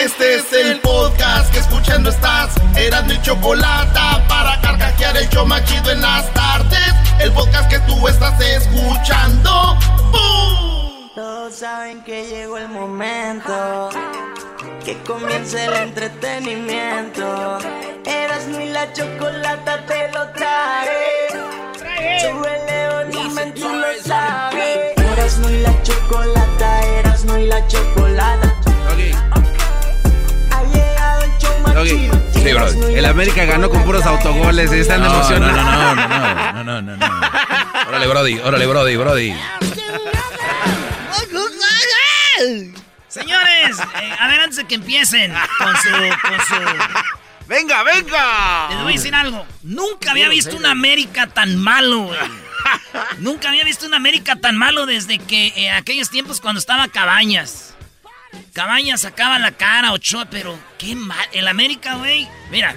Este es el podcast que escuchando estás. Eran mi chocolate para carcajear el yo machido en las tardes. El podcast que tú estás escuchando. ¡Bum! Todos saben que llegó el momento. Que comience el entretenimiento. Eras mi la chocolata, te lo trae. Súbele volumen, tú lo sabes. Eras mi la chocolata, eras mi la chocolata. Ha Sí, bro. El América ganó con puros autogoles. Están No, no, emocionados. no, no, no, no, no, no, no. Órale, Brody, órale, Brody, Brody. Señores, eh, a ver, antes de que empiecen con su, con su... ¡Venga, venga! Les voy a decir algo. Nunca había visto un América tan malo, güey. Nunca había visto un América tan malo desde que eh, aquellos tiempos cuando estaba Cabañas. Cabañas sacaba la cara, Ochoa, pero qué mal. El América, güey, mira,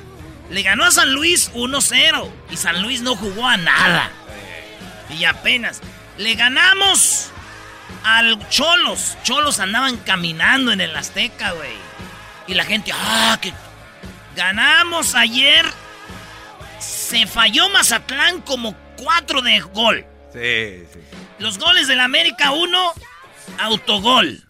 le ganó a San Luis 1-0 y San Luis no jugó a nada. Y apenas. Le ganamos al Cholos. Cholos andaban caminando en el Azteca, güey. Y la gente, ah, que ganamos ayer. Se falló Mazatlán como cuatro de gol. Sí, sí. Los goles del América, uno, autogol.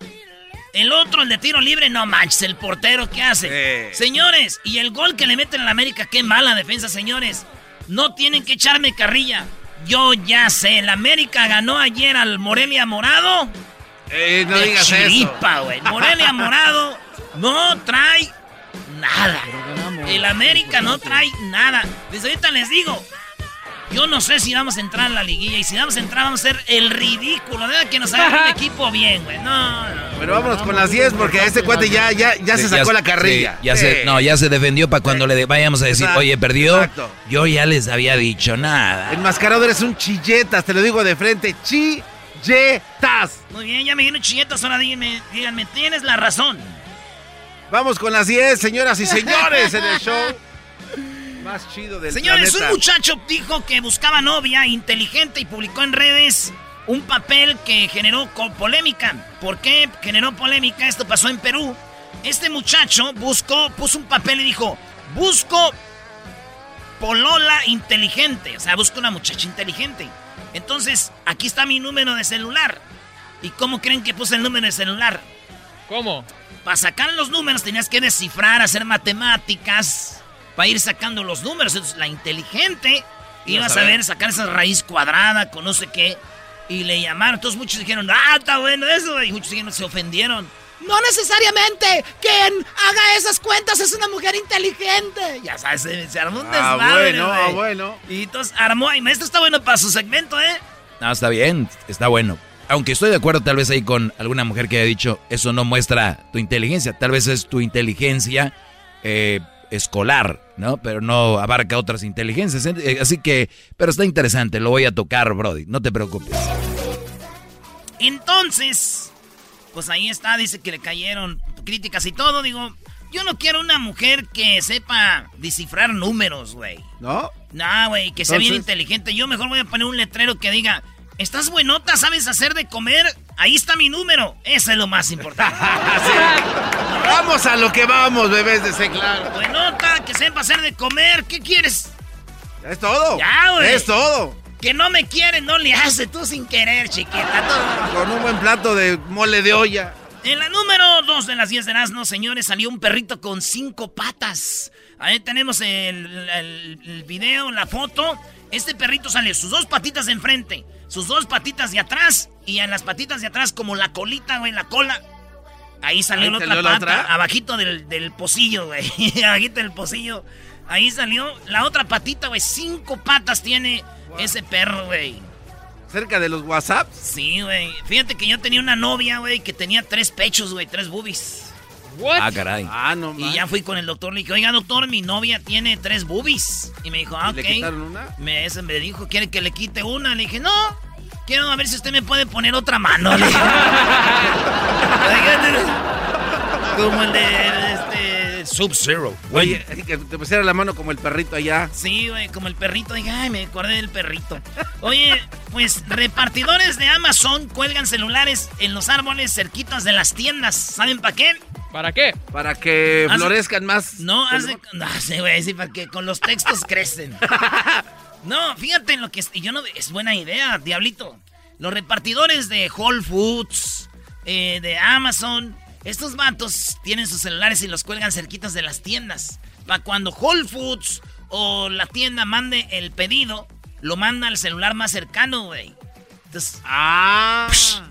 El otro, el de tiro libre, no manches, el portero, ¿qué hace? Señores, y el gol que le meten al América, qué mala defensa, señores. No tienen que echarme carrilla. Yo ya sé, el América ganó ayer al Morelia Morado. Eh, no de digas chiripa, güey. Morelia Morado no trae nada. El América no trae nada. Desde ahorita les digo, yo no sé si vamos a entrar en la liguilla y si vamos a entrar vamos a ser el ridículo. De que nos haga un equipo bien, güey. No, no. Pero vámonos con las 10 porque a este cuate ya, ya, ya se sacó la carrilla. sí, ya Sí. se, no, ya se defendió para cuando le de- vayamos a decir, Exacto, oye, perdió. exacto. Yo ya les había dicho nada. Enmascarado eres un chilletas, te lo digo de frente. Chilletas. Muy bien, ya me dieron chilletas. Ahora díganme, díganme, tienes la razón. Vamos con las 10, señoras y señores, en el show más chido del Señores, planeta. un muchacho dijo que buscaba novia inteligente y publicó en redes un papel que generó polémica. ¿Por qué generó polémica? Esto pasó en Perú. Este muchacho buscó, puso un papel y dijo, busco polola inteligente. O sea, busco una muchacha inteligente. Entonces, aquí está mi número de celular. ¿Y cómo creen que puse el número de celular? ¿Cómo? Para sacar los números tenías que descifrar, hacer matemáticas, para ir sacando los números. Entonces, la inteligente iba a saber sacar esa raíz cuadrada con no sé qué. Y le llamaron. Entonces muchos dijeron, ah, está bueno eso. Y muchos dijeron, se ofendieron. No necesariamente quien haga esas cuentas es una mujer inteligente. Ya sabes, se, se armó un Ah, desmadre, bueno, ah, bueno. Y entonces armó. Y esto está bueno para su segmento, ¿eh? No, está bien, está bueno. Aunque estoy de acuerdo tal vez ahí con alguna mujer que haya dicho, eso no muestra tu inteligencia, tal vez es tu inteligencia eh, escolar, ¿no? Pero no abarca otras inteligencias. Eh, Así que, pero está interesante, lo voy a tocar, Brody, no te preocupes. Entonces, pues ahí está, dice que le cayeron críticas y todo. Digo, yo no quiero una mujer que sepa descifrar números, güey. ¿No? No, güey, que sea bien inteligente. Yo mejor voy a poner un letrero que diga, ¿estás buenota? ¿Sabes hacer de comer? Ahí está mi número. Eso es lo más importante. Vamos a lo que vamos, bebés de ese claro. buenota, que sepa hacer de comer. ¿Qué quieres? Es todo. Ya, güey. Es todo. Que no me quiere, no le hace tú sin querer, chiquita. Todo. Con un buen plato de mole de olla. En la número 2 de las 10 de no señores, salió un perrito con cinco patas. Ahí tenemos el, el, video, la foto. Este perrito sale sus dos patitas de enfrente, sus dos patitas de atrás y en las patitas de atrás como la colita, güey, la cola. Ahí salió la otra pata, abajito del, del pocillo, güey. abajito del pocillo. Ahí salió la otra patita, güey. Cinco patas tiene ese perro, güey. ¿Cerca de los WhatsApp? Sí, güey. Fíjate que yo tenía una novia, güey, que tenía tres pechos, güey, tres boobies. ¿What? Ah, caray. Ah, no Y ya fui con el doctor, le dije, oiga, doctor, mi novia tiene tres boobies. Y me dijo, ah, ok. ¿Le quitaron una? Me, ese me dijo, ¿quiere que le quite una? Le dije, no, quiero a ver si usted me puede poner otra mano. Como el de Sub-Zero. Oye, que te pusiera la mano como el perrito allá. Sí, güey, como el perrito. Dije, ay, me acordé del perrito. Oye, pues repartidores de Amazon cuelgan celulares en los árboles cerquitas de las tiendas. ¿Saben para qué? ¿Para qué? Para que florezcan más. No, hace. No, sí, güey, sí, para que con los textos crecen. No, fíjate en lo que es. Yo no. Es buena idea, diablito. Los repartidores de Whole Foods, eh, de Amazon, estos vatos tienen sus celulares y los cuelgan cerquitos de las tiendas. Para cuando Whole Foods o la tienda mande el pedido, lo manda al celular más cercano, güey. Entonces, ah.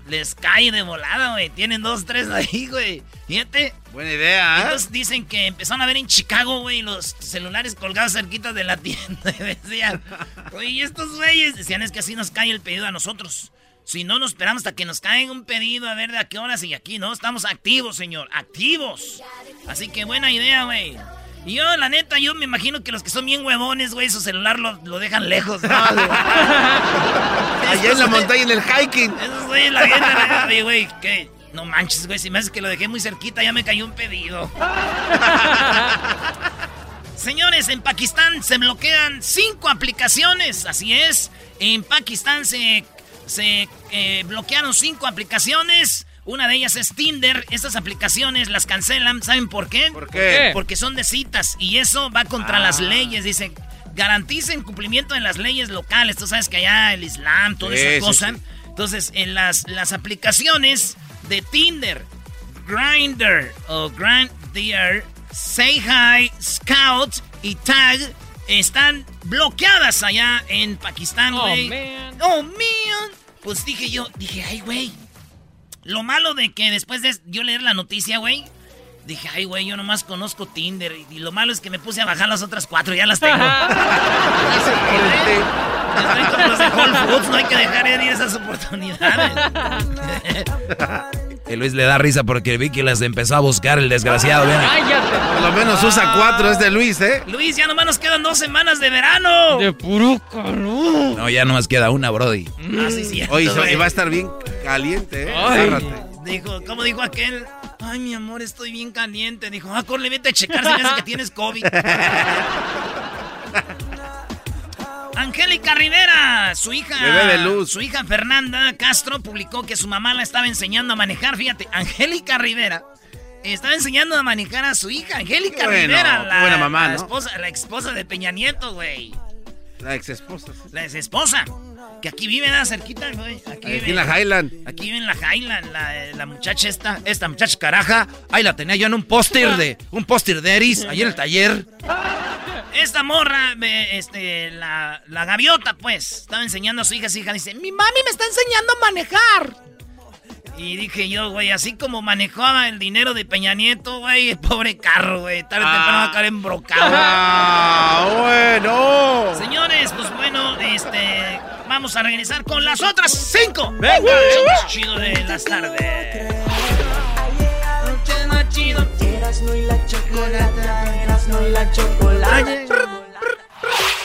les cae de volada, güey. Tienen dos, tres ahí, güey. Fíjate. Buena idea, ¿eh? Entonces dicen que empezaron a ver en Chicago, güey, los celulares colgados cerquitas de la tienda. Y decían, oye, estos güeyes decían, es que así nos cae el pedido a nosotros. Si no nos esperamos hasta que nos caiga un pedido a ver de a qué horas y aquí, ¿no? Estamos activos, señor. Activos. Así que buena idea, güey. Y yo, la neta, yo me imagino que los que son bien huevones, güey, su celular lo, dejan lejos, ¿no? Allá en la montaña, en el hiking. Esos güey, la gente, güey, ¿qué? No manches, güey, si me haces que lo dejé muy cerquita, ya me cayó un pedido. Señores, en Pakistán se bloquean cinco aplicaciones, así es. En Pakistán se se eh, bloquearon cinco aplicaciones. Una de ellas es Tinder. Estas aplicaciones las cancelan. ¿Saben por qué? ¿Por qué? Porque son de citas. Y eso va contra las ah. leyes. Dice, garanticen cumplimiento de las leyes locales. Tú sabes que allá el Islam, toda esa cosa. Entonces, en las, las aplicaciones de Tinder, Grinder o Grindr, Say Hi, Scout y Tag están bloqueadas allá en Pakistán, oh, güey. Oh, man. Pues dije yo, dije, ay, güey. Lo malo de que después de yo leer la noticia, güey, dije, ay, güey, yo nomás conozco Tinder. Y, lo malo es que me puse a bajar las otras cuatro, ya las tengo. Estoy los de Whole Foods, no hay que dejar de ir esas oportunidades. Que Luis le da risa porque vi que las empezó a buscar el desgraciado. Por lo menos usa cuatro, es de Luis, ¿eh? Luis, ya nomás nos quedan dos semanas de verano. De puro calor. No, ya nomás queda una, Brody. Ah, sí, sí. Oye, y va a estar bien caliente, ¿eh? Dijo, ¿cómo dijo aquel? Ay, mi amor, estoy bien caliente. Dijo, ah, corre, vete a checar si ves que tienes COVID. Angélica Rivera, su hija, su hija Fernanda Castro publicó que su mamá la estaba enseñando a manejar. Fíjate, Angélica Rivera estaba enseñando a manejar a su hija, Angélica Rivera, la, buena mamá, la esposa, la esposa de Peña Nieto, güey. La ex esposa. La ex esposa. Que aquí vive, ¿verdad? Cerquita, güey. Aquí, vive, en la Highland. Aquí vive en la Highland, la, muchacha esta, esta muchacha caraja. Ahí la tenía yo en un póster de, un póster de Eris, ahí en el taller. Esta morra, este, la, la gaviota, pues, estaba enseñando a su hija, su hija dice, mi mami me está enseñando a manejar. Y dije yo, güey, así como manejaba el dinero de Peña Nieto, güey, pobre carro, güey, tarde o temprano va a caer embrocado. Ah, bueno. Señores, pues bueno, este, vamos a regresar con las otras cinco. Venga, chido de las tardes. No y la chocolata, no y la chocolate.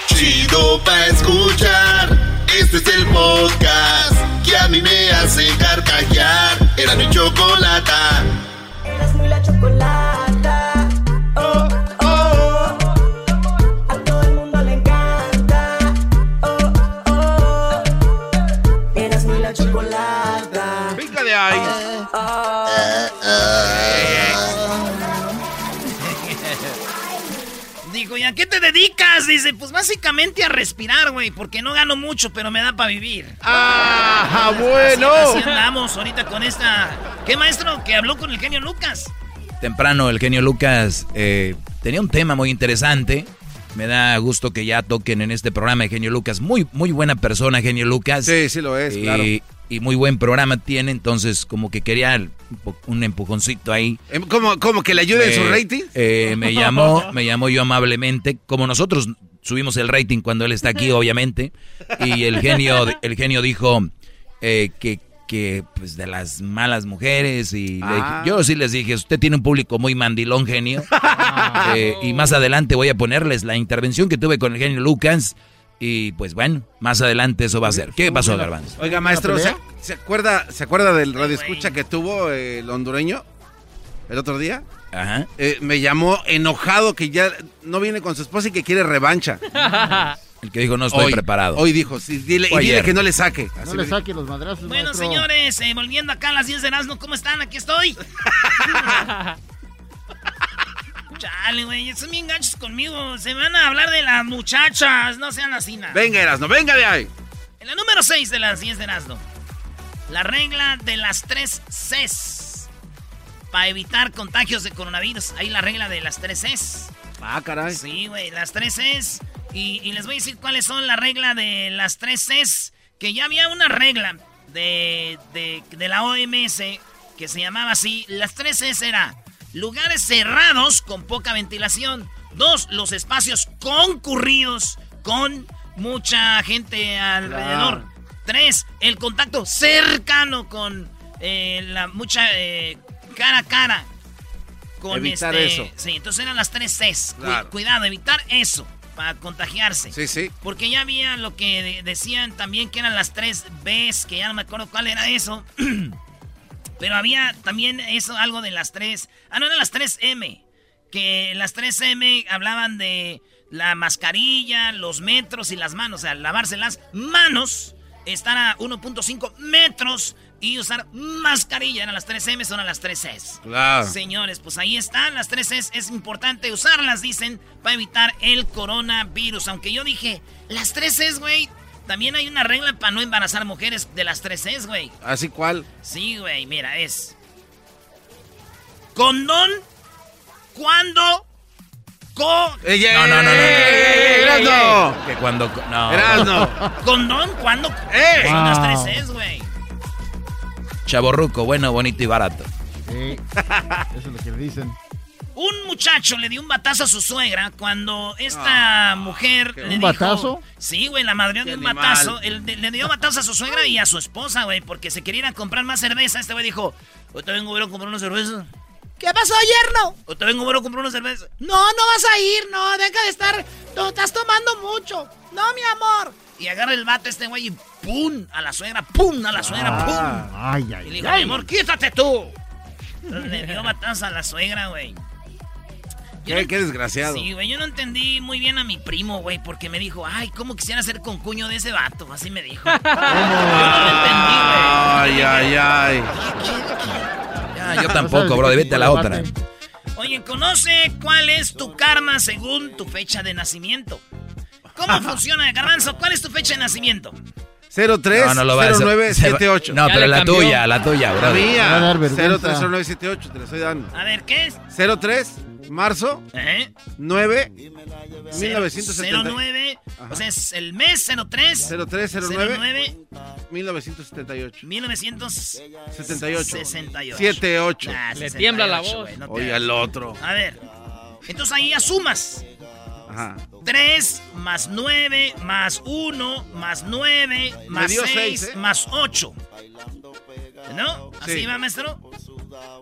Chido pa' escuchar. Este es el podcast que a mí me hace carcajear. Era mi chocolata. Eras muy la chocolata. Qué te dedicas? Dice, pues básicamente a respirar, güey, porque no gano mucho, pero me da para vivir. ¡Ah, bueno! Así, andamos ahorita con esta ¿Qué maestro que habló con el genio Lucas? Temprano el genio Lucas eh, tenía un tema muy interesante. Me da gusto que ya toquen en este programa el genio Lucas. Muy, muy buena persona, genio Lucas. Sí, sí lo es, y, claro. Y muy buen programa tiene, entonces como que quería un empujoncito ahí. Em, ¿Cómo, cómo que le ayude en su rating? Eh, me llamó, me llamó yo amablemente, como nosotros subimos el rating cuando él está aquí, obviamente. Y el genio, el genio dijo eh, que, que, pues, de las malas mujeres. Y Ah. yo sí les dije, usted tiene un público muy mandilón, genio. Eh, y más adelante voy a ponerles la intervención que tuve con el genio Lucas. Y pues bueno, más adelante eso va a ser. ¿Qué pasó, Garbanzo? Oiga, maestro, ¿se, se acuerda, ¿se acuerda del radio escucha que tuvo eh, el hondureño el otro día? Ajá. Eh, me llamó enojado que ya no viene con su esposa y que quiere revancha. El que dijo no estoy Hoy- preparado. Hoy dijo, sí, dile, y dile que no le saque. No le saque los madrazos, Bueno, maestro. señores, eh, volviendo acá a las 10 de Erasmo, ¿cómo están? Aquí estoy. Chale, güey, son bien ganchos conmigo. Se van a hablar de las muchachas, no sean así nada. Venga, Erasno, venga de ahí. En la número 6 de las 10 de Erasmo. La regla de las tres Cs. Para evitar contagios de coronavirus. Ahí la regla de las tres Cs. Ah, caray. Sí, güey, las tres Cs. Y, y les voy a decir cuáles son la regla de las tres Cs. Que ya había una regla de, de, de la OMS que se llamaba así. Las tres Cs era lugares cerrados con poca ventilación. Dos, los espacios concurridos con mucha gente alrededor. Claro. Tres, el contacto cercano con eh, la mucha eh, cara a cara. Con Evitar este- eso. Sí, entonces eran las tres Cs. Claro. cuidado, evitar eso para contagiarse. Sí, sí. Porque ya había lo que de- decían también que eran las tres Bs, que ya no me acuerdo cuál era eso. Pero había también eso, algo de las tres. Ah, no, eran las tres M. Que las tres M hablaban de la mascarilla, los metros y las manos. O sea, lavarse las manos, estar a 1.5 metros y usar mascarilla. Eran las tres M, son a las tres S. Claro. Señores, pues ahí están las tres Cs. Es importante usarlas, dicen, para evitar el coronavirus. Aunque yo dije, las tres Cs, güey. También hay una regla para no embarazar mujeres de las tres Cs, güey. ¿Así cuál? Sí, güey, mira, es. Condón cuando. Co Ey, ey, No, no, no, no. ey, Erasno. Que cuando... No. Erasno. condón cuando. ¡Eh! Wow. tres Cs, güey. Chaborruco, bueno, bonito y barato. Sí, eso es lo que le dicen. Un muchacho le dio un batazo a su suegra cuando esta mujer le ¿Un dijo... batazo? Sí, güey, la madre Qué de un animal. batazo. Él le dio batazo a su suegra y a su esposa, güey, porque se querían ir a comprar más cerveza. Este güey dijo, ahorita vengo a comprar una cerveza. ¿Qué pasó, yerno? Ahorita vengo a comprar una cerveza. No, no vas a ir, no, deja de estar... Tú estás tomando mucho. No, mi amor. Y agarra el bate este güey y ¡pum! A la suegra, ¡pum! A la suegra, ¡pum! Ay, Y le ay, dijo, ay. mi amor, quítate tú. Entonces, le dio batazo a la suegra, güey. Qué, no- qué desgraciado. Sí, güey, yo no entendí muy bien a mi primo, güey, porque me dijo, ay, ¿cómo quisiera ser concuño de ese vato? Así me dijo. Yo no lo entendí, Ay, ay, ay. Ya, yo tampoco, bro, vete a la otra. Oye, conoce cuál es tu karma según tu fecha de nacimiento. ¿Cómo funciona, Garbanzo? ¿Cuál es tu fecha de nacimiento? 03 No, no lo va a hacer. 0978. No, Ya pero la cambió. tuya, la tuya, La bro. mía. Va a dar vergüenza. 030978, te la estoy dando. A ver, ¿qué es? 03 marzo ¿Eh? 9 Cero- 1970. 09, Ajá. o sea, es el mes 03. 0309 09, 1978. 1978. 78. 78. 78. Ah, Le tiembla la 68, voz. güey, no hagas. el otro. A ver. Entonces ahí asumas. Ajá. 3 más 9 más 1 más 9 más dio 6 seis, ¿eh? más 8. ¿No? ¿Así Sí. va, maestro?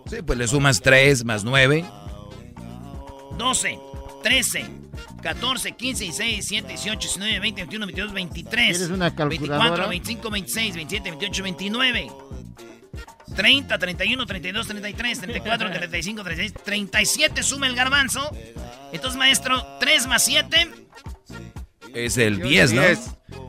Sí, pues le sumas 3 más 9. 12, 13, 14, 15, 16, 17, 18, 19, 20, 21, 22, 23. ¿Eres una 24, calculadora? 25, 26, 27, 28, 29. 30, 31, 32, 33, 34, 35, 36, 37 suma el garbanzo. Entonces, maestro, 3 más 7. Es el 10, ¿no? 10.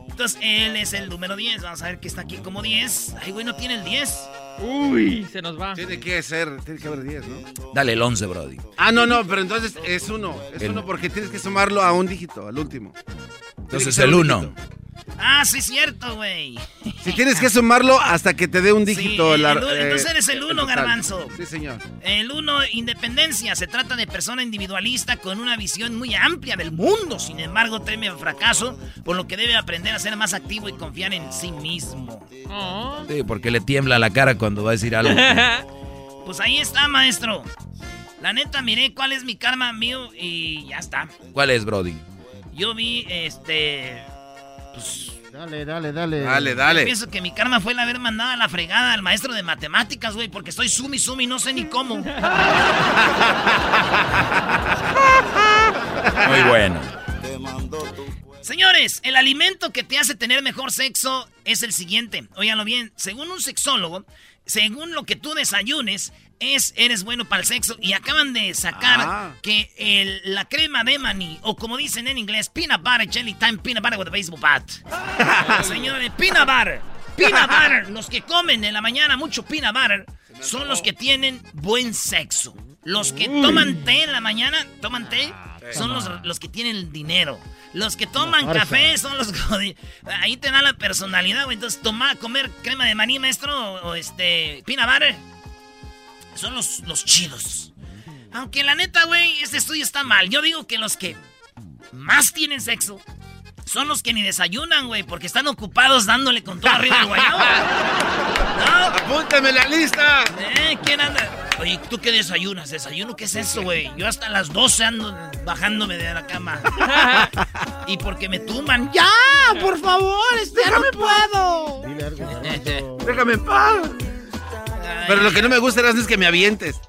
Entonces, él es el número 10. Vamos a ver que está aquí como 10. Ay, güey, no tiene el 10. Uy, se nos va. Tiene que ser, tiene que haber 10, ¿no? Dale el 11, brody. Ah, no, no, pero entonces es uno. Es El- uno porque tienes que sumarlo a un dígito, al último. Entonces el un 1. Ah, sí, cierto, güey. Si tienes que sumarlo hasta que te dé un dígito. Sí, la- el eh, entonces eres el uno, garbanzo. Sí, señor. El uno, independencia. Se trata de persona individualista con una visión muy amplia del mundo. Sin embargo, teme al fracaso, por lo que debe aprender a ser más activo y confiar en sí mismo. Sí, porque le tiembla la cara cuando va a decir algo. Pues ahí está, maestro. La neta, miré cuál es mi karma mío y ya está. ¿Cuál es, Brody? Yo vi, este... Pues, Dale, dale, dale. Dale, yo dale. pienso que mi karma fue el haber mandado a la fregada al maestro de matemáticas, güey, porque estoy sumi sumi, no sé ni cómo. Muy bueno. Señores, el alimento que te hace tener mejor sexo es el siguiente. Óiganlo bien. Según un sexólogo, según lo que tú desayunes, es eres bueno para el sexo. Y acaban de sacar Ah. que el- la crema de maní, o como dicen en inglés, peanut butter jelly time, peanut butter with a baseball bat. Señores, peanut butter. Peanut butter. Los que comen en la mañana mucho peanut butter son los que tienen buen sexo. Los que toman té en la mañana, toman té, son los, los que tienen dinero. Los que toman café son los Ahí te da la personalidad, güey. Entonces, tomar, comer crema de maní, maestro, o, o este, peanut butter, son los, los chidos. Aunque la neta, güey, este estudio está mal. Yo digo que los que más tienen sexo son los que ni desayunan, güey, porque están ocupados dándole con todo arriba el guayabo. ¿No? ¡Apúntame la lista! ¿Eh? ¿Quién anda? Oye, ¿tú qué desayunas? ¿Desayuno qué es eso, güey? Yo hasta las 12 ando bajándome de la cama. y porque me tumban. ¡Ya! ¡Por favor! Este, ¡Ya no puedo! Dile algo, garbanzo. ¡Déjame en paz! Pero lo que no me gusta es que me avientes.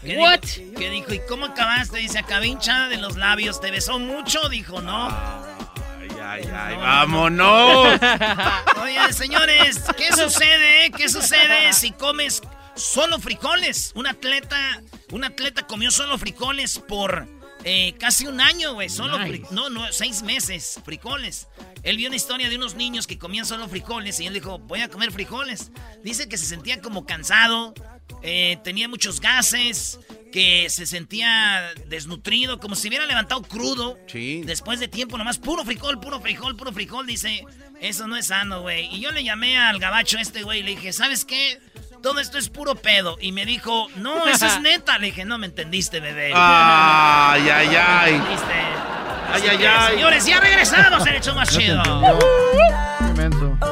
¿Qué dijo? ¿Qué dijo? ¿Y cómo acabaste? Dice, acabé hinchada de los labios. ¿Te besó mucho? Dijo, no. Ay, ay, ay, vámonos. Oye, señores, ¿qué sucede? ¿Qué sucede si comes solo frijoles? Un atleta, un atleta comió solo frijoles por eh, casi un año, güey. Solo no, no, seis meses, frijoles. Él vio una historia de unos niños que comían solo frijoles y él dijo, voy a comer frijoles. Dice que se sentía como cansado, eh, tenía muchos gases, que se sentía desnutrido, como si hubiera levantado crudo. Sí. Después de tiempo, nomás puro frijol, puro frijol, puro frijol. Dice, eso no es sano, güey. Y yo le llamé al gabacho este, güey, y le dije, ¿sabes qué? Todo esto es puro pedo. Y me dijo, no, eso es neta. Le dije, no me entendiste, bebé. Ay, ay, ¿Me ay. entendiste? Ay, ay, ay. Señores, ya regresamos en hecho más No chido. entendió.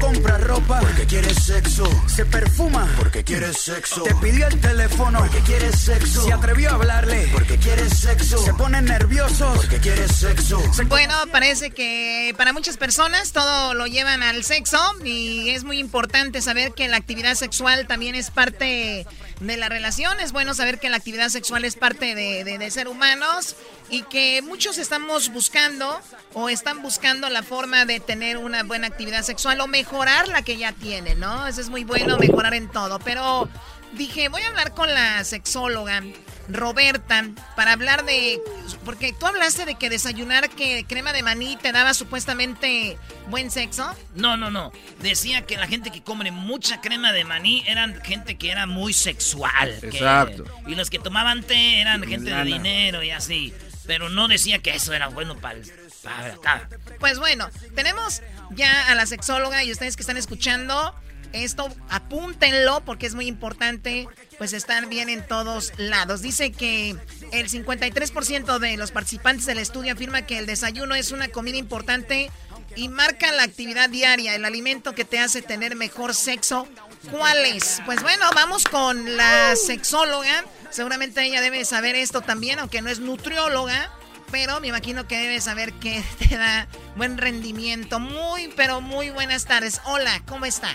Compra ropa porque quiere sexo. Se perfuma porque quiere sexo. Te pidió el teléfono porque quiere sexo. Se atrevió a hablarle porque quiere sexo. Se ponen nerviosos porque quiere sexo. Se Bueno, parece que para muchas personas todo lo llevan al sexo y es muy importante saber que la actividad sexual también es parte de la relación. Es bueno saber que la actividad sexual es parte de, de- ser humanos y que muchos estamos buscando o están buscando la forma de tener una buena actividad sexual o mejorar la que ya tienen, ¿no? Eso es muy bueno, mejorar en todo. Pero dije, voy a hablar con la sexóloga. Roberta, para hablar de... Porque tú hablaste de que desayunar que crema de maní te daba supuestamente buen sexo. No, no, no. Decía que la gente que come mucha crema de maní eran gente que era muy sexual. que- Exacto. y los que tomaban té eran gente de dinero y así. Pero no decía que eso era bueno para el... Pues bueno, tenemos ya a la sexóloga y ustedes que están escuchando esto, apúntenlo porque es muy importante pues estar bien en todos lados. Dice que el 53% de los participantes del estudio afirma que el desayuno es una comida importante y marca la actividad diaria, el alimento que te hace tener mejor sexo. ¿Cuál es? Pues bueno, vamos con la sexóloga Seguramente ella debe saber esto también, aunque no es nutrióloga, pero me imagino que debe saber que te da buen rendimiento. Muy, pero muy buenas tardes. Hola, ¿cómo está?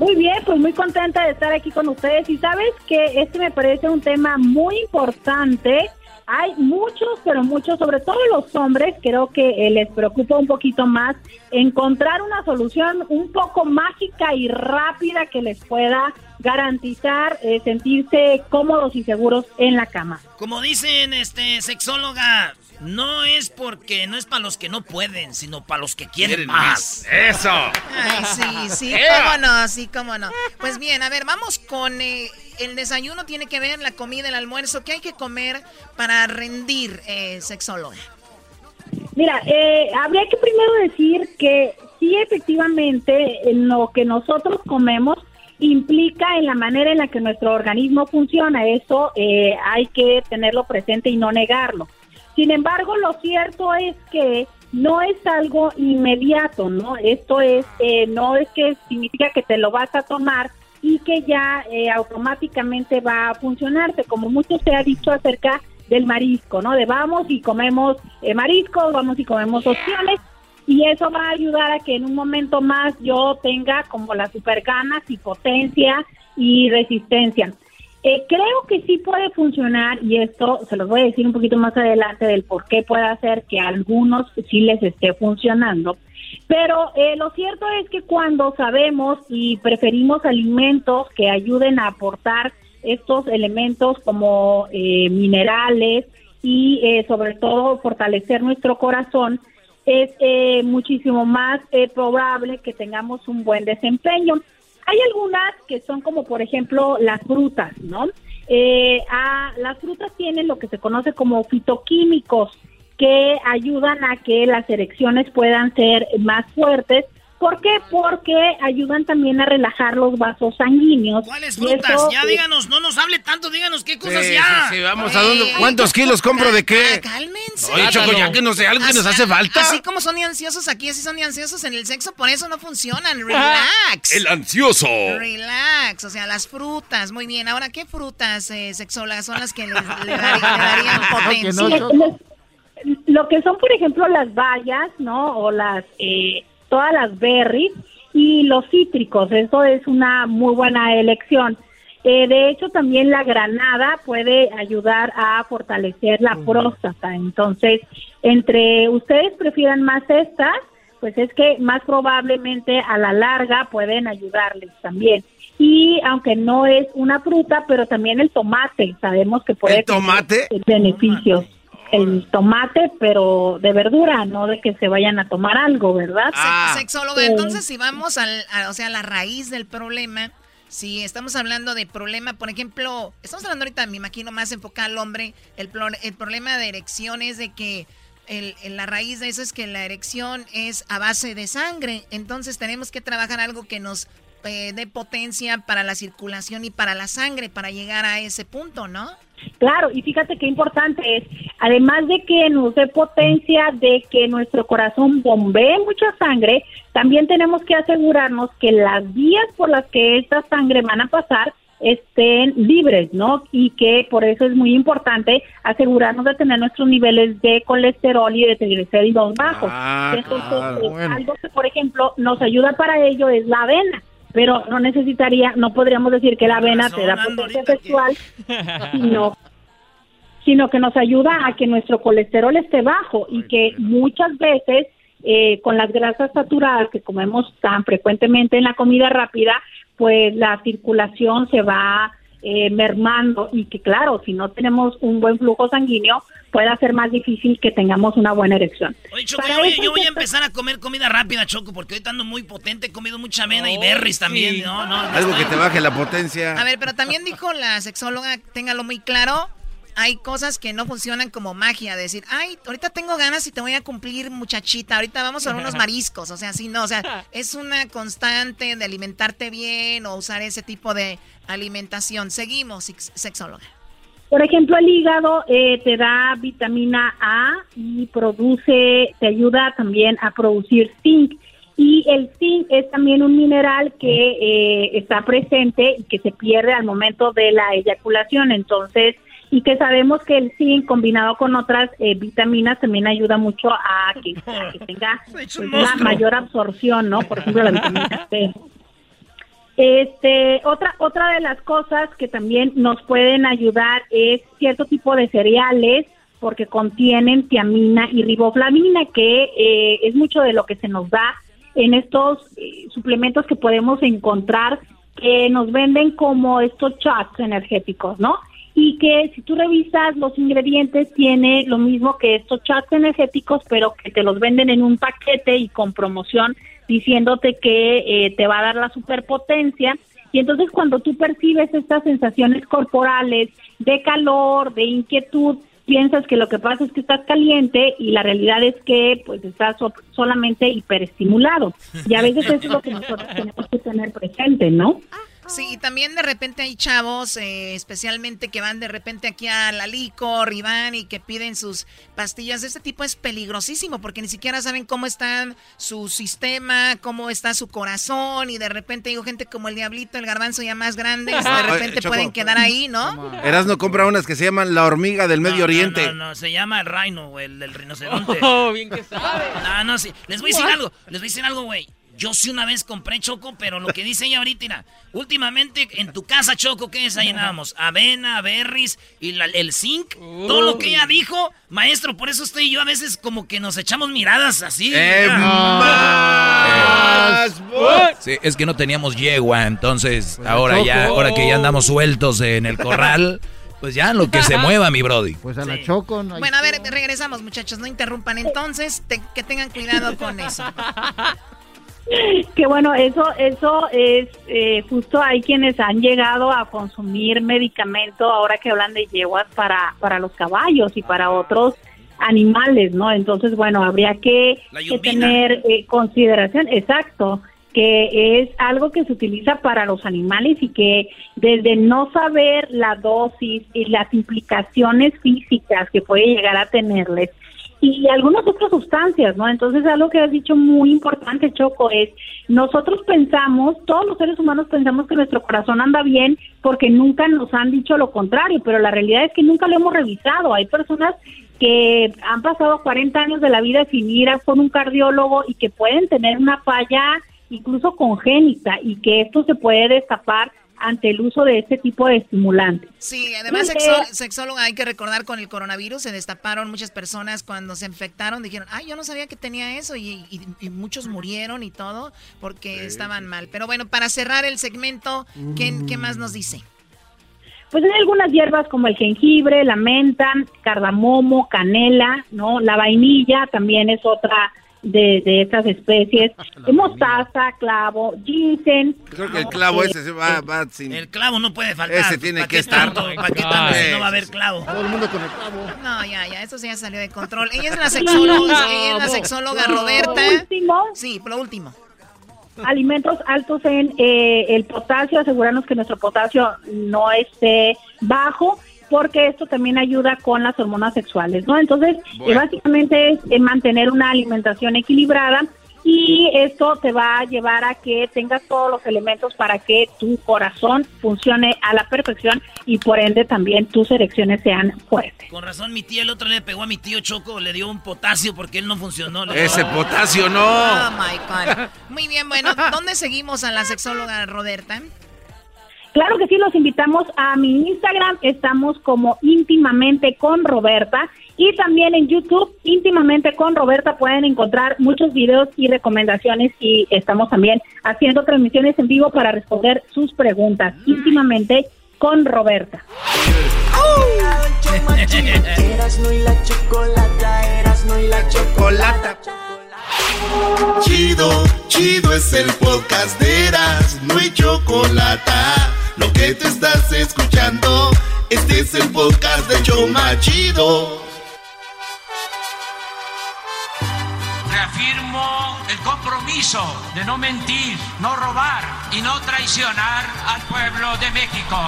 Muy bien, pues muy contenta de estar aquí con ustedes y sabes que este me parece un tema muy importante. Hay muchos, pero muchos, sobre todo los hombres, creo que eh, les preocupa un poquito más encontrar una solución un poco mágica y rápida que les pueda garantizar eh, sentirse cómodos y seguros en la cama. Como dicen, este, sexóloga, no es porque no es para los que no pueden, sino para los que quieren, más. Eso. Ay, sí, sí, cómo no, sí, cómo no. Pues bien, a ver, vamos con eh, el desayuno, tiene que ver la comida, el almuerzo. ¿Qué hay que comer para rendir, eh, sexóloga? Mira, eh, habría que primero decir que sí, efectivamente, lo que nosotros comemos implica en la manera en la que nuestro organismo funciona. Eso eh, hay que tenerlo presente y no negarlo. Sin embargo, lo cierto es que no es algo inmediato, ¿no? Esto es, eh, no es que significa que te lo vas a tomar y que ya eh, automáticamente va a funcionarte, como mucho se ha dicho acerca del marisco, ¿no? De vamos y comemos eh, mariscos, vamos y comemos opciones, y eso va a ayudar a que en un momento más yo tenga como las super ganas y potencia y resistencia. Eh, creo que sí puede funcionar y esto se los voy a decir un poquito más adelante del por qué puede hacer que a algunos sí les esté funcionando. Pero eh, lo cierto es que cuando sabemos y preferimos alimentos que ayuden a aportar estos elementos como eh, minerales y eh, sobre todo fortalecer nuestro corazón, es eh, muchísimo más eh, probable que tengamos un buen desempeño. Hay algunas que son como por ejemplo las frutas, ¿no? Eh, a, las frutas tienen lo que se conoce como fitoquímicos que ayudan a que las erecciones puedan ser más fuertes. ¿Por qué? Porque ayudan también a relajar los vasos sanguíneos. ¿Cuáles frutas? eso, ya díganos, no nos hable tanto, díganos qué cosas Sí, ya. sí, sí, vamos a dónde. ¿Cuántos kilos compro de qué? Cálmense. Oye, Choco, ya que no sé, algo que nos hace falta. Así como son de ansiosos aquí, así son de ansiosos en el sexo, por eso no funcionan. Relax. El ansioso. Relax, o sea, las frutas, muy bien. Ahora, ¿qué frutas eh, sexólogas son las que le, le dar- le darían potencia? Lo que son, por ejemplo, las bayas, ¿no? O las, eh, todas las berries y los cítricos. Eso es una muy buena elección. Eh, de hecho, también la granada puede ayudar a fortalecer la próstata. Entonces, entre ustedes prefieran más estas, pues es que más probablemente a la larga pueden ayudarles también. Y aunque no es una fruta, pero también el tomate, sabemos que puede ¿El tomate? tener beneficios. El tomate, pero de verdura, no de que se vayan a tomar algo, ¿verdad? Ah. Sexóloga, entonces si vamos al, a, o sea, a la raíz del problema, si estamos hablando de problema, por ejemplo, estamos hablando ahorita, me imagino, más enfocado al hombre, el, pro- el problema de erección es de que el, el- la raíz de eso es que la erección es a base de sangre, entonces tenemos que trabajar algo que nos eh, dé potencia para la circulación y para la sangre, para llegar a ese punto, ¿no? Claro, y fíjate qué importante es, además de que nos dé potencia, de que nuestro corazón bombee mucha sangre, también tenemos que asegurarnos que las vías por las que esta sangre van a pasar estén libres, ¿no? Y que por eso es muy importante asegurarnos de tener nuestros niveles de colesterol y de triglicéridos bajos. Ah, Entonces, claro, bueno. algo que, por ejemplo, nos ayuda para ello es la avena. Pero no necesitaría, no podríamos decir que la avena te da potencia sexual, sino sino que nos ayuda a que nuestro colesterol esté bajo y que muchas veces eh, con las grasas saturadas que comemos tan frecuentemente en la comida rápida, pues la circulación se va eh, mermando y que claro, si no tenemos un buen flujo sanguíneo, puede ser más difícil que tengamos una buena erección. Oye, Choco, Para yo, voy- yo voy a empezar a comer comida rápida, Choco, porque ahorita ando muy potente, he comido mucha avena y berries también. No, no, no Algo que te baje la potencia. A ver, pero también dijo la sexóloga, téngalo muy claro, hay cosas que no funcionan como magia, decir, ay, ahorita tengo ganas y te voy a cumplir muchachita, ahorita vamos a unos mariscos, o sea, sí, no, o sea, es una constante de alimentarte bien o usar ese tipo de alimentación. Seguimos, sex- sexóloga. Por ejemplo, el hígado eh, te da vitamina A y produce, te ayuda también a producir zinc. Y el zinc es también un mineral que eh, está presente y que se pierde al momento de la eyaculación. Entonces, y que sabemos que el zinc combinado con otras eh, vitaminas también ayuda mucho a que, a que tenga pues, una mayor absorción, ¿no? Por ejemplo, la vitamina C. Este, otra, otra de las cosas que también nos pueden ayudar es cierto tipo de cereales, porque contienen tiamina y riboflavina, que eh, es mucho de lo que se nos da en estos eh, suplementos que podemos encontrar que nos venden como estos shots energéticos, ¿no? Y que si tú revisas los ingredientes tiene lo mismo que estos shots energéticos, pero que te los venden en un paquete y con promoción diciéndote que eh, te va a dar la superpotencia. Y entonces cuando tú percibes estas sensaciones corporales de calor, de inquietud, piensas que lo que pasa es que estás caliente y la realidad es que pues estás solamente hiperestimulado. Y a veces eso es lo que nosotros tenemos que tener presente, ¿no? Sí, también de repente hay chavos, eh, especialmente que van de repente aquí a la licor y van y que piden sus pastillas. Este tipo es peligrosísimo porque ni siquiera saben cómo está su sistema, cómo está su corazón y de repente digo gente como el diablito, el garbanzo ya más grande, de repente pueden quedar ahí, ¿no? Eras no compra unas que se llaman la hormiga del Medio Oriente. No, no, se llama el rhino, el del rinoceronte. Oh, bien que sabe. No, no, sí. Les voy a decir algo, les voy a decir algo, güey. Yo sí una vez compré Choco, pero lo que dice ella ahorita, mira, últimamente en tu casa, Choco, ¿qué desayunábamos? Avena, berries y el zinc. Todo lo que ella dijo, maestro, por eso estoy yo a veces como que nos echamos miradas así. Eh, sí, es que no teníamos yegua, entonces pues ahora ya, ahora que ya andamos sueltos en el corral. Pues ya, lo que se mueva, mi Brody. Pues a la Choco. No bueno, a ver, regresamos, muchachos. No interrumpan entonces. que tengan cuidado con eso. que bueno, eso, eso es eh, justo hay quienes han llegado a consumir medicamento ahora que hablan de yeguas para, para los caballos y para otros animales, ¿no? Entonces, bueno, habría que, tener eh, consideración, exacto, que es algo que se utiliza para los animales y que desde no saber la dosis y las implicaciones físicas que puede llegar a tenerles, y algunas otras sustancias, ¿no? Entonces, algo que has dicho muy importante, Choco, es nosotros pensamos, todos los seres humanos pensamos que nuestro corazón anda bien porque nunca nos han dicho lo contrario, pero la realidad es que nunca lo hemos revisado. Hay personas que han pasado 40 años de la vida sin ir a por un cardiólogo y que pueden tener una falla incluso congénita y que esto se puede destapar ante el uso de este tipo de estimulantes. Sí, además sexólogo, hay que recordar con el coronavirus se destaparon muchas personas cuando se infectaron, dijeron, ay, yo no sabía que tenía eso y, muchos murieron y todo porque estaban mal. Pero bueno, para cerrar el segmento, ¿qué, ¿qué más nos dice? Pues hay algunas hierbas como el jengibre, la menta, cardamomo, canela, ¿no? La vainilla también es otra de, de estas especies, mostaza, clavo, ginseng. Creo que el clavo ese se va, va sin... El clavo no puede faltar. Ese tiene que estar. ¿Para qué tanto si no va a haber clavo? Todo el mundo con el clavo. No, ya, ya, eso ya salió de control. Ella es la sexóloga, ella es la sexóloga Roberta. último? Sí, por lo último. Alimentos altos en eh, el potasio, asegurarnos que nuestro potasio no esté bajo porque esto también ayuda con las hormonas sexuales, ¿no? Entonces, eh, básicamente es eh, mantener una alimentación equilibrada y esto te va a llevar a que tengas todos los elementos para que tu corazón funcione a la perfección y por ende también tus erecciones sean fuertes. Con razón, mi tía el otro le pegó a mi tío Choco, le dio un potasio porque él no funcionó. Ese potasio no. Oh my God. Muy bien, bueno, ¿dónde seguimos a la sexóloga Roberta? Claro que sí, los invitamos a mi Instagram, estamos como íntimamente con Roberta. Y también en YouTube, íntimamente con Roberta, pueden encontrar muchos videos y recomendaciones. Y estamos también haciendo transmisiones en vivo para responder sus preguntas, íntimamente con Roberta. Chido, chido es el podcast de Eras, no hay chocolate lo que te estás escuchando, este es el podcast de Choma Chido. Reafirmo el compromiso de no mentir, no robar y no traicionar al pueblo de México.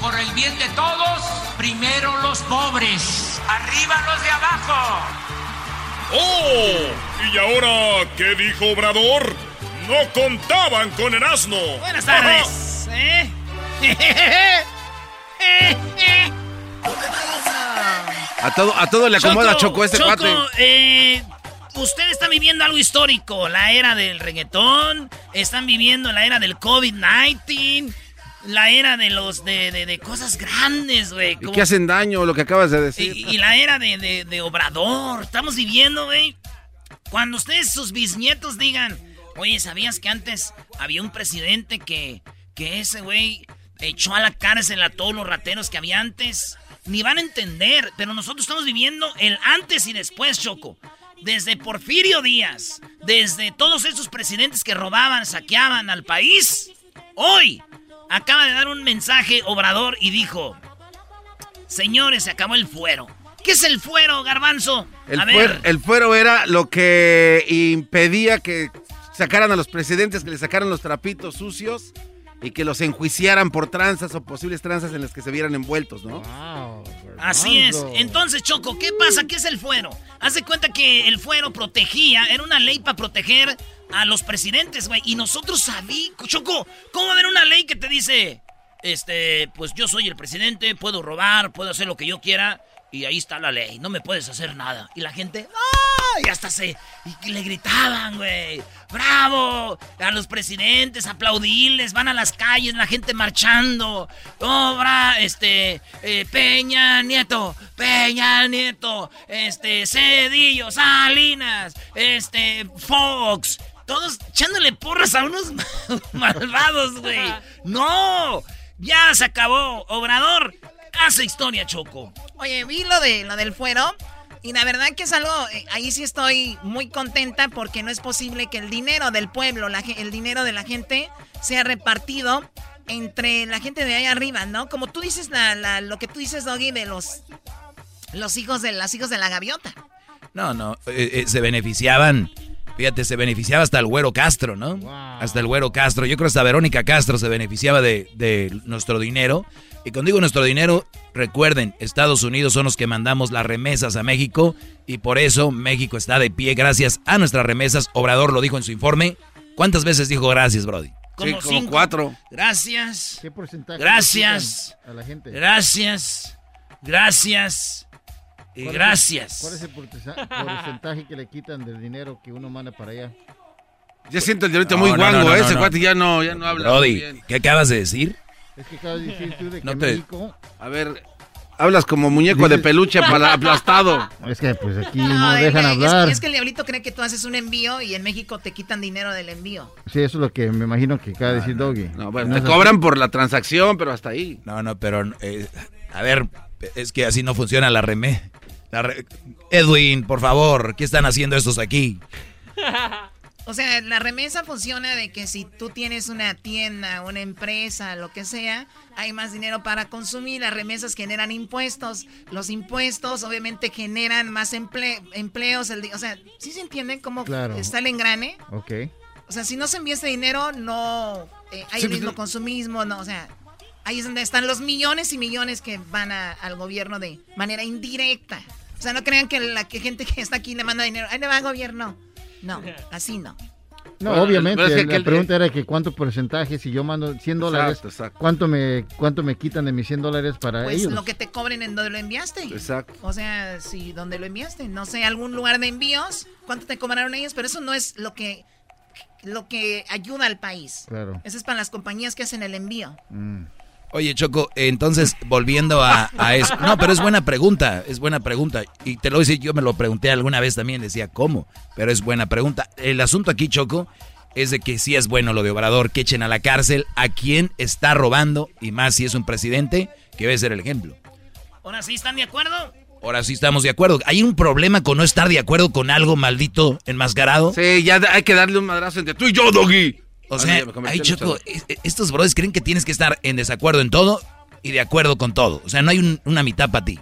Por el bien de todos, primero los pobres, arriba los de abajo. ¡Oh! ¿Y ahora qué dijo Obrador? no contaban con el asno. Buenas tardes. ¿eh? A todo, a todo le acomoda Choco, este Choco, cuate. Eh, usted está viviendo algo histórico, la era del reggaetón, están viviendo la era del COVID-19, la era de los de, de, de cosas grandes, güey. ¿Y qué hacen daño lo que acabas de decir? Y, y la era de, de, de Obrador. Estamos viviendo, güey. Cuando ustedes, sus bisnietos, digan, oye, ¿sabías que antes había un presidente que, que ese güey echó a la cárcel a todos los rateros que había antes? Ni van a entender, pero nosotros estamos viviendo el antes y después, Choco. Desde Porfirio Díaz, desde todos esos presidentes que robaban, saqueaban al país. Hoy acaba de dar un mensaje Obrador y dijo, señores, se acabó el fuero. ¿Qué es el fuero, garbanzo? El, a ver. fuero, el fuero era lo que impedía que sacaran a los presidentes, que le sacaran los trapitos sucios y que los enjuiciaran por tranzas o posibles tranzas en las que se vieran envueltos, ¿no? Así es. Entonces, Choco, ¿qué pasa? ¿Qué es el fuero? Haz de cuenta que el fuero protegía, era una ley para proteger a los presidentes, güey. Y nosotros sabíamos, Choco, ¿cómo va a haber una ley que te dice, este, pues yo soy el presidente, puedo robar, puedo hacer lo que yo quiera, y ahí está la ley, no me puedes hacer nada. Y la gente, ¡ah! Y hasta se, y le gritaban, güey, ¡bravo! A los presidentes, aplaudirles, van a las calles, la gente marchando. Obra, este, eh, Peña Nieto, Peña Nieto, este, Cedillo, Salinas, este, Fox. Todos echándole porras a unos malvados, güey. ¡No! Ya se acabó. Obrador, hace historia, Choco. Oye, vi lo, de, lo del fuero. Y la verdad que es algo, eh, ahí sí estoy muy contenta porque no es posible que el dinero del pueblo, la, el dinero de la gente sea repartido entre la gente de ahí arriba, ¿no? Como tú dices, la, la, lo que tú dices, Doggy, de los, los hijos de los hijos de la gaviota. No, no, eh, eh, se beneficiaban. Fíjate, se beneficiaba hasta el güero Castro, ¿no? Wow. Hasta el güero Castro. Yo creo que hasta Verónica Castro se beneficiaba de, de nuestro dinero. Y cuando digo nuestro dinero, recuerden, Estados Unidos son los que mandamos las remesas a México y por eso México está de pie gracias a nuestras remesas. Obrador lo dijo en su informe. ¿Cuántas veces dijo gracias, Brody? Como, sí, como cinco. cuatro. Gracias. ¿Qué porcentaje Gracias. a la gente? Gracias. Gracias. Y ¿Cuál gracias. Es, ¿Cuál es el porcentaje que le quitan del dinero que uno manda para allá? Ya siento el diablito no, muy no, guango, no, ese cuate ya no, ya no habla. Brody, ¿qué acabas de decir? Es que acabas de decir tú de que No te- México... A ver, hablas como muñeco de peluche para aplastado. Es que pues aquí no, dejan es- hablar. Es, que el diablito cree que tú haces un envío y en México te quitan dinero del envío. Sí, eso es lo que me imagino que acaba de decir Doggy. No, bueno, No te cobran por la transacción, pero hasta ahí. No, no, pero eh, a ver, es que así no funciona la remé. La re- Edwin, por favor, ¿qué están haciendo estos aquí? O sea, la remesa funciona de que si tú tienes una tienda, una empresa, lo que sea, hay más dinero para consumir. Las remesas generan impuestos. Los impuestos obviamente generan más emple- empleos. El o sea, ¿sí se entiende cómo Claro. está el engrane? Ok. O sea, si no se envía ese dinero, no eh, hay Sí, el pues, mismo no. consumismo, no, o sea, ahí es donde están los millones y millones que van a- al gobierno de manera indirecta. O sea, no crean que la que gente que está aquí le manda dinero, ahí le va al gobierno. No, así no. No, Bueno, obviamente, pero es que la pregunta era que cuánto porcentaje, si yo mando 100 dólares, Exacto, exacto. ¿cuánto me cuánto me quitan de mis 100 dólares para Pues ellos? lo que te cobren en donde lo enviaste. Exacto. O sea, si donde lo enviaste, no sé, algún lugar de envíos, cuánto te cobraron ellos, pero eso no es lo que lo que ayuda al país. Claro. Eso es para las compañías que hacen el envío. Mm. Oye, Choco, entonces, volviendo a, a eso. No, pero es buena pregunta, es buena pregunta. Y te lo voy a decir, yo me lo pregunté alguna vez también, decía, ¿cómo? Pero es buena pregunta. El asunto aquí, Choco, es de que sí es bueno lo de Obrador, que echen a la cárcel a quien está robando, y más si es un presidente, que debe ser el ejemplo. Ahora sí, ¿están de acuerdo? Ahora sí estamos de acuerdo. ¿Hay un problema con no estar de acuerdo con algo maldito enmascarado? Sí, ya hay que darle un madrazo entre tú y yo, Doggy. O Ah, sea, ahí en Choco, estos brothers creen que tienes que estar en desacuerdo en todo y de acuerdo con todo. O sea, no hay un- una mitad para ti.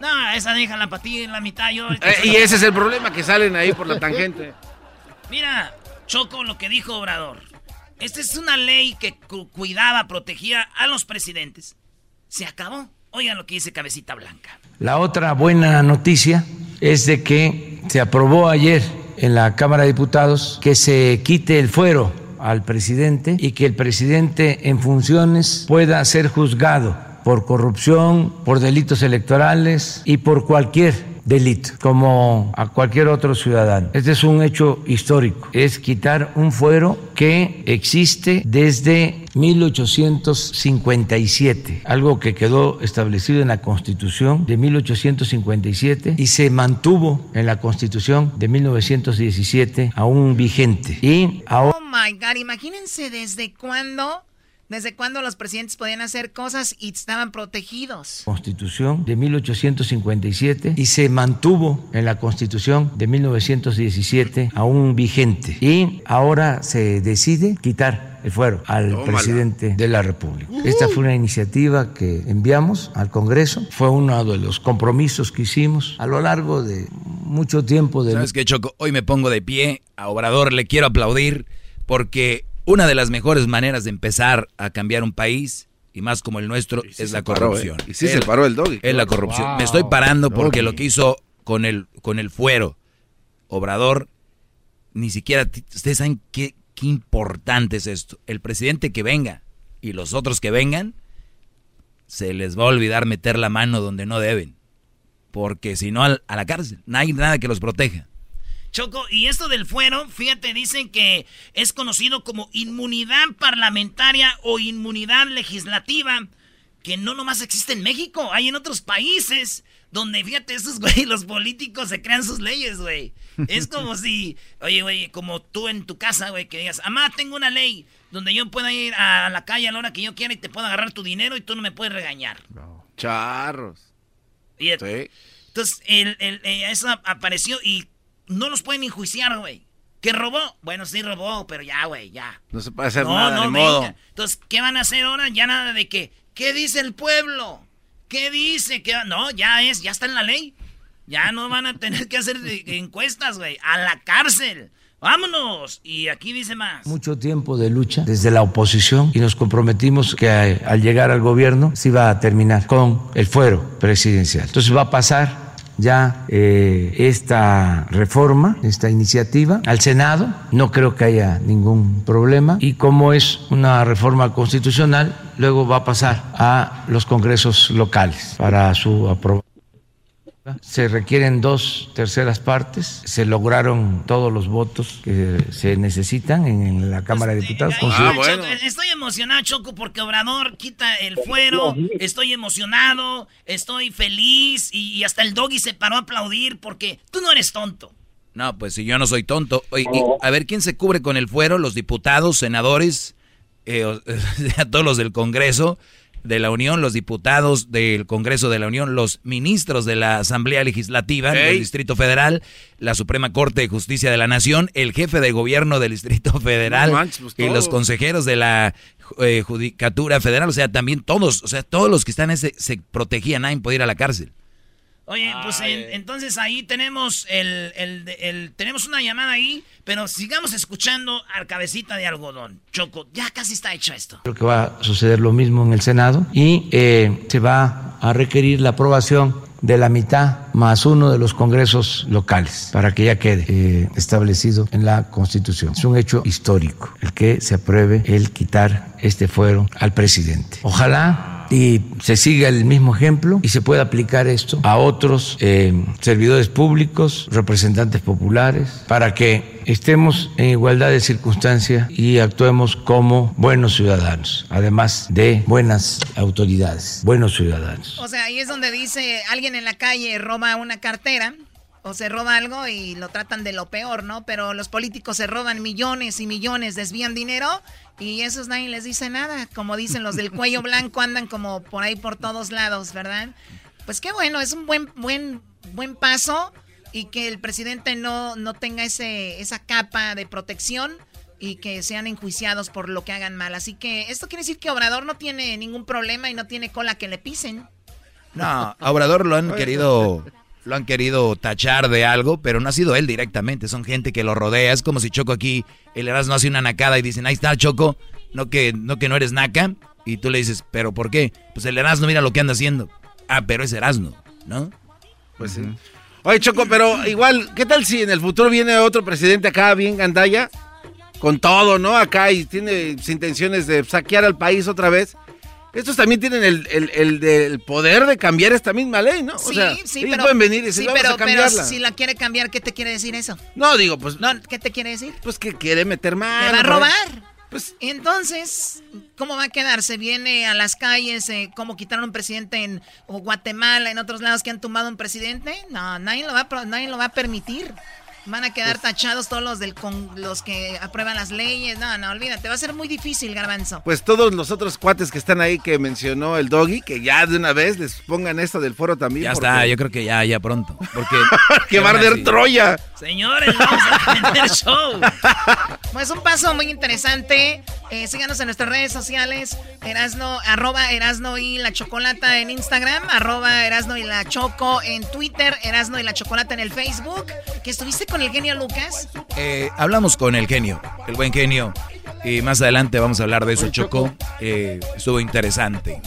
No, esa déjala para ti en la mitad. Yo, Eh, y ese es el problema, que salen ahí por la tangente. Mira, Choco, lo que dijo Obrador. Esta es una ley que cu- cuidaba, protegía a los presidentes. Se acabó. Oigan lo que dice Cabecita Blanca. La otra buena noticia es de que se aprobó ayer en la Cámara de Diputados que se quite el fuero al presidente y que el presidente en funciones pueda ser juzgado por corrupción, por delitos electorales y por cualquier delito, como a cualquier otro ciudadano. Este es un hecho histórico, es quitar un fuero que existe desde 1857, algo que quedó establecido en la Constitución de 1857 y se mantuvo en la Constitución de 1917 aún vigente. Y ahora... Oh my God, imagínense desde cuándo ¿Desde cuándo los presidentes podían hacer cosas y estaban protegidos? Constitución de 1857 y se mantuvo en la Constitución de 1917 aún vigente. Y ahora se decide quitar el fuero al presidente de la República. Esta fue una iniciativa que enviamos al Congreso, fue uno de los compromisos que hicimos a lo largo de mucho tiempo. De... ¿Sabes qué, Choco? Hoy me pongo de pie, a Obrador le quiero aplaudir porque una de las mejores maneras de empezar a cambiar un país, y más como el nuestro, es la corrupción. ¿eh? Y sí se paró el doggy. Es la corrupción. Me estoy parando porque lo que hizo con el, con el fuero, Obrador, ni siquiera, ustedes saben qué, qué importante es esto. El presidente que venga y los otros que vengan, se les va a olvidar meter la mano donde no deben. Porque si no, a la cárcel. No hay nada que los proteja. Choco, y esto del fuero, fíjate, dicen que es conocido como inmunidad parlamentaria o inmunidad legislativa, que no nomás existe en México, hay en otros países donde, fíjate, esos güey, los políticos se crean sus leyes, güey. Es como si, oye, güey, como tú en tu casa, güey, que digas, amá, tengo una ley donde yo pueda ir a la calle a la hora que yo quiera y te puedo agarrar tu dinero y tú no me puedes regañar. Charros. Y, Entonces, el, el, eh, eso apareció y no los pueden enjuiciar, güey. ¿Que robó? Bueno, sí robó, pero ya, güey, ya. No se puede hacer nada, no, modo. Entonces, ¿qué van a hacer ahora? Ya nada de que, ¿qué dice el pueblo? ¿Qué dice? que No, ya es, ya está en la ley. Ya no van a tener que hacer encuestas, güey. A la cárcel. Vámonos. Y aquí dice más. Mucho tiempo de lucha desde la oposición y nos comprometimos que al llegar al gobierno se iba a terminar con el fuero presidencial. Entonces va a pasar ya eh, esta reforma, esta iniciativa al Senado. No creo que haya ningún problema. Y como es una reforma constitucional, luego va a pasar a los congresos locales para su aprobación. Se requieren dos terceras partes. Se lograron todos los votos que se necesitan en la Cámara de Diputados. Ah, estoy emocionado, Choco, porque Obrador quita el fuero. Estoy emocionado, estoy feliz y, hasta el doggy se paró a aplaudir porque tú no eres tonto. No, pues si yo no soy tonto. a ver quién se cubre con el fuero, los diputados, senadores, eh, todos los del Congreso de la Unión, los diputados del Congreso de la Unión, los ministros de la Asamblea Legislativa del Distrito Federal, la Suprema Corte de Justicia de la Nación, el jefe de gobierno del Distrito Federal pues y los consejeros de la eh, Judicatura Federal, o sea, también todos, o sea, todos los que están en ese se protegían, nadie podía ir a la cárcel. Oye, pues entonces ahí tenemos el, el, tenemos una llamada ahí, pero sigamos escuchando al cabecita de algodón. Choco, ya casi está hecho esto. Creo que va a suceder lo mismo en el Senado y eh, se va a requerir la aprobación de la mitad más uno de los congresos locales para que ya quede eh, establecido en la Constitución. Es un hecho histórico el que se apruebe el quitar este fuero al presidente. Ojalá y se siga el mismo ejemplo y se pueda aplicar esto a otros eh, servidores públicos, representantes populares, para que estemos en igualdad de circunstancias y actuemos como buenos ciudadanos, además de buenas autoridades, buenos ciudadanos. O sea, ahí es donde dice alguien en la calle roba una cartera o se roba algo y lo tratan de lo peor, ¿no? Pero los políticos se roban millones y millones, desvían dinero y esos nadie les dice nada. Como dicen los del cuello blanco, andan como por ahí por todos lados, ¿verdad? Pues qué bueno, es un buen, buen, buen paso y que el presidente no, no tenga ese, esa capa de protección y que sean enjuiciados por lo que hagan mal. Así que esto quiere decir que Obrador no tiene ningún problema y no tiene cola que le pisen. No, a Obrador lo han querido lo han querido tachar de algo, pero no ha sido él directamente, son gente que lo rodea. Es como si Choco aquí, el Erasmo hace una nacada y dicen, ahí está Choco, no que, no que no eres naca. Y tú le dices, ¿pero por qué? Pues el Erasmo mira lo que anda haciendo. Ah, pero es Erasmo, ¿no? Pues sí. Oye, Choco, pero igual, ¿qué tal si en el futuro viene otro presidente acá bien gandalla? con todo, ¿no? Acá y tiene intenciones de saquear al país otra vez. Estos también tienen el, el, el, del poder de cambiar esta misma ley, ¿no? Sí, o sea, sí, ellos pero, pueden venir y decir, sí, vamos pero, a cambiarla. pero si la quiere cambiar, ¿qué te quiere decir eso? No, digo, pues... No, ¿qué te quiere decir? Pues que quiere meter mano. ¿Te va a robar? Pues entonces, ¿cómo va a quedar? ¿Se viene a las calles eh, como quitaron un presidente en Guatemala, en otros lados que han tumbado un presidente? No, nadie lo va a, nadie lo va a permitir. Van a Pues quedar tachados todos los del con, los que aprueban las leyes. No, no, olvídate, va a ser muy difícil, Garbanzo. Pues todos los otros cuates que están ahí que mencionó el doggy, que ya de una vez les pongan esto del foro también. Ya porque- está, yo creo que ya, ya pronto. Porque. que va a arder. Troya. Señores, vamos a prender show. Pues un paso muy interesante. Eh, síganos en nuestras redes sociales. Erasno, arroba Erasno y la Chocolata en Instagram. Arroba Erasno y la Choco en Twitter. Erasno y la Chocolata en el Facebook. ¿Que estuviste con el genio Lucas? Eh, hablamos con el genio, el buen genio. Y más adelante vamos a hablar de eso, Choco. Eh, estuvo interesante.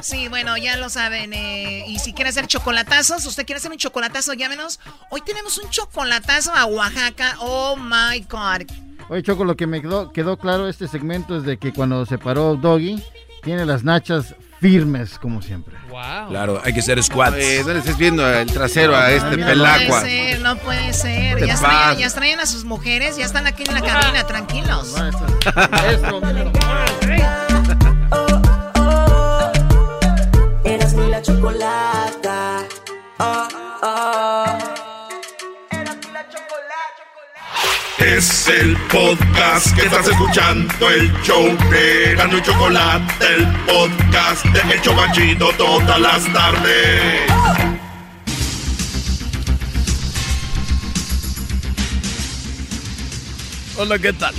Sí, bueno, ya lo saben. eh, y si quiere hacer chocolatazos, usted quiere hacer un chocolatazo, llámenos. Hoy tenemos un chocolatazo a Oaxaca. Oh my God. Oye, Choco, lo que me quedó, quedó claro este segmento es de que cuando se paró Doggy, tiene las nachas firmes, como siempre. Wow. Claro, hay que ser squats. Eh, no le estés viendo el trasero a este mira, No pelacua. puede ser, no puede ser. ¿Qué Ya extrañan a sus mujeres, ya están aquí en la cabina, tranquilos. Eras mi la chocolata. Oh, oh. Es el podcast que estás escuchando, el show de Gano y Chocolate, el podcast de El Chobachito todas las tardes. Hola, ¿qué tal?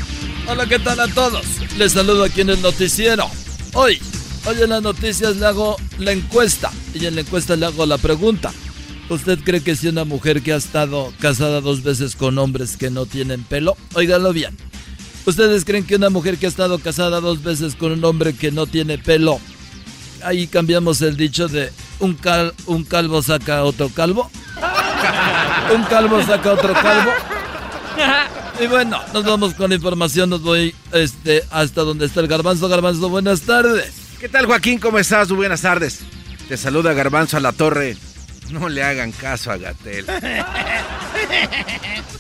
Hola, ¿qué tal a todos? Les saludo aquí en el noticiero. Hoy, hoy en las noticias le hago la encuesta y en la encuesta le hago la pregunta. ¿Usted cree que si una mujer que ha estado casada dos veces con hombres que no tienen pelo? Óigalo bien. ¿Ustedes creen que una mujer que ha estado casada dos veces con un hombre que no tiene pelo? Ahí cambiamos el dicho de un, cal- un calvo saca otro calvo. Un calvo saca otro calvo. Y bueno, nos vamos con la información. Nos voy este, hasta donde está el garbanzo. Garbanzo, buenas tardes. ¿Qué tal, Joaquín? ¿Cómo estás? Buenas tardes. Te saluda Garbanzo a la torre. No le hagan caso a Gatel.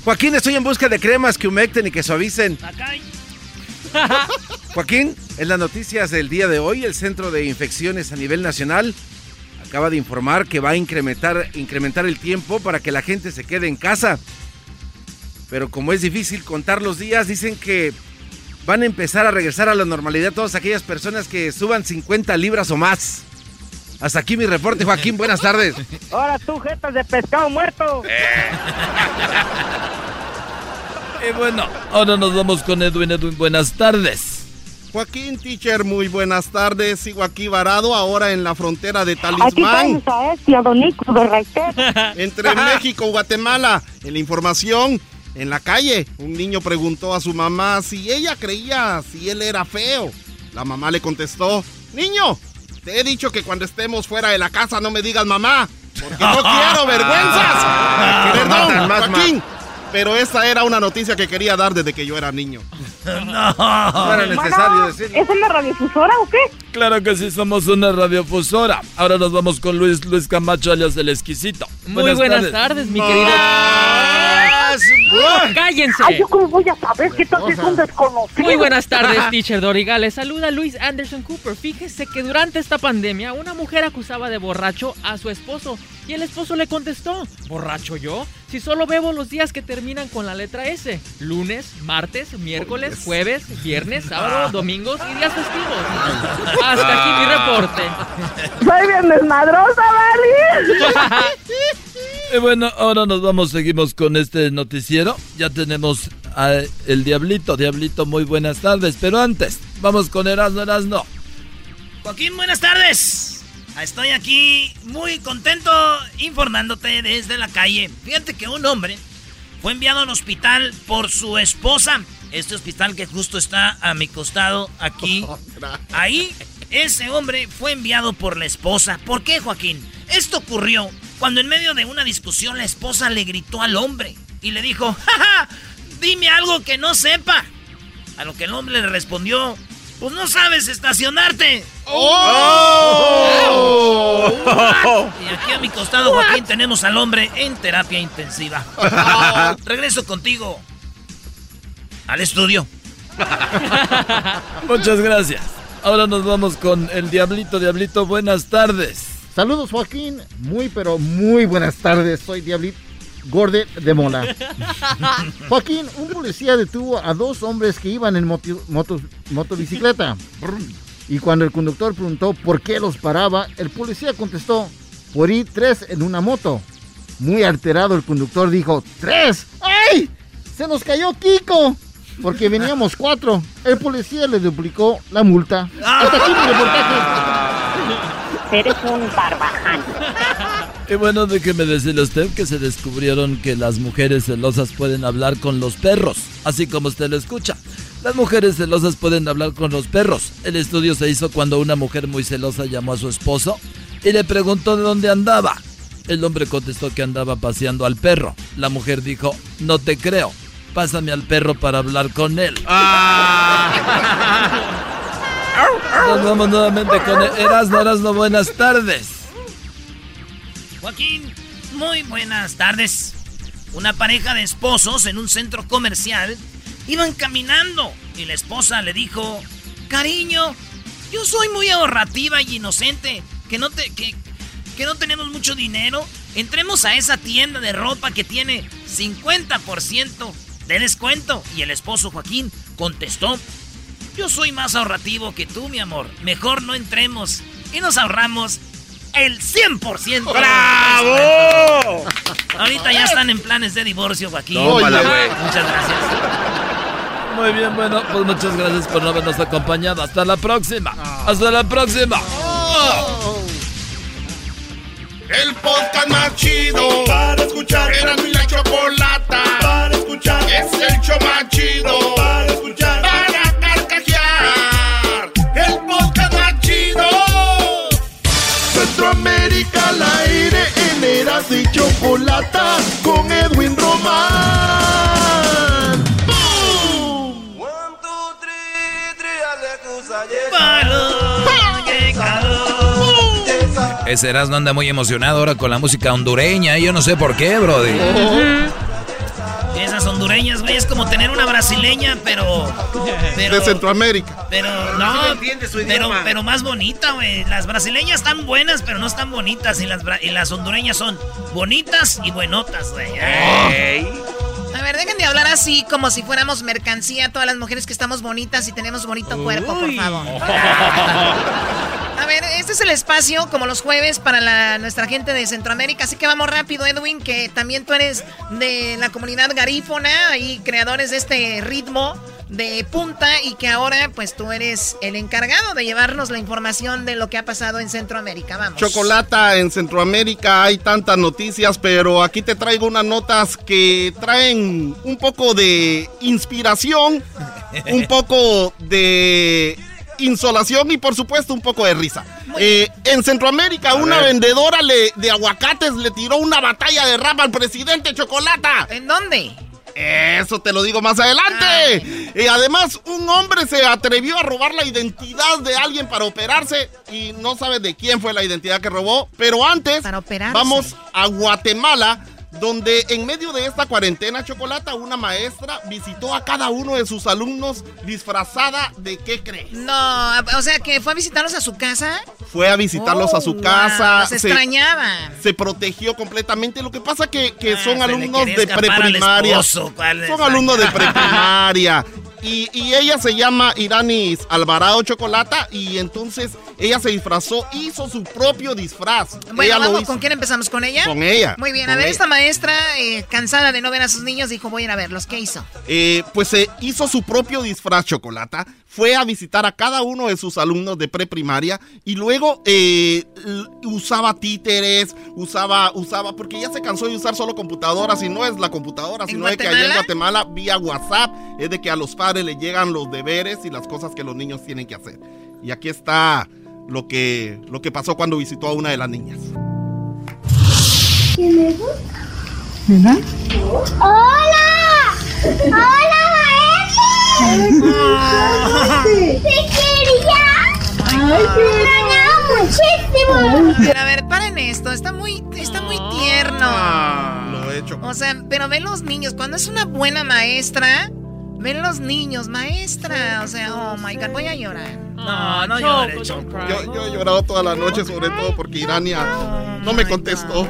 Joaquín, estoy en busca de cremas que humecten y que suavicen. Joaquín, en las noticias del día de hoy, el Centro de Infecciones a nivel nacional acaba de informar que va a incrementar, incrementar el tiempo para que la gente se quede en casa. Pero como es difícil contar los días, dicen que van a empezar a regresar a la normalidad todas aquellas personas que suban 50 libras o más. Hasta aquí mi reporte, Joaquín. Buenas tardes. Ahora tú, jetas de pescado muerto. Y bueno, ahora nos vamos con Edwin. Edwin, buenas tardes. Joaquín Teacher, muy buenas tardes. Sigo aquí varado ahora en la frontera de Aquí Talismán. traes a este, a Don Nico de. Entre México y Guatemala. En la información, en la calle, un niño preguntó a su mamá si ella creía si él era feo. La mamá le contestó, niño, te he dicho que cuando estemos fuera de la casa no me digas mamá, porque no quiero vergüenzas. Perdón, Joaquín. Pero esa era una noticia que quería dar desde que yo era niño. No era necesario decirlo. ¿Es una radiofusora o qué? Claro que sí, somos una radiofusora. Ahora nos vamos con Luis Luis Camacho, alias el exquisito. Muy buenas, tardes, mi querido. ¡Cállense! Ay, ¿yo cómo voy a saber que tú es un desconocido? Muy buenas tardes, teacher Doriga. Les saluda Luis Anderson Cooper. Fíjese que durante esta pandemia una mujer acusaba de borracho a su esposo y el esposo le contestó, ¿borracho yo? Si solo bebo los días que terminan con la letra S. Lunes, martes, miércoles, jueves, viernes, sábado, domingos y días festivos. Hasta aquí mi reporte. Soy bien desmadrosa, ¿vale? Y bueno, ahora nos vamos, seguimos con este noticiero. Ya tenemos a el Diablito. Diablito, muy buenas tardes. Pero antes, vamos con Erasmo Erasmo. Joaquín, buenas tardes. Estoy aquí muy contento informándote desde la calle. Fíjate que un hombre fue enviado al hospital por su esposa. Este hospital que justo está a mi costado aquí. Ahí, ese hombre fue enviado por la esposa. ¿Por qué, Joaquín? Esto ocurrió cuando en medio de una discusión la esposa le gritó al hombre y le dijo, ¡Ja, ja! dime algo que no sepa. A lo que el hombre le respondió, pues no sabes estacionarte. ¡Oh! Y aquí a mi costado, Joaquín, tenemos al hombre en terapia intensiva. Regreso contigo al estudio. Muchas gracias. Ahora nos vamos con el Diablito. Diablito, buenas tardes. Saludos, Joaquín. Muy, pero muy buenas tardes. Soy Diablito Gorde de Mola. Joaquín, un policía detuvo a dos hombres que iban en moto, moto- motobicicleta. Y cuando el conductor preguntó por qué los paraba, el policía contestó, por ir tres en una moto. Muy alterado el conductor dijo, ¿tres? ¡Ay! Se nos cayó Kiko. Porque veníamos cuatro. El policía le duplicó la multa. Hasta aquí mi reportaje. Eres un barbaján. Y bueno, déjeme decirle a usted que se descubrieron que las mujeres celosas pueden hablar con los perros, así como usted lo escucha. Las mujeres celosas pueden hablar con los perros. El estudio se hizo cuando una mujer muy celosa llamó a su esposo y le preguntó de dónde andaba. El hombre contestó que andaba paseando al perro. La mujer dijo, no te creo, pásame al perro para hablar con él. Nos vamos nuevamente con Erasmo, Erasmo, buenas tardes. Joaquín, muy buenas tardes. Una pareja de esposos en un centro comercial iban caminando y la esposa le dijo, cariño, yo soy muy ahorrativa y inocente, que no te, que, que no tenemos mucho dinero. Entremos a esa tienda de ropa que tiene 50% de descuento. Y el esposo Joaquín contestó, yo soy más ahorrativo que tú, mi amor. Mejor no entremos y nos ahorramos el 100%. ¡Bravo! Ahorita ya están en planes de divorcio, Joaquín. Tómala, güey. Muchas gracias. Muy bien, bueno, pues muchas gracias por no habernos acompañado. Hasta la próxima. Hasta la próxima. El podcast más chido para escuchar. Era mi la chocolata para escuchar. Es el show más chido y Chocolata con Edwin Román. ¡Bum! Ese Erasmo anda muy emocionado ahora con la música hondureña. y Yo no sé por qué, Brody. Hondureñas, güey, es como tener una brasileña, pero. pero De Centroamérica. Pero no, pero, pero más bonita, güey. Las brasileñas están buenas, pero no están bonitas. Y las, y las hondureñas son bonitas y buenotas, güey. A ver, dejen de hablar así como si fuéramos mercancía todas las mujeres que estamos bonitas y tenemos bonito cuerpo, por favor. A ver, este es el espacio, como los jueves, para nuestra gente de Centroamérica. Así que vamos rápido, Edwin, que también tú eres de la comunidad garífona y creadores de este ritmo de punta y que ahora, pues tú eres el encargado de llevarnos la información de lo que ha pasado en Centroamérica. Vamos. Chocolata en Centroamérica hay tantas noticias, pero aquí te traigo unas notas que traen un poco de inspiración, un poco de insolación y por supuesto un poco de risa. Eh, en Centroamérica una ver. vendedora le- de aguacates le tiró una batalla de rap al presidente Chocolata. ¿En dónde? Eso te lo digo más adelante. Y además, un hombre se atrevió a robar la identidad de alguien para operarse y no sabe de quién fue la identidad que robó. Pero antes, vamos a Guatemala, donde en medio de esta cuarentena chocolata, una maestra visitó a cada uno de sus alumnos disfrazada de qué crees. No, o sea que fue a visitarlos a su casa. Fue a visitarlos Oh, a su wow, casa. los extrañaban. Se protegió completamente. Lo que pasa que, que son se le alumnos de preprimaria. Son alumnos de preprimaria. Y, y ella se llama Iranis Alvarado Chocolata y entonces ella se disfrazó, hizo su propio disfraz. Bueno, vamos. ¿con quién empezamos? ¿Con ella? Con ella, Muy bien, a ver, ella. esta maestra, eh, cansada de no ver a sus niños, dijo, voy a ir a verlos. ¿Qué hizo? Eh, pues se hizo su propio disfraz Chocolata, fue a visitar a cada uno de sus alumnos de preprimaria y luego eh, usaba títeres, usaba, usaba, porque ya se cansó de usar solo computadoras y no es la computadora, ¿En sino es que allá en Guatemala? Vía WhatsApp es de que a los padres les llegan los deberes y las cosas que los niños tienen que hacer. Y aquí está lo que, lo que pasó cuando visitó a una de las niñas. ¿Hola? ¡Hola, maestro! ¡Te quería! ¡Ay, muchísimo! Pero a ver, paren esto. Está muy, está muy tierno. Lo he hecho. O sea, pero ven los niños. Cuando es una buena maestra, ven los niños, maestra. O sea, oh my god, voy a llorar. No, no llores, Choco. Yo, yo he llorado toda la noche, sobre todo porque Irania no me contestó.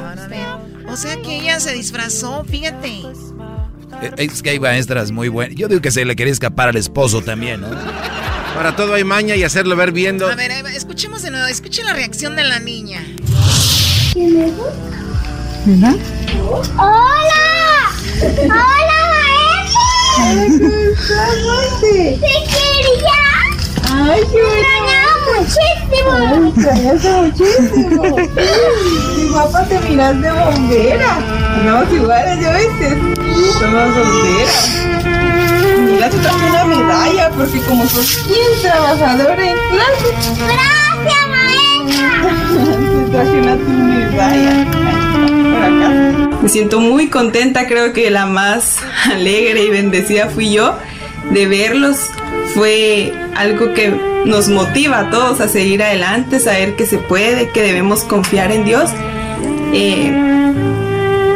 O sea que ella se disfrazó, fíjate. Eh, Es que hay maestras muy buenas. Yo digo que se le quería escapar al esposo también, ¿no? Para todo hay maña y hacerlo ver viendo. A ver, eh, escuchemos de nuevo, escuchen la reacción de la niña. ¿Quién es? ¿Verdad? ¡Hola! ¡Hola, maestra! ¡Te quería! ¡Ay, qué muchísimo! extrañaste muchísimo. Mi papá te miras de bombera. Andamos iguales, ¿ya viste? Somos bomberas. Mira, te traje una medalla porque como sos bien trabajadora en clase. ¡Gracias, maestra! te traje una tu medalla. Por acá. Me siento muy contenta, creo que la más alegre y bendecida fui yo de verlos. Fue algo que nos motiva a todos a seguir adelante, saber que se puede, que debemos confiar en Dios eh,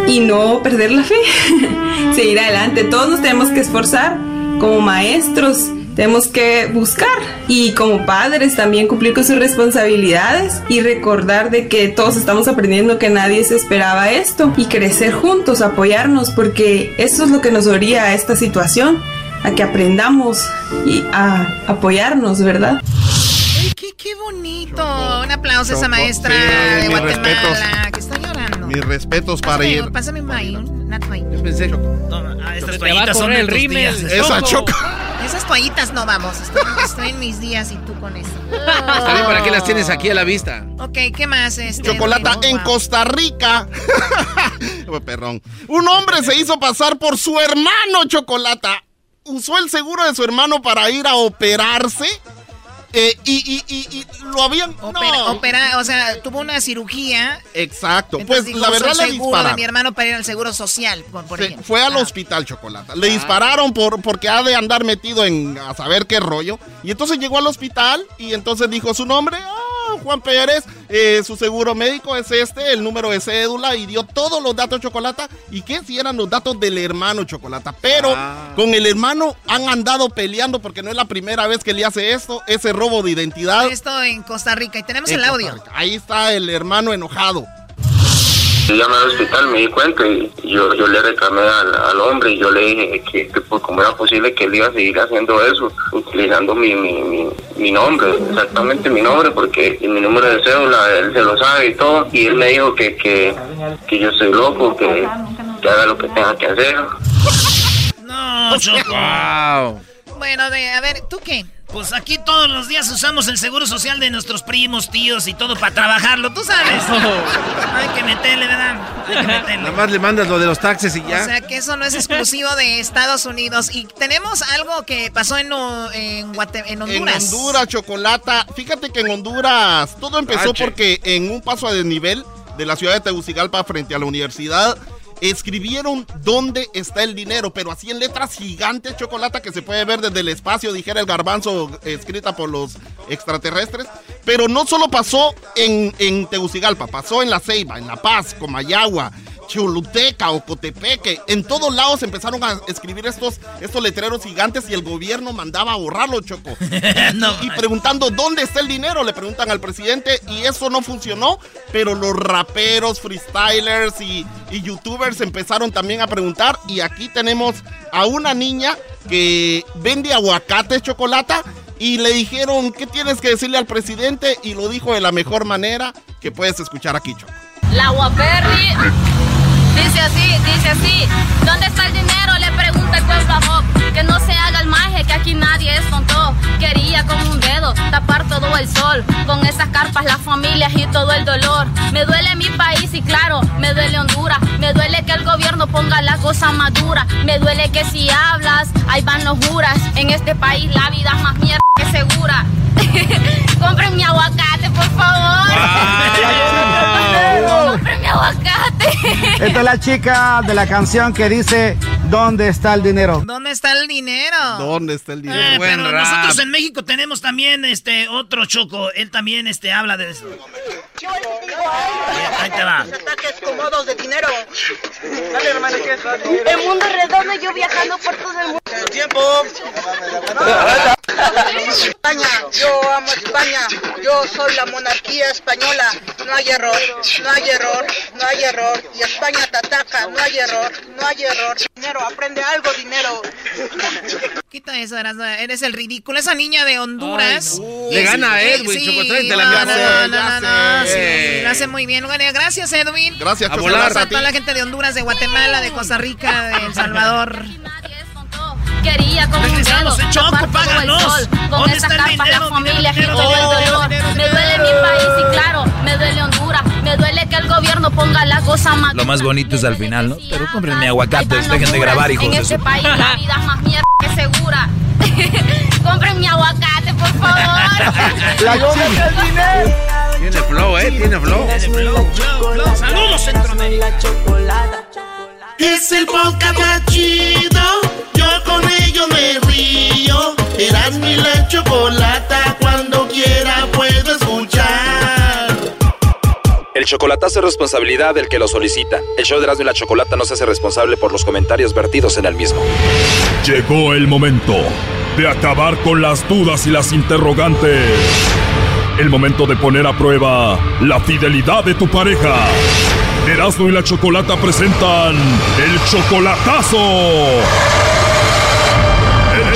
y no perder la fe, seguir adelante. Todos nos tenemos que esforzar como maestros, tenemos que buscar y como padres también cumplir con sus responsabilidades y recordar de que todos estamos aprendiendo que nadie se esperaba esto y crecer juntos, apoyarnos porque eso es lo que nos oría a esta situación, a que aprendamos y a apoyarnos, ¿verdad? Ay, qué, qué bonito. Un aplauso a esa Choco, maestra sí, de Guatemala que está llorando. Mis respetos para Pásame, ir. pásame un maíz, una toallita. Yo pensé. Ah, estas toallitas son el rímel. Esa choca. Esas toallitas no vamos. Estoy, estoy en mis días y tú con eso. Está bien, ¿para qué las tienes aquí a la vista? Ok, ¿qué más? Este, Chocolata Rodrigo? en Wow. Costa Rica. Oh, Perdón. Un hombre se hizo pasar por su hermano Chocolata. Usó el seguro de su hermano para ir a operarse. eh, y, y- y- y lo habían. Opera, no. opera- o sea, tuvo una cirugía. Exacto. entonces Pues dijo, la verdad "Uso el le seguro de dispararon. mi hermano para ir al seguro social, por, por Se ejemplo. fue al Ah. hospital Chocolata. Le dispararon por, porque ha de andar metido en a saber qué rollo. Y entonces llegó al hospital y entonces dijo su nombre. Ah, Juan Pérez. eh, su seguro médico es este, el número de cédula. Y dio todos los datos Chocolata. ¿Y qué? Si eran los datos del hermano Chocolata. Pero Ah. con el hermano han andado peleando porque no es la primera vez que le hace esto. Ese robo de identidad. Esto en Costa Rica. Y tenemos en el audio. Ahí está el hermano enojado. Yo llamé al hospital, me di cuenta y yo, yo le reclamé al, al hombre y yo le dije que, que pues, cómo era posible que él iba a seguir haciendo eso, utilizando mi, mi, mi, mi nombre, exactamente mi nombre, porque mi número de cédula él se lo sabe y todo. Y él me dijo que, que, que yo soy loco, que, que haga lo que tenga que hacer. No. Wow. Bueno, de, a ver, ¿tú qué? Pues aquí todos los días usamos el seguro social de nuestros primos, tíos y todo para trabajarlo, tú sabes. Hay que meterle, ¿verdad? Hay que meterle. Nada más le mandas lo de los taxes y ya. O sea que eso no es exclusivo de Estados Unidos. Y tenemos algo que pasó en, en, Guate- en Honduras. En Honduras, Chocolata. Fíjate que en Honduras todo empezó H. porque en un paso a desnivel de la ciudad de Tegucigalpa frente a la universidad escribieron dónde está el dinero, pero así en letras gigantes, Chocolata, que se puede ver desde el espacio, dijera el garbanzo, escrita por los extraterrestres. Pero no solo pasó en, en Tegucigalpa, pasó en La Ceiba, en La Paz, Comayagua, Choluteca, Ocotepeque. En todos lados empezaron a escribir estos, estos letreros gigantes y el gobierno mandaba a borrarlo, Choco. No, y preguntando dónde está el dinero, le preguntan al presidente y eso no funcionó, pero los raperos, freestylers y, y youtubers empezaron también a preguntar y aquí tenemos a una niña que vende aguacates, chocolata y le dijeron, ¿qué tienes que decirle al presidente? Y lo dijo de la mejor manera que puedes escuchar aquí, Choco. La Guaperri dice así, dice así. ¿Dónde está el dinero? Le pregunta el pueblo a Job. Que no se haga el maje, que aquí nadie es tonto. Quería con un dedo tapar todo el sol. Con esas carpas, las familias y todo el dolor. Me duele mi país y claro, me duele Honduras. Me duele que el gobierno ponga la cosa más dura. Me duele que si hablas, ahí van los juras. En este país la vida es más mierda que segura. Compren mi aguacate, por favor. Compren mi aguacate. Esta es la chica de la canción que dice ¿Dónde está el dinero? ¿Dónde está el dinero? ¿Dónde está el dinero? Eh, Buen pero rap. nosotros en México tenemos también este otro choco. Él también este habla de eso. Ahí te va. ataques cómodos de dinero. Dale, hermano, El mundo redondo y yo viajando por todo el mundo. Tiempo. España, yo amo España. Yo soy la monarquía española. No hay error, no hay error, no hay error. Y España te ataca, no hay error, no hay error. Dinero, aprende algo, dinero. Quita eso, eres el ridículo. Esa niña de Honduras. Le gana a Edwin, Choco, tráetela, mi no, no, no, no, no, sí, lo hace muy bien. Bueno, gracias, Edwin. Gracias, A volar. A toda la gente de Honduras, de Guatemala, de Costa Rica, de El Salvador. Quería con un Regresamos, dedo el Choco, tapar todo el páganos. sol. Con ¿Dónde esa está el capa la dinero, familia dinero, agitó dinero, el dinero, dolor. dinero, Me duele mi país y claro, me duele Honduras. Me duele que el gobierno ponga la cosa más... Lo más bonito es al final, ¿no? Pero cómprenme aguacates, Hay dejen de grabar, hijos En este país la vida es más mierda que segura. Compren mi aguacate, por favor. Tiene flow, ¿eh? Tiene flow. Saludos, Centroamérica. Es el podcast chido. Con ello me río. Eras mi la chocolata. Cuando quiera puedo escuchar. El chocolatazo es responsabilidad del que lo solicita. El show de Erasmo y la Chocolata no se hace responsable por los comentarios vertidos en el mismo. Llegó el momento de acabar con las dudas y las interrogantes. El momento de poner a prueba la fidelidad de tu pareja. Erasmo y la Chocolata presentan el chocolatazo.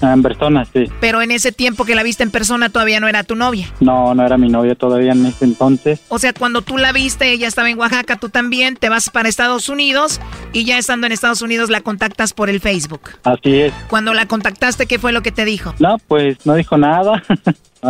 en persona, sí. Pero en ese tiempo que la viste en persona todavía no era tu novia. No, no era mi novia todavía en ese entonces. O sea, cuando tú la viste, ella estaba en Oaxaca, tú también, te vas para Estados Unidos y ya estando en Estados Unidos la contactas por el Facebook. Así es. Cuando la contactaste, ¿qué fue lo que te dijo? No, pues no dijo nada.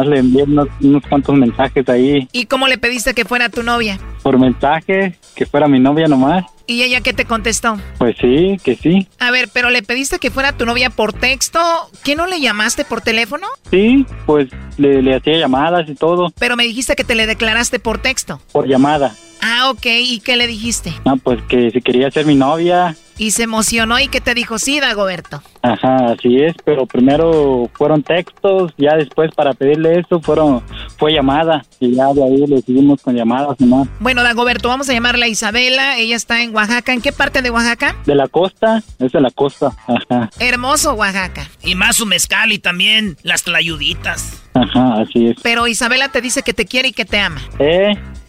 Le envié unos, unos cuantos mensajes ahí ¿Y cómo le pediste que fuera tu novia? por mensaje, que fuera mi novia nomás. ¿Y ella qué te contestó? Pues sí, que sí. A ver, pero le pediste que fuera tu novia por texto. ¿Qué no le llamaste por teléfono? Sí, pues le, le hacía llamadas y todo Pero me dijiste que te le declaraste por texto. por llamada. Ah, ok. ¿Y qué le dijiste? No, pues que si quería ser mi novia. Y se emocionó y que te dijo, sí, Dagoberto. Ajá, así es, pero primero fueron textos, ya después para pedirle eso fueron fue llamada y ya de ahí le seguimos con llamadas nomás. Bueno, Dagoberto, vamos a llamarla Isabela. Ella está en Oaxaca. ¿En qué parte de Oaxaca? De la costa, es de la costa, ajá, Hermoso, Oaxaca. Y más su mezcal y también las tlayuditas. ajá, así es. Pero Isabela te dice que te quiere y que te ama. Eh,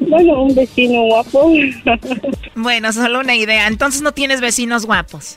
Bueno, un vecino guapo. Bueno, solo una idea. Entonces no tienes vecinos guapos.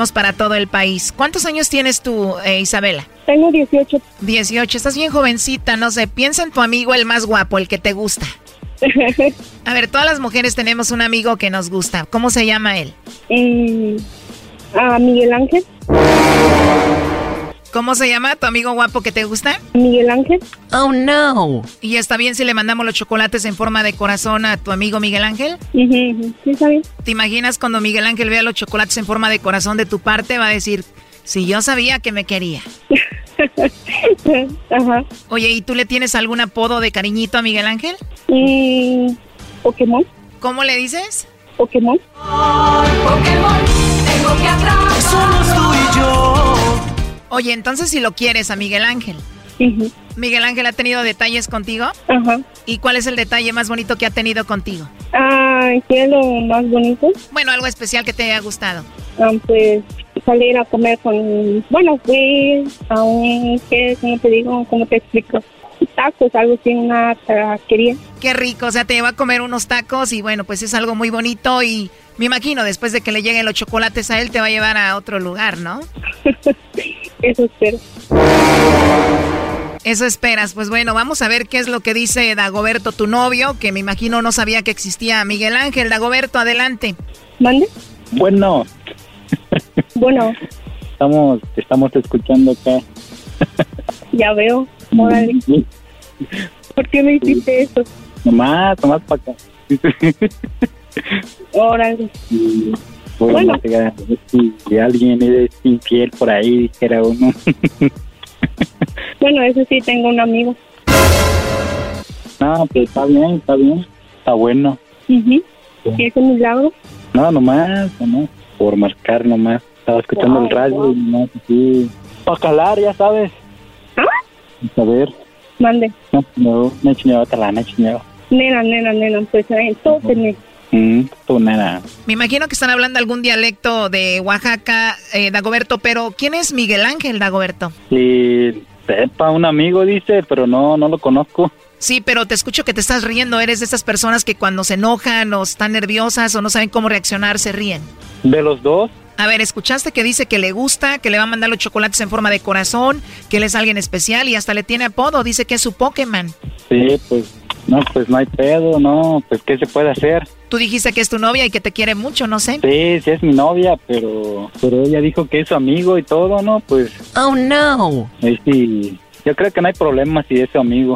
para todo el país. ¿Cuántos años tienes tú, eh, Isabela? Tengo 18. 18, estás bien jovencita, no sé, piensa en tu amigo el más guapo, el que te gusta. A ver, todas las mujeres tenemos un amigo que nos gusta. ¿Cómo se llama él? Mm, ¿A Miguel Ángel? ¿Cómo se llama tu amigo guapo que te gusta? Miguel Ángel. Oh, no. ¿Y está bien si le mandamos los chocolates en forma de corazón a tu amigo Miguel Ángel? Sí, está bien. ¿Te imaginas cuando Miguel Ángel vea los chocolates en forma de corazón de tu parte? Va a decir, si yo sabía que me quería. Ajá. Oye, ¿y tú le tienes algún apodo de cariñito a Miguel Ángel? Mm, Pokémon. ¿Cómo le dices? Pokémon. Pokémon, tengo que atrapar. Somos tú y yo. Oye, entonces si lo quieres a Miguel Ángel. ¿Miguel Ángel ha tenido detalles contigo? Ajá. ¿Y cuál es el detalle más bonito que ha tenido contigo? Ah, ¿qué es lo más bonito? Bueno, algo especial que te haya gustado. Ah, pues salir a comer con, bueno, fui a un, ¿qué, ¿cómo te digo? ¿Cómo te explico? Tacos, algo así, una taquería. Qué rico, o sea, te lleva a comer unos tacos y bueno, pues es algo muy bonito y me imagino después de que le lleguen los chocolates a él te va a llevar a otro lugar, ¿no? Eso espero. Eso esperas. Pues bueno, vamos a ver qué es lo que dice Dagoberto, tu novio, que me imagino no sabía que existía Miguel Ángel. Dagoberto, adelante. ¿Mande? Bueno, Bueno, estamos, estamos escuchando acá. ya veo. Órale. ¿Por qué me hiciste eso? Nomás, nomás para acá. Órale. Bueno, Bueno. si si alguien es infiel por ahí, dijera uno. Bueno, eso sí, tengo un amigo. no, pues está bien, está bien. Está bueno. Ujú. ¿Y ese milagro? No, nomás, nomás. Por marcar nomás. Estaba escuchando el radio y nomás así. Para calar, ya sabes. A ver. Mande. No, no, no no he chingado. Nena, nena, nena, pues eh, todo tenés. Mm, tú nada. Me imagino que están hablando algún dialecto de Oaxaca, eh, Dagoberto, pero ¿quién es Miguel Ángel, Dagoberto? Y sepa, un amigo dice, pero no, no lo conozco. Sí, pero te escucho que te estás riendo. Eres de esas personas que cuando se enojan o están nerviosas o no saben cómo reaccionar, se ríen. De los dos, A ver, escuchaste que dice que le gusta, que le va a mandar los chocolates en forma de corazón, que él es alguien especial y hasta le tiene apodo. Dice que es su Pokémon. sí, pues, no, pues no hay pedo, no, pues ¿qué se puede hacer? Tú dijiste que es tu novia y que te quiere mucho, no sé. Sí, sí es mi novia, pero, pero ella dijo que es su amigo y todo, ¿no? Pues, Oh, no. sí, yo creo que no hay problema si es su amigo.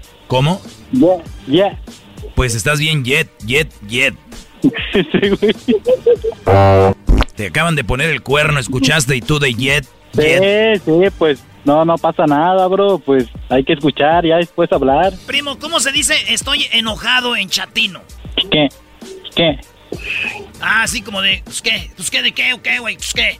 ¿Cómo? yeah, yeah. Pues estás bien jet, jet, jet. Sí, güey. Te acaban de poner el cuerno, escuchaste y tú de jet, Sí, jet. sí, pues no, no pasa nada, bro. Pues hay que escuchar, ya después hablar. Primo, ¿cómo se dice estoy enojado en chatino? ¿Qué? ¿Qué? Ah, así como de, pues qué, pues qué, de qué, o qué, güey, pues qué.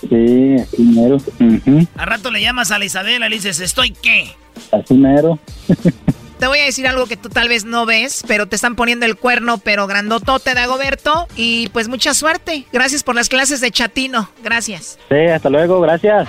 Sí, así mero. Ujú, A rato le llamas a la Isabela y le dices, ¿estoy qué? Así mero. te voy a decir algo que tú tal vez no ves, pero te están poniendo el cuerno, pero grandotote de Agoberto. Y pues mucha suerte. Gracias por las clases de chatino. Gracias. Sí, hasta luego, gracias.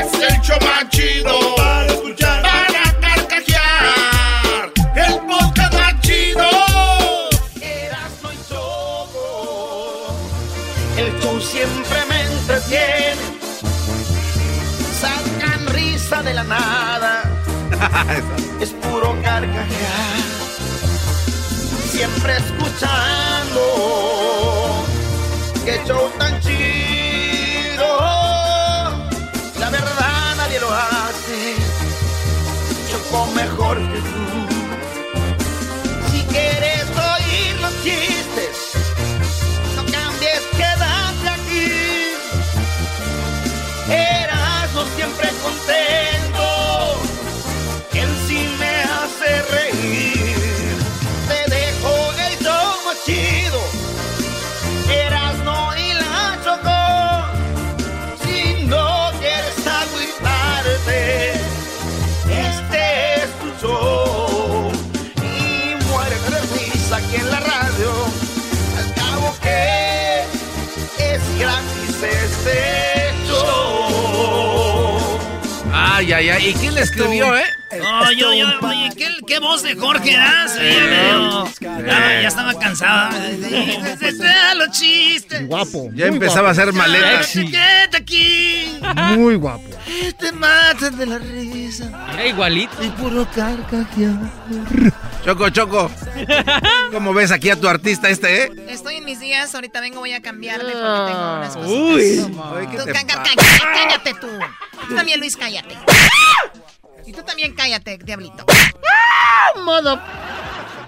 Es el show más chido para escuchar. Para carcajear. El podcast más chido. Erasmo y Choco. El show siempre me entretiene. Sacan risa de la nada. es puro carcajear. Siempre escuchando. Qué show tan Ay, ay, ay. ¿Y quién le escribió, eh? Oh, yo, yo, oye, ¿qué, qué voz de Jorge das? Ya, estaba cansada. los chistes. Guapo. Ya empezaba a guapo. hacer maletas. Aquí. Muy guapo. Te matan de la risa. Era igualito. Y puro carcajear. Choco, Choco. ¿Cómo ves aquí a tu artista este, eh? Estoy en mis días, ahorita vengo, voy a cambiarme porque tengo unas cosas. Uy. Ay, ¿qué Tú, cállate tú. Tú también, Luis, cállate. Y tú también cállate, diablito.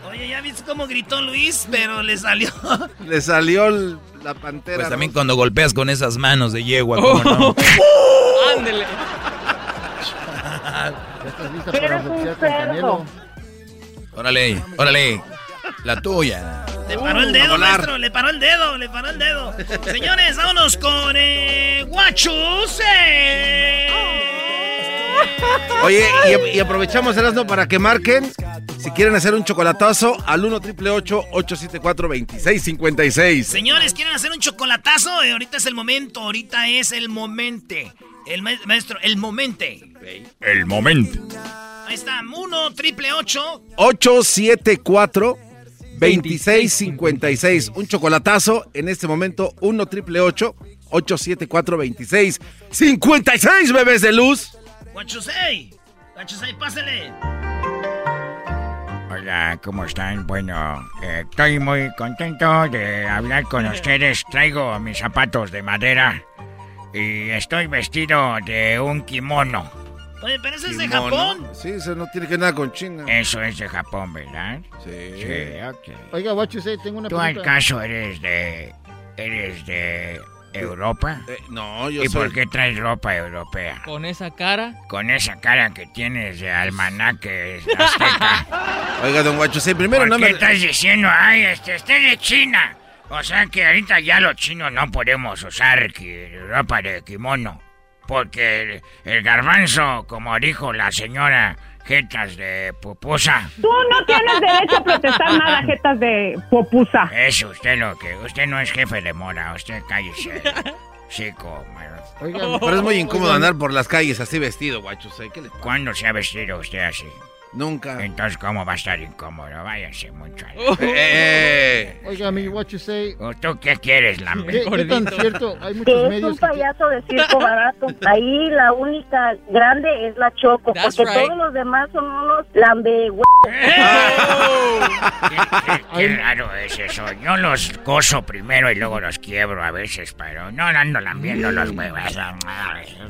Oye, ¿ya viste cómo gritó Luis? Pero le salió. Le salió el- la pantera. Pues también cuando golpeas con esas manos de yegua, ¿cómo no? Ándele. Ya estás lista para boxear con Canelo. Órale, órale. La tuya. Le paró el a dedo, maestro. Le paró el dedo, le paró el dedo. Señores, vámonos con eh, Guachuse. Oye, y, y aprovechamos, Erasmo, para que marquen si quieren hacer un chocolatazo al 1 triple 874 2656 Señores, ¿quieren hacer un chocolatazo? Eh, ahorita es el momento, ahorita es el momente. El ma- maestro, el momente. El momento. Ahí está, 1 triple 8. 874 2656 Un chocolatazo en este momento 1 triple 874 2656 bebés de luz. Guachusei. Guachusei, pásale. Hola, ¿cómo están? Bueno, eh, estoy muy contento de hablar con ustedes. Traigo mis zapatos de madera y estoy vestido de un kimono. Oye, pero ese es de. Japón. Sí, eso no tiene que ver nada con China. Eso es de Japón, ¿verdad? Sí. Sí, ok. Oiga, what you say, tengo una ¿Tú pregunta. acaso eres de... eres de Europa? Eh, no, yo ¿Y soy... por qué traes ropa europea? Con esa cara. Con esa cara que tienes de almanaque azteca. Oiga, don Guachusei, primero ¿Por no qué me... estás diciendo, ay, este, este es de China? O sea que ahorita ya los chinos no podemos usar ropa de kimono. Porque el, el garbanzo, como dijo la señora Jetas de Pupusa. Tú no tienes derecho a protestar nada, jetas de popusa. Eso, usted lo que... Usted no es jefe de mora, usted cállese. Chico, mano. Oiga, Pero es muy incómodo andar por las calles así vestido, Guachusei. ¿Qué le pasa? ¿Cuándo se ha vestido usted así? Nunca. Entonces, ¿cómo va a estar incómodo? Váyase mucho. al- Eh, Oiga, mi what you say. ¿O ¿Tú qué quieres, Lambe? ¿Qué, qué tan cierto? Hay Que muchos es medios un que... payaso de circo barato. Ahí la única grande es la Choco, That's porque right. todos los demás son unos lambe Qué, qué- qué raro es eso. Yo los gozo primero y luego los quiebro a veces, pero no ando lambiendo los huevos.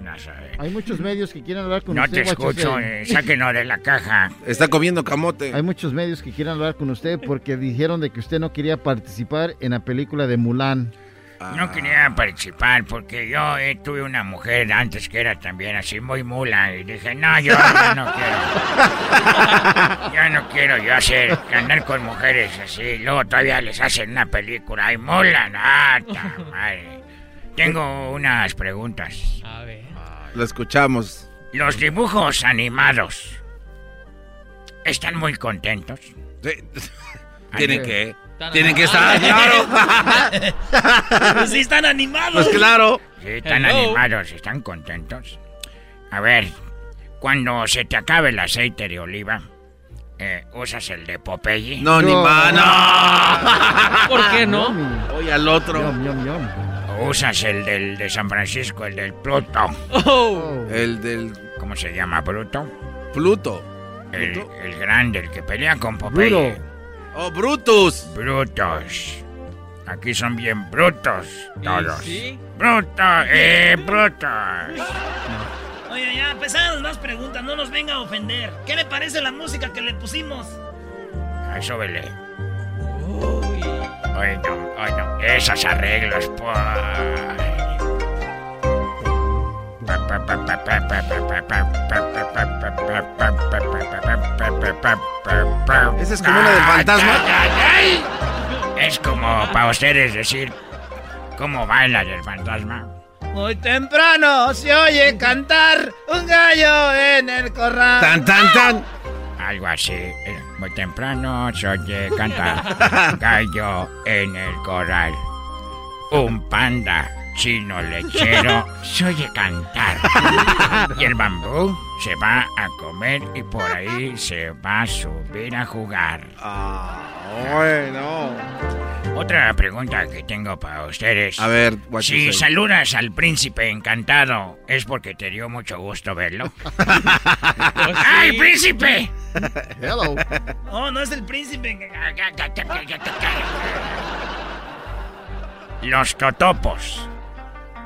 No, sé. Hay muchos medios que quieren hablar con No usted, te what you escucho, eh, sáquenos de la caja. Está comiendo camote. Hay muchos medios que quieren hablar con usted porque dijeron de que usted no quería participar en la película de Mulan. No quería participar porque yo eh, tuve una mujer antes que era también así muy mula y dije, no, yo ya no quiero. Ya no quiero yo hacer, andar con mujeres así. Luego todavía les hacen una película y mula, nada, madre. Tengo unas preguntas. A ver. Lo escuchamos. Los dibujos animados están muy contentos. Tienen que. Tienen que estar, claro. Pues sí están animados. Pues claro. Sí, están Hello. animados, están contentos. A ver, cuando se te acabe el aceite de oliva, eh, ¿usas el de Popeye? No, ni más, no. ¿Por qué no? Oye al otro. ¿O usas el del de San Francisco, el del Pluto? Oh. El del ¿Cómo se llama, Pluto? Pluto. El, el grande, el que pelea con Popeye. Bruto. Oh, Brutus. Brutos. Aquí son bien brutos todos. sí? Brutos, eh, brutos. Oye, ya empezaron más preguntas, no nos venga a ofender. ¿Qué le parece la música que le pusimos? Ay, súbele. Ay, no, ay, no. Esos arreglos, pues. ¿Esa es como una del fantasma? Es como para ustedes decir cómo baila el fantasma. Muy temprano se oye cantar un gallo en el corral. Tan, tan, tan. Algo así. Eh, Muy temprano se oye cantar gallo en el corral. Un panda chino lechero se oye cantar. Y el bambú se va a comer y por ahí se va a subir a jugar. Bueno. Otra pregunta que tengo para ustedes. A ver, Si saludas al príncipe encantado, ¿es porque te dio mucho gusto verlo? ¡Ay, príncipe! Hello. Oh, no es el príncipe. Los totopos.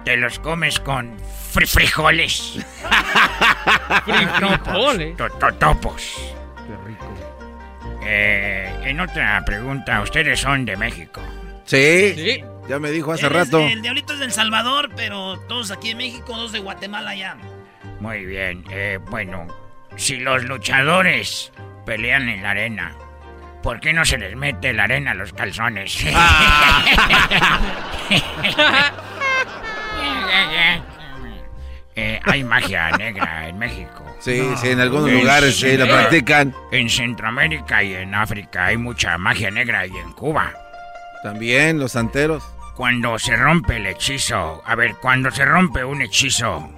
¿Te los comes con fri- frijoles? ¿Frijoles? To- Totopos. Eh, en otra pregunta, ustedes son de México. Sí. Sí. Ya me dijo hace rato. El diablito es del Salvador, pero todos aquí en México, dos de Guatemala ya. Muy bien. eh, bueno, si los luchadores pelean en la arena, ¿por qué no se les mete la arena a los calzones? Eh, hay magia negra en México. Sí, sí, en algunos En lugares sí la practican. En Centroamérica y en África hay mucha magia negra y en Cuba. También los santeros. Cuando se rompe el hechizo, a ver, cuando se rompe un hechizo,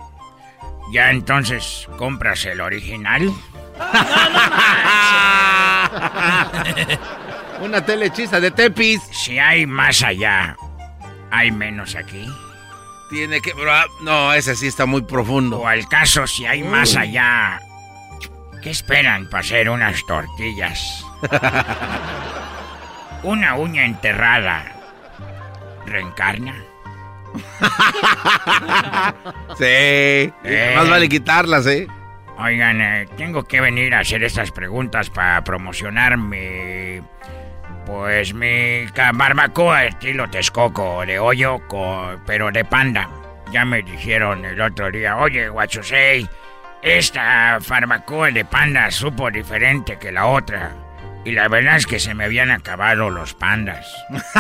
¿ya entonces compras el original? Una telehechiza de Tepis. Si hay más allá, ¿hay menos aquí? Tiene que. bro, No, ese sí está muy profundo. O al caso, si hay más allá, ¿qué esperan para hacer unas tortillas? Una uña enterrada, ¿reencarna? Sí. Eh. Más vale quitarlas, ¿eh? Oigan, eh, tengo que venir a hacer estas preguntas para promocionar mi... Pues mi barbacoa estilo Texcoco, de hoyo, co- pero de panda. Ya me dijeron el otro día, oye, guachusei, esta barbacoa de panda supo diferente que la otra. Y la verdad es que se me habían acabado los pandas.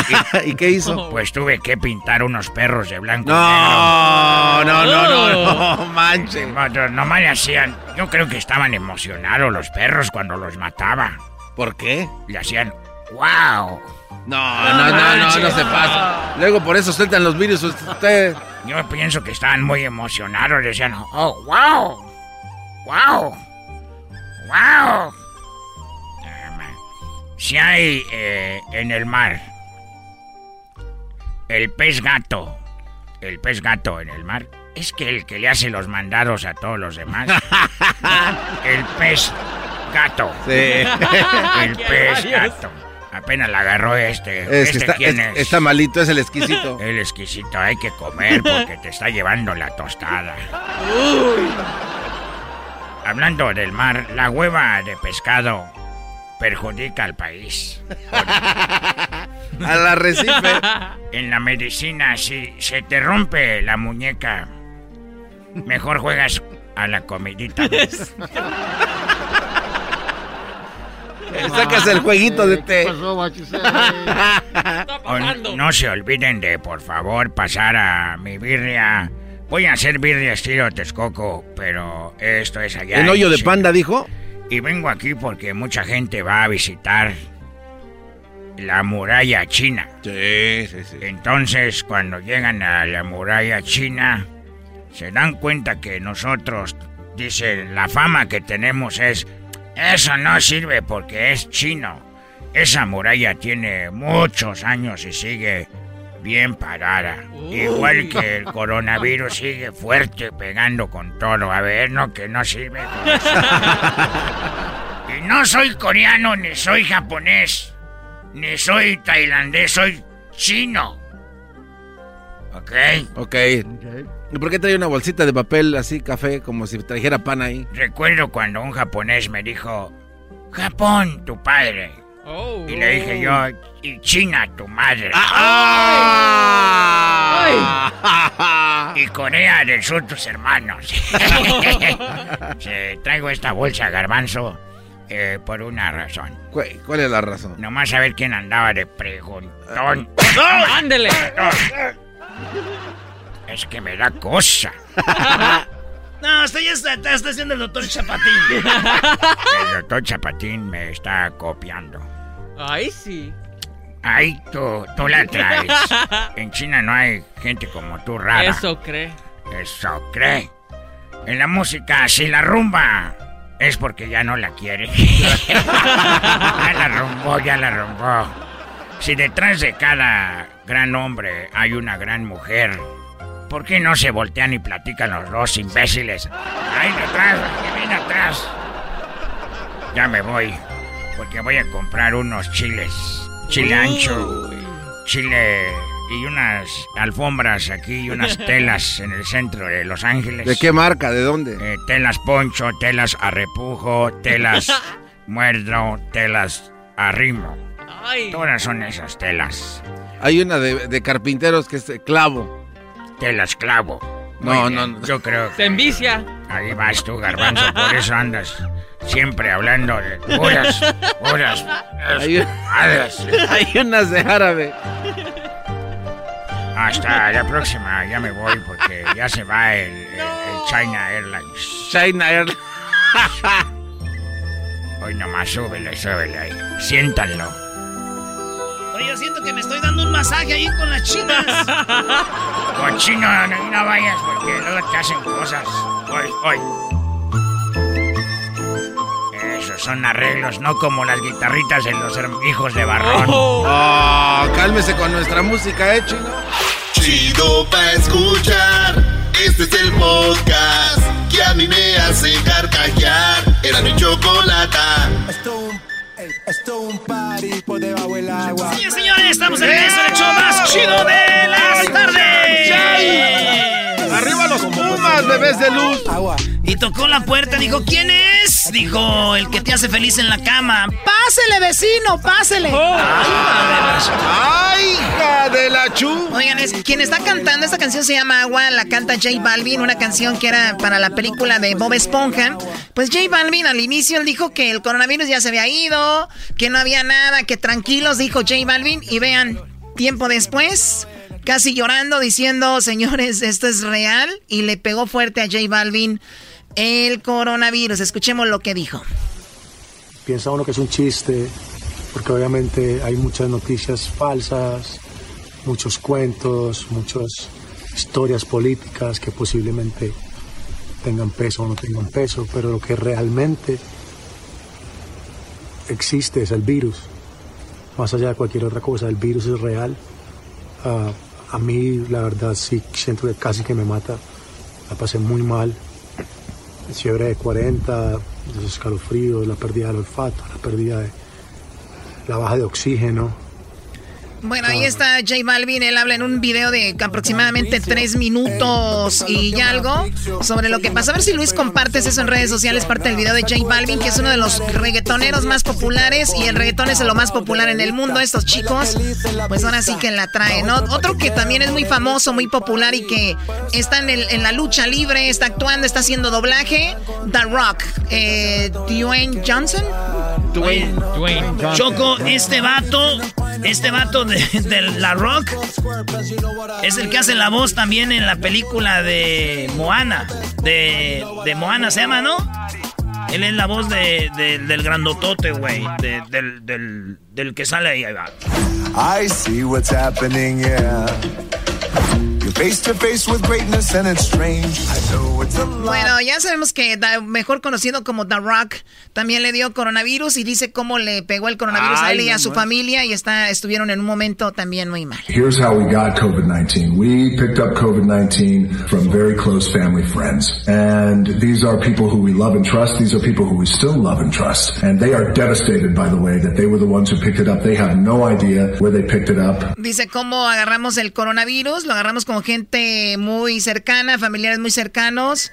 ¿Y qué hizo? Pues tuve que pintar unos perros de blanco y No, negro. no, no, no, no, manche. No, nomás le hacían. Yo creo que estaban emocionados los perros cuando los mataba. ¿Por qué? Le hacían. ¡Wow! No, no, no, no, no se pasa. Luego por eso sueltan los virus usted. Yo pienso que estaban muy emocionados. Decían, ¡Oh, wow! ¡Wow! ¡Wow! Si hay eh, en el mar el pez gato, el pez gato en el mar, es que el que le hace los mandados a todos los demás. el pez gato. Sí. El pez gato. Apenas la agarró este. Es que ¿Este está, quién es- es? está malito, es el exquisito. El exquisito, hay que comer porque te está llevando la tostada. hablando del mar, la hueva de pescado perjudica al país. Al arrecife. En la medicina, si se te rompe la muñeca, mejor juegas a la comidita. Sacas el jueguito de té. No se olviden de, por favor, pasar a mi birria. Voy a hacer birria estilo Texcoco, pero esto es allá. ¿En hoyo de panda, dijo? Y vengo aquí porque mucha gente va a visitar la muralla china. Sí, sí, sí. Entonces, cuando llegan a la muralla china, se dan cuenta que nosotros, dicen, la fama que tenemos es, eso no sirve porque es chino. Esa muralla tiene muchos años y sigue bien parada. Igual que el coronavirus sigue fuerte pegando con todo. A ver, no que no sirve. y no soy coreano, ni soy japonés, ni soy tailandés, soy chino. ¿Ok? Ok. ¿Y por qué trae una bolsita de papel así, café, como si trajera pan ahí? Recuerdo cuando un japonés me dijo, Japón, tu padre. y le dije yo, y China, tu madre. Y Corea del Sur, tus hermanos. Sí, traigo esta bolsa, garbanzo, eh, por una razón. ¿Cuál, cuál es la razón? Nomás a ver quién andaba de preguntón. ¡Ándele! Es que me da cosa. No, está, está, está haciendo el doctor Chapatín. El doctor Chapatín me está copiando. Ay, sí. Ay, tú, tú la traes. En China no hay gente como tú rara. Eso cree. Eso cree. En la música, si la rumba es porque ya no la quiere. ya la rumbó, ya la rumbó. Si detrás de cada gran hombre hay una gran mujer, ¿por qué no se voltean y platican los dos imbéciles? Ahí detrás, que viene atrás. Ya me voy, porque voy a comprar unos chiles. Chile ancho, chile y unas alfombras aquí y unas telas en el centro de Los Ángeles. ¿De qué marca? ¿De dónde? Eh, telas poncho, telas a repujo, telas muerdo, telas arrimo. Todas son esas telas. Hay una de, de carpinteros que es de clavo. Telas clavo. No, bien, no. Yo creo Se que envicia. ahí vas tú, garbanzo, por eso andas siempre hablando de puras, puras, Hay, hay unas de árabe. Hasta la próxima, ya me voy porque ya se va el, el- el China Airlines. China Airlines. Hoy nomás súbele, súbele ahí. Siéntanlo. Oye, yo siento que me estoy dando un masaje ahí con las chinas. Cochino, no, no vayas porque luego te hacen cosas. Hoy, hoy. Esos son arreglos, no como las guitarritas de los hijos de Barrón. Oh, cálmese con nuestra música, ¿eh, chino? Chido pa' escuchar. Este es el podcast que a mí me hace carcajear. Era mi chocolata. Esto un party por debajo del agua. Sí, señores, estamos en el show más chido de las tardes. ¡Arriba los Pumas, bebés de luz! Y tocó la puerta, dijo, ¿quién es? Dijo, el que te hace feliz en la cama. Pásele, vecino, pásele. ¡Ay, hija de la chu! Oigan, es, quien está cantando esta canción se llama Agua, la canta J Balvin, una canción que era para la película de Bob Esponja. Pues J Balvin al inicio él dijo que el coronavirus ya se había ido, que no había nada, que tranquilos, dijo J Balvin. Y vean, tiempo después, casi llorando, diciendo, señores, esto es real. Y le pegó fuerte a J Balvin el coronavirus. Escuchemos lo que dijo. Piensa uno que es un chiste, porque obviamente hay muchas noticias falsas, muchos cuentos, muchas historias políticas que posiblemente tengan peso o no tengan peso, pero lo que realmente existe es el virus. Más allá de cualquier otra cosa, el virus es real. Ah, a mí, la verdad, sí siento que casi que me mata. La pasé muy mal. Fiebre de 40, los escalofríos, la pérdida del olfato, la pérdida de la baja de oxígeno. Bueno, ahí está J Balvin. Él habla en un video de aproximadamente tres minutos y algo sobre lo que pasa. A ver si Luis compartes eso en redes sociales, parte del video de J Balvin, que es uno de los reggaetoneros más populares y el reggaetón es lo más popular en el mundo. Estos chicos, pues ahora sí que la traen. Otro que también es muy famoso, muy popular y que está en, la lucha libre, está actuando, está haciendo doblaje. The Rock, eh, Dwayne Johnson. Dwayne, Dwayne Choco, este vato, este vato de, La Rock es el que hace la voz también en la película de Moana. De, Moana se llama, ¿no? Él es la voz de, del grandotote, güey. del, del, del, que sale ahí. ahí. I see what's happening, yeah. Bueno, ya sabemos que mejor conocido como The Rock también le dio coronavirus y dice cómo le pegó el coronavirus a él y a su familia y está estuvieron en un momento también muy mal. Here's how we got COVID-19. We picked up COVID-19 from very close family friends. And these are people who we love and trust. These are people who we still love and trust. And they are devastated by the way that they were the ones who picked it up. They have no idea where they picked it up. Dice cómo agarramos el coronavirus, lo agarramos como gente muy cercana, familiares muy cercanos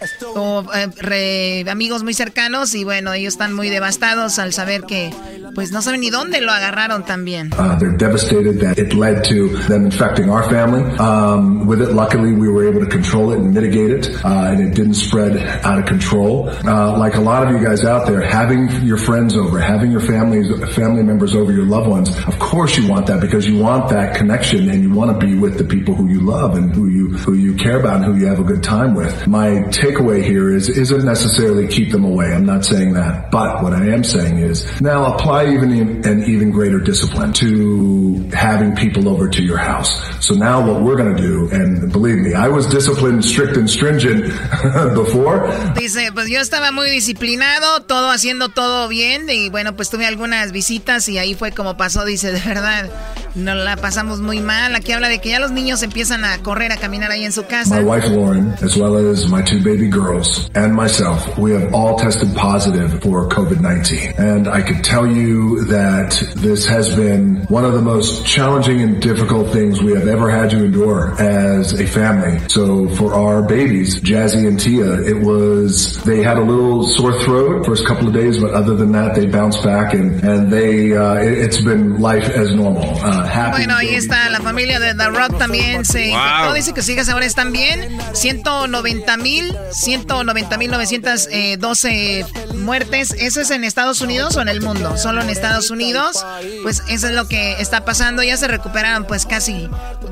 eh, amigos muy cercanos y bueno, ellos están muy devastados al saber que pues no saben ni dónde lo agarraron también. Uh, they're devastated that it led to them infecting our family. Um, with it, luckily, we were able to control it and mitigate it, uh, and it didn't spread out of control. Uh, like a lot of you guys out there, having your friends over, having your families, family members over, your loved ones, of course you want that because you want that connection and you want to be with the people who you love and who you who you care about and who you have a good time with. My takeaway here is isn't necessarily keep them away. I'm not saying that, but what I am saying is now apply even an even greater discipline to having people over to your house. So now what we're going to do, and believe me, I was disciplined, strict and stringent before. Dice, pues yo estaba muy disciplinado, todo haciendo todo bien y bueno, pues tuve algunas visitas y ahí fue como pasó, dice, de verdad, nos la pasamos muy mal. Aquí habla de que ya los niños empiezan a correr, a caminar ahí en su casa. My wife Lauren, as well as my two baby girls and myself, we have all tested positive for COVID-19. And I can tell you that this has been one of the most challenging and difficult things we have ever had to endure as a family. So for our babies, Jazzy and Tia, it was, they had a little sore throat first couple of days, but other than that, they bounced back and, and they, uh, it, has been life as normal. Uh, happy bueno, ahí está la familia de The Rock también se wow. Que sigas ahora están bien. 190 mil, 190 mil 912 muertes. ¿Eso es en Estados Unidos o en el mundo? Solo en Estados Unidos. Pues eso es lo que está pasando. Ya se recuperaron pues casi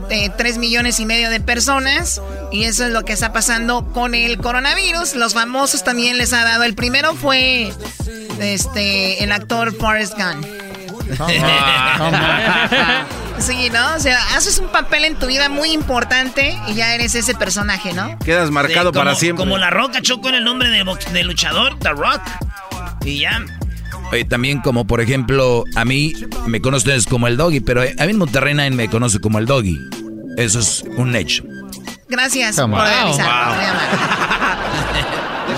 eh, 3 millones y medio de personas. Y eso es lo que está pasando con el coronavirus. Los famosos también les ha dado. El primero fue este el actor Forrest Gump. Sí, ¿no? O sea, haces un papel en tu vida muy importante y ya eres ese personaje, ¿no? Quedas marcado para siempre. Como la roca chocó en el nombre de, luchador, The Rock. Y ya. también como por ejemplo, a mí me conocen como el doggy, pero a mí en Monterrey nadie me conoce como el doggy. Eso es un hecho. Gracias por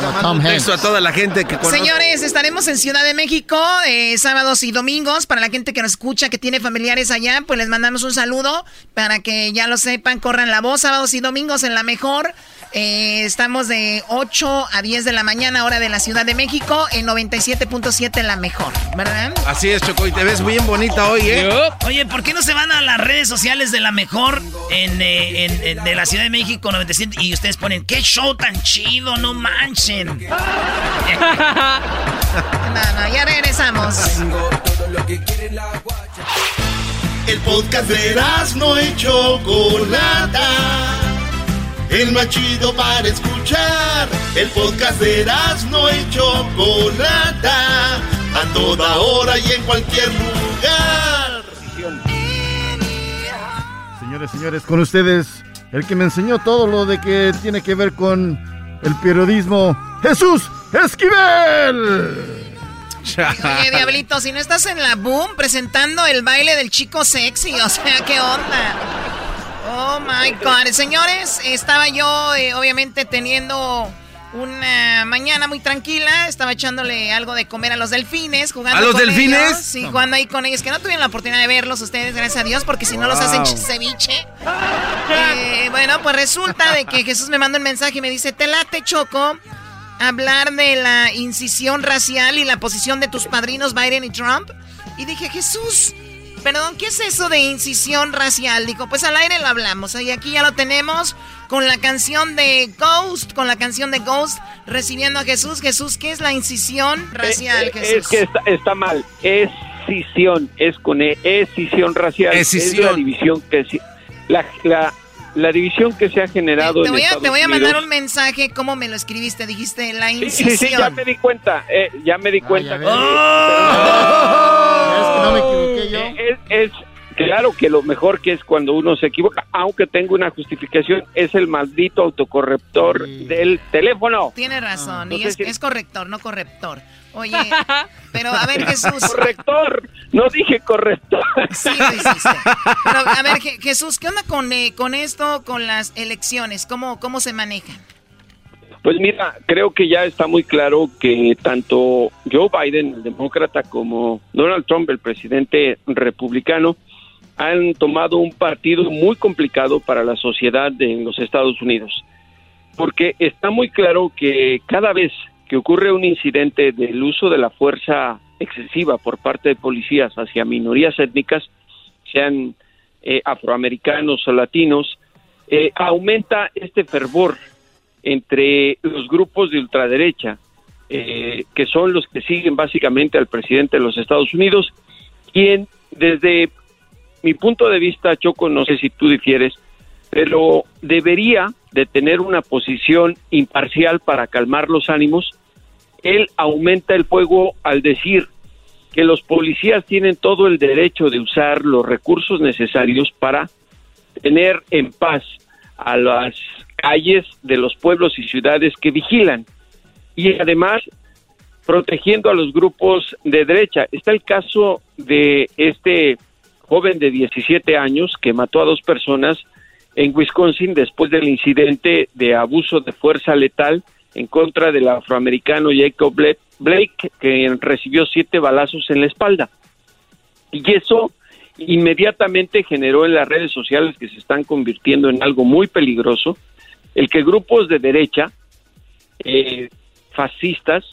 a toda la gente que Señores, estaremos en Ciudad de México eh, sábados y domingos. Para la gente que nos escucha, que tiene familiares allá, pues les mandamos un saludo para que ya lo sepan, corran la voz. Sábados y domingos en la mejor. Eh, estamos de 8 a 10 de la mañana, hora de la Ciudad de México, en 97.7 la mejor, ¿verdad? Así es, Choco, y te ves bien bonita hoy, ¿eh? Oye, ¿por qué no se van a las redes sociales de la mejor en, eh, de la Ciudad de México 97 y ustedes ponen, qué show tan chido, no manchen? no, no, ya regresamos. El podcast de no hecho Chocolata el más chido para escuchar. El podcast de no y Chocolata, a toda hora y en cualquier lugar. Señores, señores, con ustedes, el que me enseñó todo lo de que tiene que ver con el periodismo, Jesús Esquivel. Oye, Diablito, si no estás en la boom presentando el baile del chico sexy, o sea, ¿qué onda? Oh my God. Señores, estaba yo eh, obviamente teniendo una mañana muy tranquila, estaba echándole algo de comer a los delfines, jugando ¿A los con delfines? ellos, sí, jugando ahí con ellos, que no tuvieron la oportunidad de verlos ustedes, gracias a Dios, porque si no los hacen ceviche. Eh, bueno, pues resulta de que Jesús me manda un mensaje y me dice, te late, Choco, hablar de la incisión racial y la posición de tus padrinos Biden y Trump. Y dije, Jesús, perdón, ¿qué es eso de incisión racial? Dijo, pues al aire lo hablamos. Y aquí ya lo tenemos con la canción de Ghost, con la canción de Ghost, recibiendo a Jesús. Jesús, ¿qué es la incisión racial, Eh, eh, Jesús? Es que está, está mal. Escisión, es con E, escisión racial. Escisión. Es la división que se- la, la, la división que se ha generado Te en voy, a, te voy a Unidos. mandar un mensaje, ¿cómo me lo escribiste? Dijiste la Sí, incisión. sí, sí, ya me di cuenta, eh, ya me di cuenta. que- Es que no me equivoqué yo. Eh, Es, es- claro que lo mejor que es cuando uno se equivoca, aunque tengo una justificación, es el maldito autocorrector del teléfono. Tienes razón, y es, corrector, no corrector. Oye, pero a ver, Jesús. Corrector, no dije corrector. Sí, lo hiciste. Pero a ver, Je- Jesús, ¿qué onda con, eh, con esto, con las elecciones? ¿Cómo, cómo se manejan? Pues mira, creo que ya está muy claro que tanto Joe Biden, el demócrata, como Donald Trump, el presidente republicano, han tomado un partido muy complicado para la sociedad de los Estados Unidos. Porque está muy claro que cada vez que ocurre un incidente del uso de la fuerza excesiva por parte de policías hacia minorías étnicas, sean eh, afroamericanos o latinos, eh, aumenta este fervor entre los grupos de ultraderecha, eh, que son los que siguen básicamente al presidente de los Estados Unidos, quien desde mi punto de vista, Choco, no sé si tú difieres, pero debería de tener una posición imparcial para calmar los ánimos. Él aumenta el fuego al decir que los policías tienen todo el derecho de usar los recursos necesarios para tener en paz a las calles de los pueblos y ciudades que vigilan y además protegiendo a los grupos de derecha. Está el caso de este joven de 17 años que mató a dos personas en Wisconsin después del incidente de abuso de fuerza letal en contra del afroamericano Jacob Bla- Blake, que recibió siete balazos en la espalda. Y eso inmediatamente generó en las redes sociales que se están convirtiendo en algo muy peligroso, el que grupos de derecha, eh, fascistas,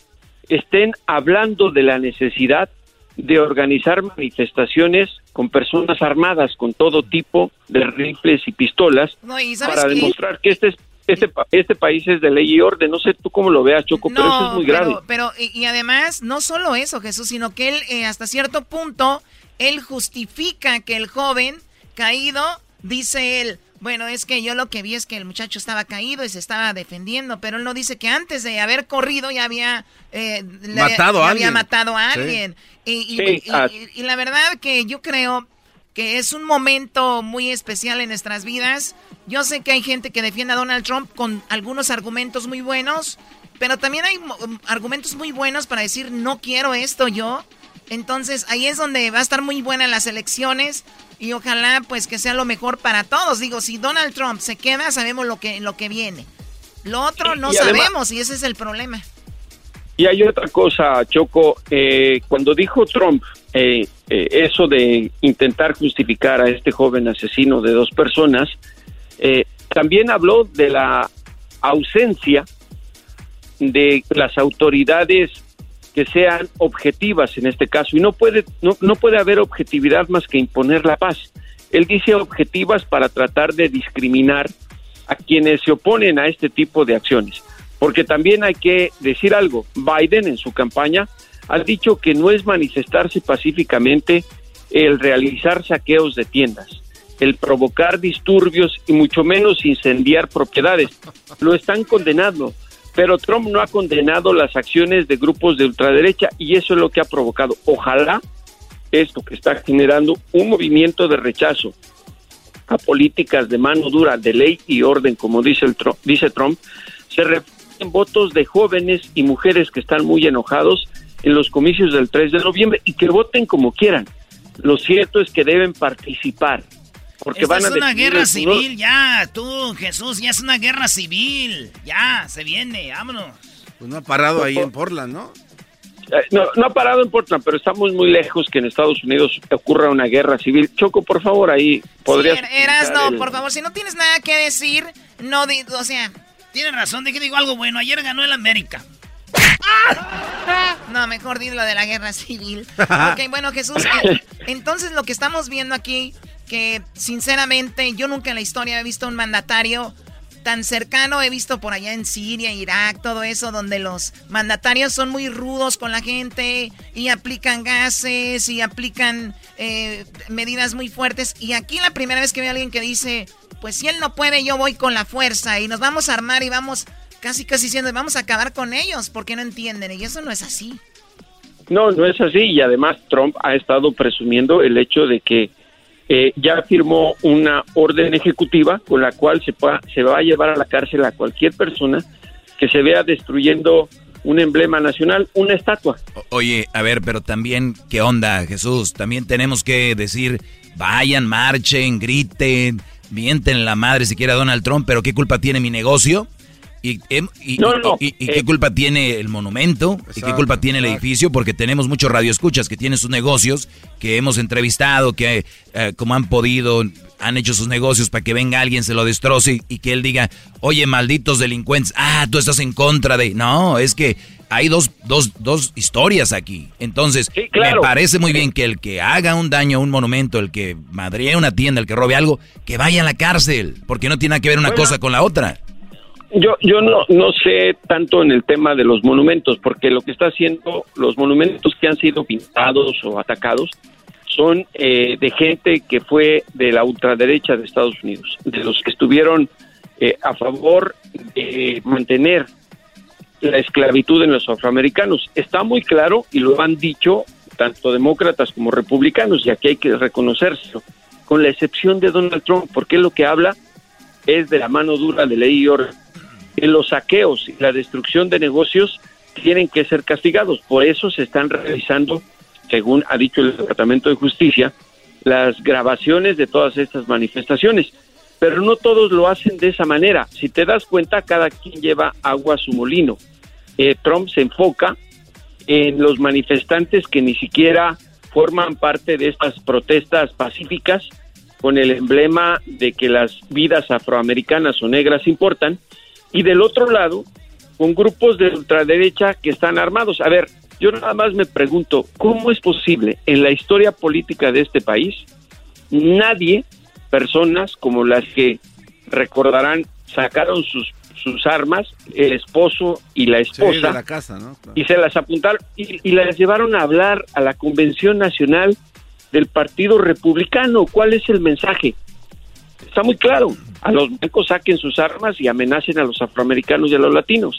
estén hablando de la necesidad de organizar manifestaciones con personas armadas, con todo tipo de rifles y pistolas, No, y ¿sabes para qué? demostrar que este es este, este país es de ley y orden. No sé tú cómo lo veas, Choco, pero eso es muy pero- grave. Pero, y, y además, no solo eso, Jesús, sino que él, eh, hasta cierto punto, él justifica que el joven caído, dice él, bueno, es que yo lo que vi es que el muchacho estaba caído y se estaba defendiendo, pero él no dice que antes de haber corrido ya había, eh, le- Matado a ya había alguien. matado a Sí. alguien. Y, y- Sí, y- ah. y- y la verdad que yo creo que es un momento muy especial en nuestras vidas. Yo sé que hay gente que defiende a Donald Trump con algunos argumentos muy buenos, pero también hay mo- argumentos muy buenos para decir no quiero esto yo. Entonces ahí es donde va a estar muy buena las elecciones y ojalá pues que sea lo mejor para todos. Digo, si Donald Trump se queda, sabemos lo que, lo que viene. Lo otro no y además- sabemos y ese es el problema. Y hay otra cosa, Choco, eh, cuando dijo Trump eh, eh, eso de intentar justificar a este joven asesino de dos personas, eh, también habló de la ausencia de las autoridades que sean objetivas en este caso y no puede no, no puede haber objetividad más que imponer la paz. Él dice objetivas para tratar de discriminar a quienes se oponen a este tipo de acciones. Porque también hay que decir algo, Biden en su campaña ha dicho que no es manifestarse pacíficamente el realizar saqueos de tiendas, el provocar disturbios y mucho menos incendiar propiedades. Lo están condenando, pero Trump no ha condenado las acciones de grupos de ultraderecha y eso es lo que ha provocado. Ojalá esto que está generando un movimiento de rechazo a políticas de mano dura, de ley y orden, como dice, el Trump, dice Trump, se reflejen votos de jóvenes y mujeres que están muy enojados en los comicios del 3 de noviembre y que voten como quieran. Lo cierto es que deben participar, porque Esta van a es una guerra civil, ya, tú, Jesús, ya es una guerra civil. Ya, se viene, vámonos. Pues no ha parado ahí en Portland, ¿no? Eh, No, no ha parado en Portland, pero estamos muy lejos que en Estados Unidos ocurra una guerra civil. Choco, por favor, ahí podrías... Sí, Eras, no, el- por favor, si no tienes nada que decir, no, di- o sea... Tienes razón, de que digo algo bueno. Ayer ganó el América. No, mejor di lo de la guerra civil. ok, bueno, Jesús, entonces lo que estamos viendo aquí, que sinceramente yo nunca en la historia he visto un mandatario tan cercano, he visto por allá en Siria, Irak, todo eso, donde los mandatarios son muy rudos con la gente y aplican gases y aplican eh, medidas muy fuertes. Y aquí la primera vez que veo a alguien que dice, pues si él no puede, yo voy con la fuerza y nos vamos a armar y vamos casi casi diciendo, vamos a acabar con ellos porque no entienden. Y eso no es así. No, no es así. Y además Trump ha estado presumiendo el hecho de que eh, ya firmó una orden ejecutiva con la cual se, se va a llevar a la cárcel a cualquier persona que se vea destruyendo un emblema nacional, una estatua. Oye, a ver, pero también, ¿qué onda, Jesús? También tenemos que decir, vayan, marchen, griten, mienten la madre si quiere a Donald Trump, pero ¿qué culpa tiene mi negocio? ¿Y, em- y- No, y- no, y- y eh, qué culpa tiene el monumento? ¿Y qué culpa tiene el edificio? Porque tenemos muchos radioescuchas que tienen sus negocios, que hemos entrevistado, que eh, como han podido, han hecho sus negocios para que venga alguien, se lo destroce y, que él diga, oye, malditos delincuentes, ah, tú estás en contra de... No, es que hay dos, dos, dos historias aquí. Entonces, claro. me parece muy bien que el que haga un daño a un monumento, el que madree una tienda, el que robe algo, que vaya a la cárcel, porque no tiene que ver una Bueno. cosa con la otra. Yo, yo no, no sé tanto en el tema de los monumentos, porque lo que está haciendo los monumentos que han sido pintados o atacados son eh, de gente que fue de la ultraderecha de Estados Unidos, de los que estuvieron eh, a favor de mantener la esclavitud en los afroamericanos. Está muy claro y lo han dicho tanto demócratas como republicanos, y aquí hay que reconocerlo, con la excepción de Donald Trump, porque lo que habla es de la mano dura de ley y orden. Que los saqueos y la destrucción de negocios tienen que ser castigados. Por eso se están realizando, según ha dicho el Departamento de Justicia, las grabaciones de todas estas manifestaciones. Pero no todos lo hacen de esa manera. Si te das cuenta, cada quien lleva agua a su molino. Eh, Trump se enfoca en los manifestantes que ni siquiera forman parte de estas protestas pacíficas con el emblema de que las vidas afroamericanas o negras importan, y del otro lado, con grupos de ultraderecha que están armados. A ver, yo nada más me pregunto, ¿cómo es posible en la historia política de este país nadie, personas como las que recordarán, sacaron sus, sus armas, el esposo y la Sí, esposa, de la casa, ¿no? Claro. y se las apuntaron y, y las llevaron a hablar a la convención nacional del Partido Republicano. ¿Cuál es el mensaje? Está muy claro. A los blancos saquen sus armas y amenacen a los afroamericanos y a los latinos.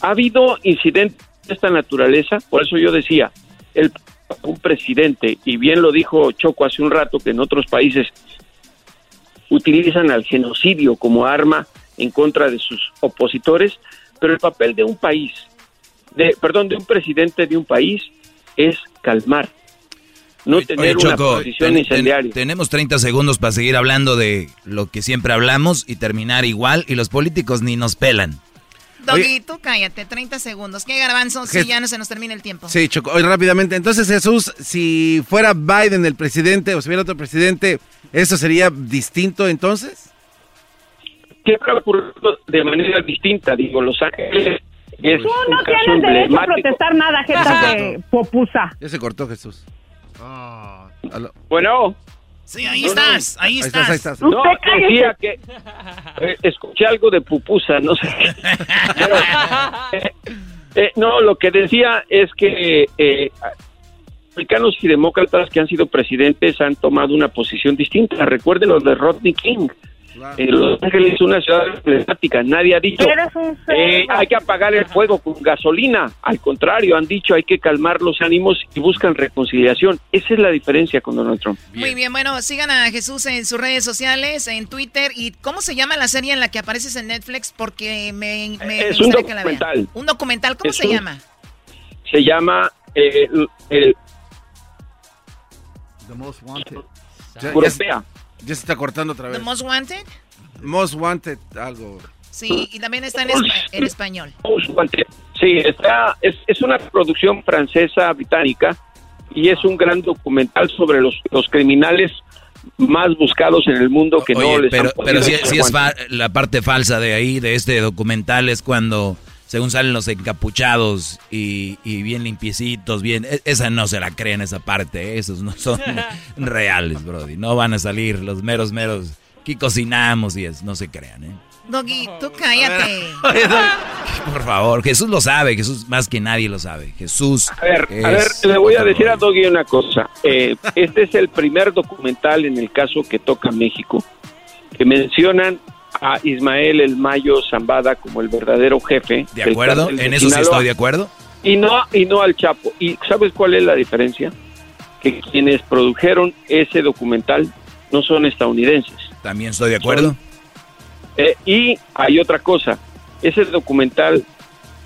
Ha habido incidentes de esta naturaleza, por eso yo decía, el un presidente, y bien lo dijo Choco hace un rato, que en otros países utilizan al genocidio como arma en contra de sus opositores, pero el papel de un país, de, perdón, de un presidente de un país es calmar, no tener Oye, una posición ten- ten- incendiaria. tenemos 30 segundos para seguir hablando de lo que siempre hablamos y terminar igual y los políticos ni nos pelan. Doggy, tú cállate, 30 segundos. ¿Qué garbanzo? Si ya no se nos termina el tiempo. Sí, Choco. Hoy rápidamente. Entonces, Jesús, si fuera Biden el presidente o si hubiera otro presidente, ¿eso sería distinto entonces? Siempre ha ocurrido de manera distinta, digo, Los Ángeles es Tú un no caso tienes derecho a protestar nada, gente popusa. Ya se cortó Jesús. Aló. Bueno. Sí, ahí No, estás, ahí, Ahí estás. ahí estás. No, decía que eh, escuché algo de pupusa, no sé. Pero, eh, eh, no, lo que decía es que eh, republicanos y demócratas que han sido presidentes han tomado una posición distinta. Recuerden lo de Rodney King. Eh, Los Ángeles es una ciudad emblemática. Nadie ha dicho eh, hay que apagar el fuego con gasolina. Al contrario, han dicho hay que calmar los ánimos y buscan reconciliación. Esa es la diferencia con Donald Trump. Muy bien, bueno, sigan a Jesús en sus redes sociales, en Twitter. ¿Y cómo se llama la serie en la que apareces en Netflix? Porque me, me- me Es un gustaría que la documental. Un documental, ¿cómo Es se un- llama? Se llama eh, el, The Most Wanted. Europea. Ya se está cortando otra The vez. Most Wanted. Most Wanted, algo. Sí, y también está en, espa- en español. Sí, está, es, es una producción francesa británica y es un gran documental sobre los, los criminales más buscados en el mundo que no Oye, les pero, han pero sí, echar sí es la parte falsa de ahí, de este documental, es cuando, según salen los encapuchados y, y bien limpiecitos, bien, e- esa no se la creen, esa parte, ¿eh? esos no son reales, Brody. No van a salir los meros, meros, aquí cocinamos y es, no se crean, ¿eh? Doggy, tú cállate. Por favor, Jesús lo sabe, Jesús más que nadie lo sabe. Jesús. A ver, es a ver, le voy a decir a. Doggy una cosa. Eh, este es el primer documental en el caso que toca México, que mencionan a Ismael El Mayo Zambada como el verdadero jefe. ¿De del acuerdo? de En eso sí estoy de acuerdo. Y no, y no al Chapo. ¿Y sabes cuál es la diferencia? Que quienes produjeron ese documental no son estadounidenses. También estoy de acuerdo. Eh, y hay otra cosa, ese documental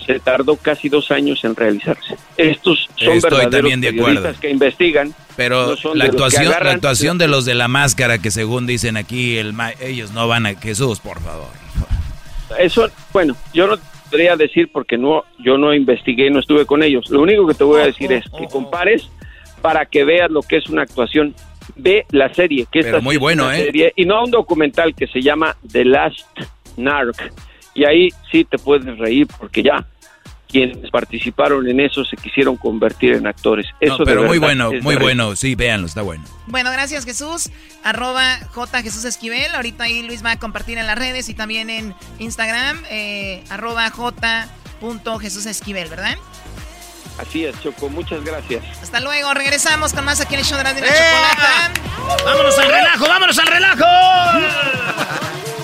se tardó casi dos años en realizarse. Estos son Estoy verdaderos también de acuerdo. que investigan. Pero no la actuación, la actuación de los de la máscara que según dicen aquí, el ma- ellos no van a Jesús, por favor. Eso, bueno, yo no podría decir porque no, yo no investigué, no estuve con ellos. Lo único que te voy a decir es que compares para que veas lo que es una actuación de la serie, que Pero esta muy es bueno, ¿eh? serie, y no un documental que se llama The Last Narc. Y ahí sí te puedes reír porque ya quienes participaron en eso se quisieron convertir en actores. Eso No, de pero muy bueno, es muy bueno. Sí, véanlo, está bueno. Bueno, gracias Jesús. Arroba J Jesús Esquivel. Ahorita ahí Luis va a compartir en las redes y también en Instagram. Eh, arroba J punto Jesús Esquivel, ¿verdad? Así es, Choco, muchas gracias. Hasta luego. Regresamos con más aquí en el show de la, de la chocolata. ¡Vámonos al relajo, vámonos al relajo!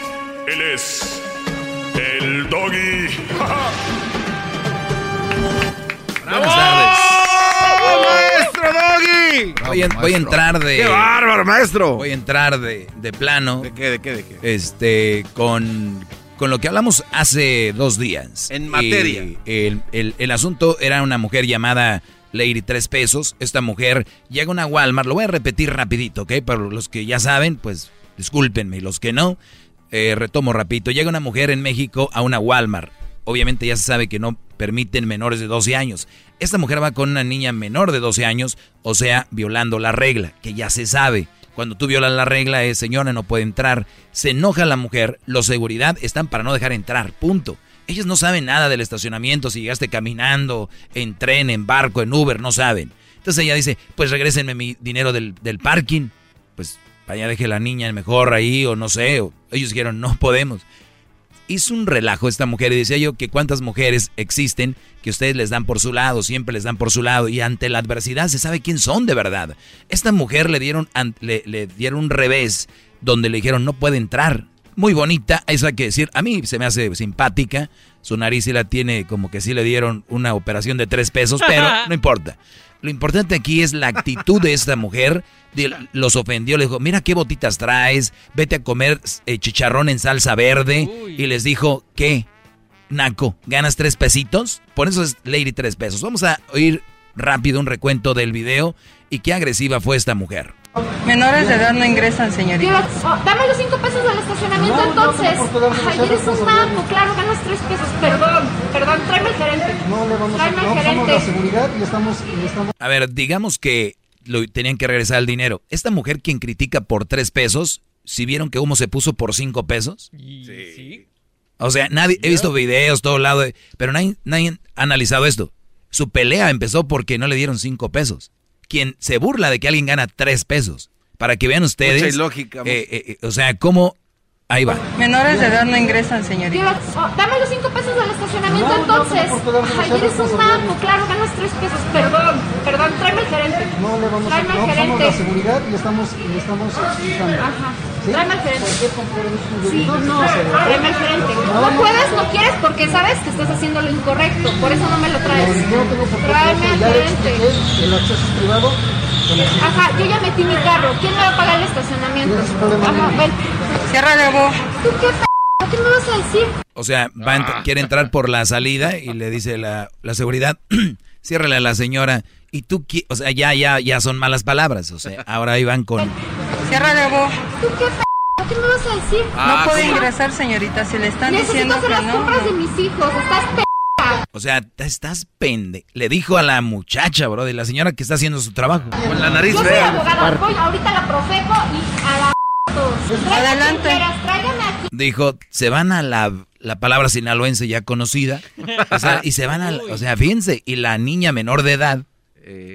Él es el doggy. Buenas tardes. ¡Maestro Doggy! Voy a, voy a entrar de. ¡Qué bárbaro, maestro! Voy a entrar de, de plano. ¿De qué, de qué, de qué? Este, con, con lo que hablamos hace dos días. En materia. El, el- el asunto era una mujer llamada Lady Tres Pesos. Esta mujer llega a una Walmart. Lo voy a repetir rapidito, ¿ok? Para los que ya saben, pues discúlpenme. Y los que no, eh, retomo rapidito. Llega una mujer en México a una Walmart. Obviamente ya se sabe que no permiten menores de 12 años. Esta mujer va con una niña menor de 12 años, o sea, violando la regla, que ya se sabe. Cuando tú violas la regla es, señora, no puede entrar. Se enoja la mujer, los seguridad están para no dejar entrar, punto. Ellos no saben nada del estacionamiento, si llegaste caminando, en tren, en barco, en Uber, no saben. Entonces ella dice, pues regrésenme mi dinero del, del parking. Allá deje la niña mejor ahí, o no sé. o- ellos dijeron, no podemos hizo un relajo esta mujer y decía yo que cuántas mujeres existen que ustedes les dan por su lado, siempre les dan por su lado y ante la adversidad se sabe quién son de verdad. Esta mujer le dieron, le dieron un revés donde le dijeron no puede entrar. Muy bonita, eso hay que decir. A mí se me hace simpática. Su nariz sí la tiene como que sí le dieron una operación de tres pesos, pero no importa. Lo importante aquí es la actitud de esta mujer. Los ofendió, le dijo, mira qué botitas traes, vete a comer eh, chicharrón en salsa verde. Y les dijo, ¿qué? Naco, ¿ganas tres pesitos? Por eso es Lady tres pesos. Vamos a oír rápido un recuento del video y qué agresiva fue esta muger. Menores de edad no ingresan, señorita. Oh, dame los cinco pesos del estacionamiento entonces. Ay, eres un naco, claro, ganas tres pesos. Perdón, perdón, tráeme al gerente. No le vamos a Tráeme al no, somos gerente. la seguridad y estamos, y estamos A ver, digamos que lo, tenían que regresar el dinero. Esta mujer quien critica por tres pesos, si vieron que humo se puso por cinco pesos. Sí. O sea, nadie, he visto videos, todo lado, de- pero nadie, nadie ha analizado esto. Su pelea empezó porque no le dieron cinco pesos. Quien se burla de que alguien gana tres pesos. Para que vean ustedes. Mucha ilógica, eh, eh, eh, o sea, cómo. Ahí va. Menores de edad no ingresan, señorita. Oh, dame los cinco pesos del estacionamiento entonces. Ay, eres un naco, claro, ganas tres pesos. Perdón, perdón, tráeme al gerente. No le vamos a... Al No somos la seguridad y estamos, y estamos explicando. Ajá. ¿Sí? Tráeme al gerente. Sí, no, tráeme al gerente. No, No no. puedes, no quieres porque sabes que estás haciendo lo incorrecto. Por eso no me lo traes. No, yo no tengo por qué Tráeme al gerente. el acceso es privado. Ajá, yo ya metí mi carro. ¿Quién me va a pagar el estacionamiento? Ajá, ven. Ciérrale vos. ¿Tú qué p ¿Qué me vas a decir? O sea, va a ent- quiere entrar por la salida y le dice la, la seguridad, ciérrale a la señora. Y tú, qui- o sea, ya, ya, ya son malas palabras. O sea, ahora ahí van con... Ciérrale vos. ¿Tú qué p ¿Qué me vas a decir? Ah, no puede ¿cómo? ingresar, señorita. Si le están Necesito diciendo hacer que las no. compras de mis hijos. Estás p O sea, estás pende. Le dijo a la muchacha, bro, de la señora que está haciendo su trabajo. Con la nariz Yo soy abogada. Voy ahorita a la Profeco y a la todos. Tráigame a quien quieras, Tráigame aquí. Dijo, se van a la, la palabra sinaloense ya conocida. O sea, y se van a... la- O sea, fíjense, y la niña menor de edad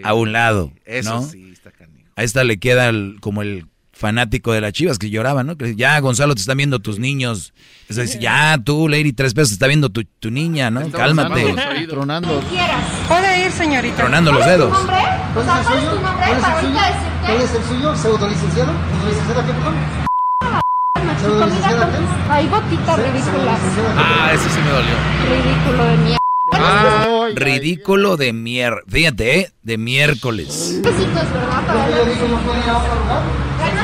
a un lado, eso ¿no? sí, está canijo. A esta le queda el- como el fanático de las chivas que lloraba, ¿no? Que ya, Gonzalo, te están viendo tus niños. Dice, ya, tú, Lady Tres Pesos, te está viendo tu, tu niña, ¿no? Cálmate. Tronando. quieras. Puede ir, señorita. Tronando los ¿Cuál es tu dedos. nombre? O sea, ¿cuál es tu nombre ¿Cuál es el suyo? ahorita decirte? ¿Cuál es el suyo? ¿Pseudolicenciado? ¿Pseudolicenciado qué, perdón? Comida con... Ay, botita ridícula. Ah, ese sí me dolió. Ridículo de mierda. Ah, ridículo de mier... Fíjate, ¿eh? De miércoles. Besitos, ¿verdad? Para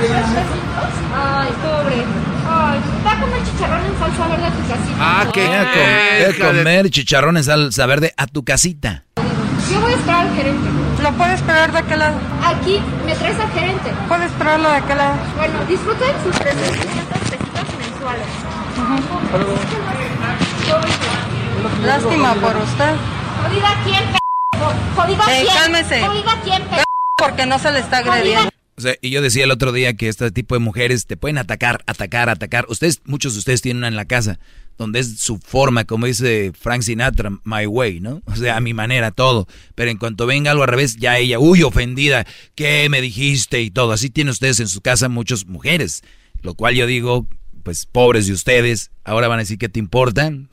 Ay, pobre. Ay, va a comer chicharrón en salsa verde a tu casita. Ah, que Ay. voy a comer chicharrón en salsa verde a tu casita. Yo voy a esperar al gerente. ¿Lo puede esperar de aquel lado? Aquí, me traes al gerente. Puede esperarlo de aquel lado. Bueno, disfruten sus 300 pesitos mensuales. Yo voy. Lástima por usted. Jodida quién, p***. Jodida Eh, quién. cálmese. Jodida quién, p***. Porque no se le está agrediendo. Y yo decía el otro día que este tipo de mujeres te pueden atacar, atacar, atacar. Ustedes, muchos de ustedes tienen una en la casa donde es su forma, como dice Frank Sinatra, my way, ¿no? O sea, a mi manera, todo. Pero en cuanto venga algo al revés, ya ella, uy, ofendida, ¿qué me dijiste? Y todo. Así tienen ustedes en su casa muchas mujeres. Lo cual yo digo, pues pobres de ustedes, ahora van a decir que te importan.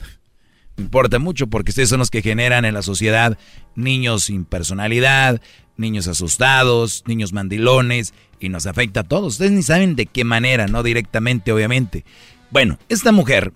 Me importa mucho porque ustedes son los que generan en la sociedad niños sin personalidad, niños asustados, niños mandilones y nos afecta a todos. Ustedes ni saben de qué manera, no directamente, obviamente. Bueno, esta mujer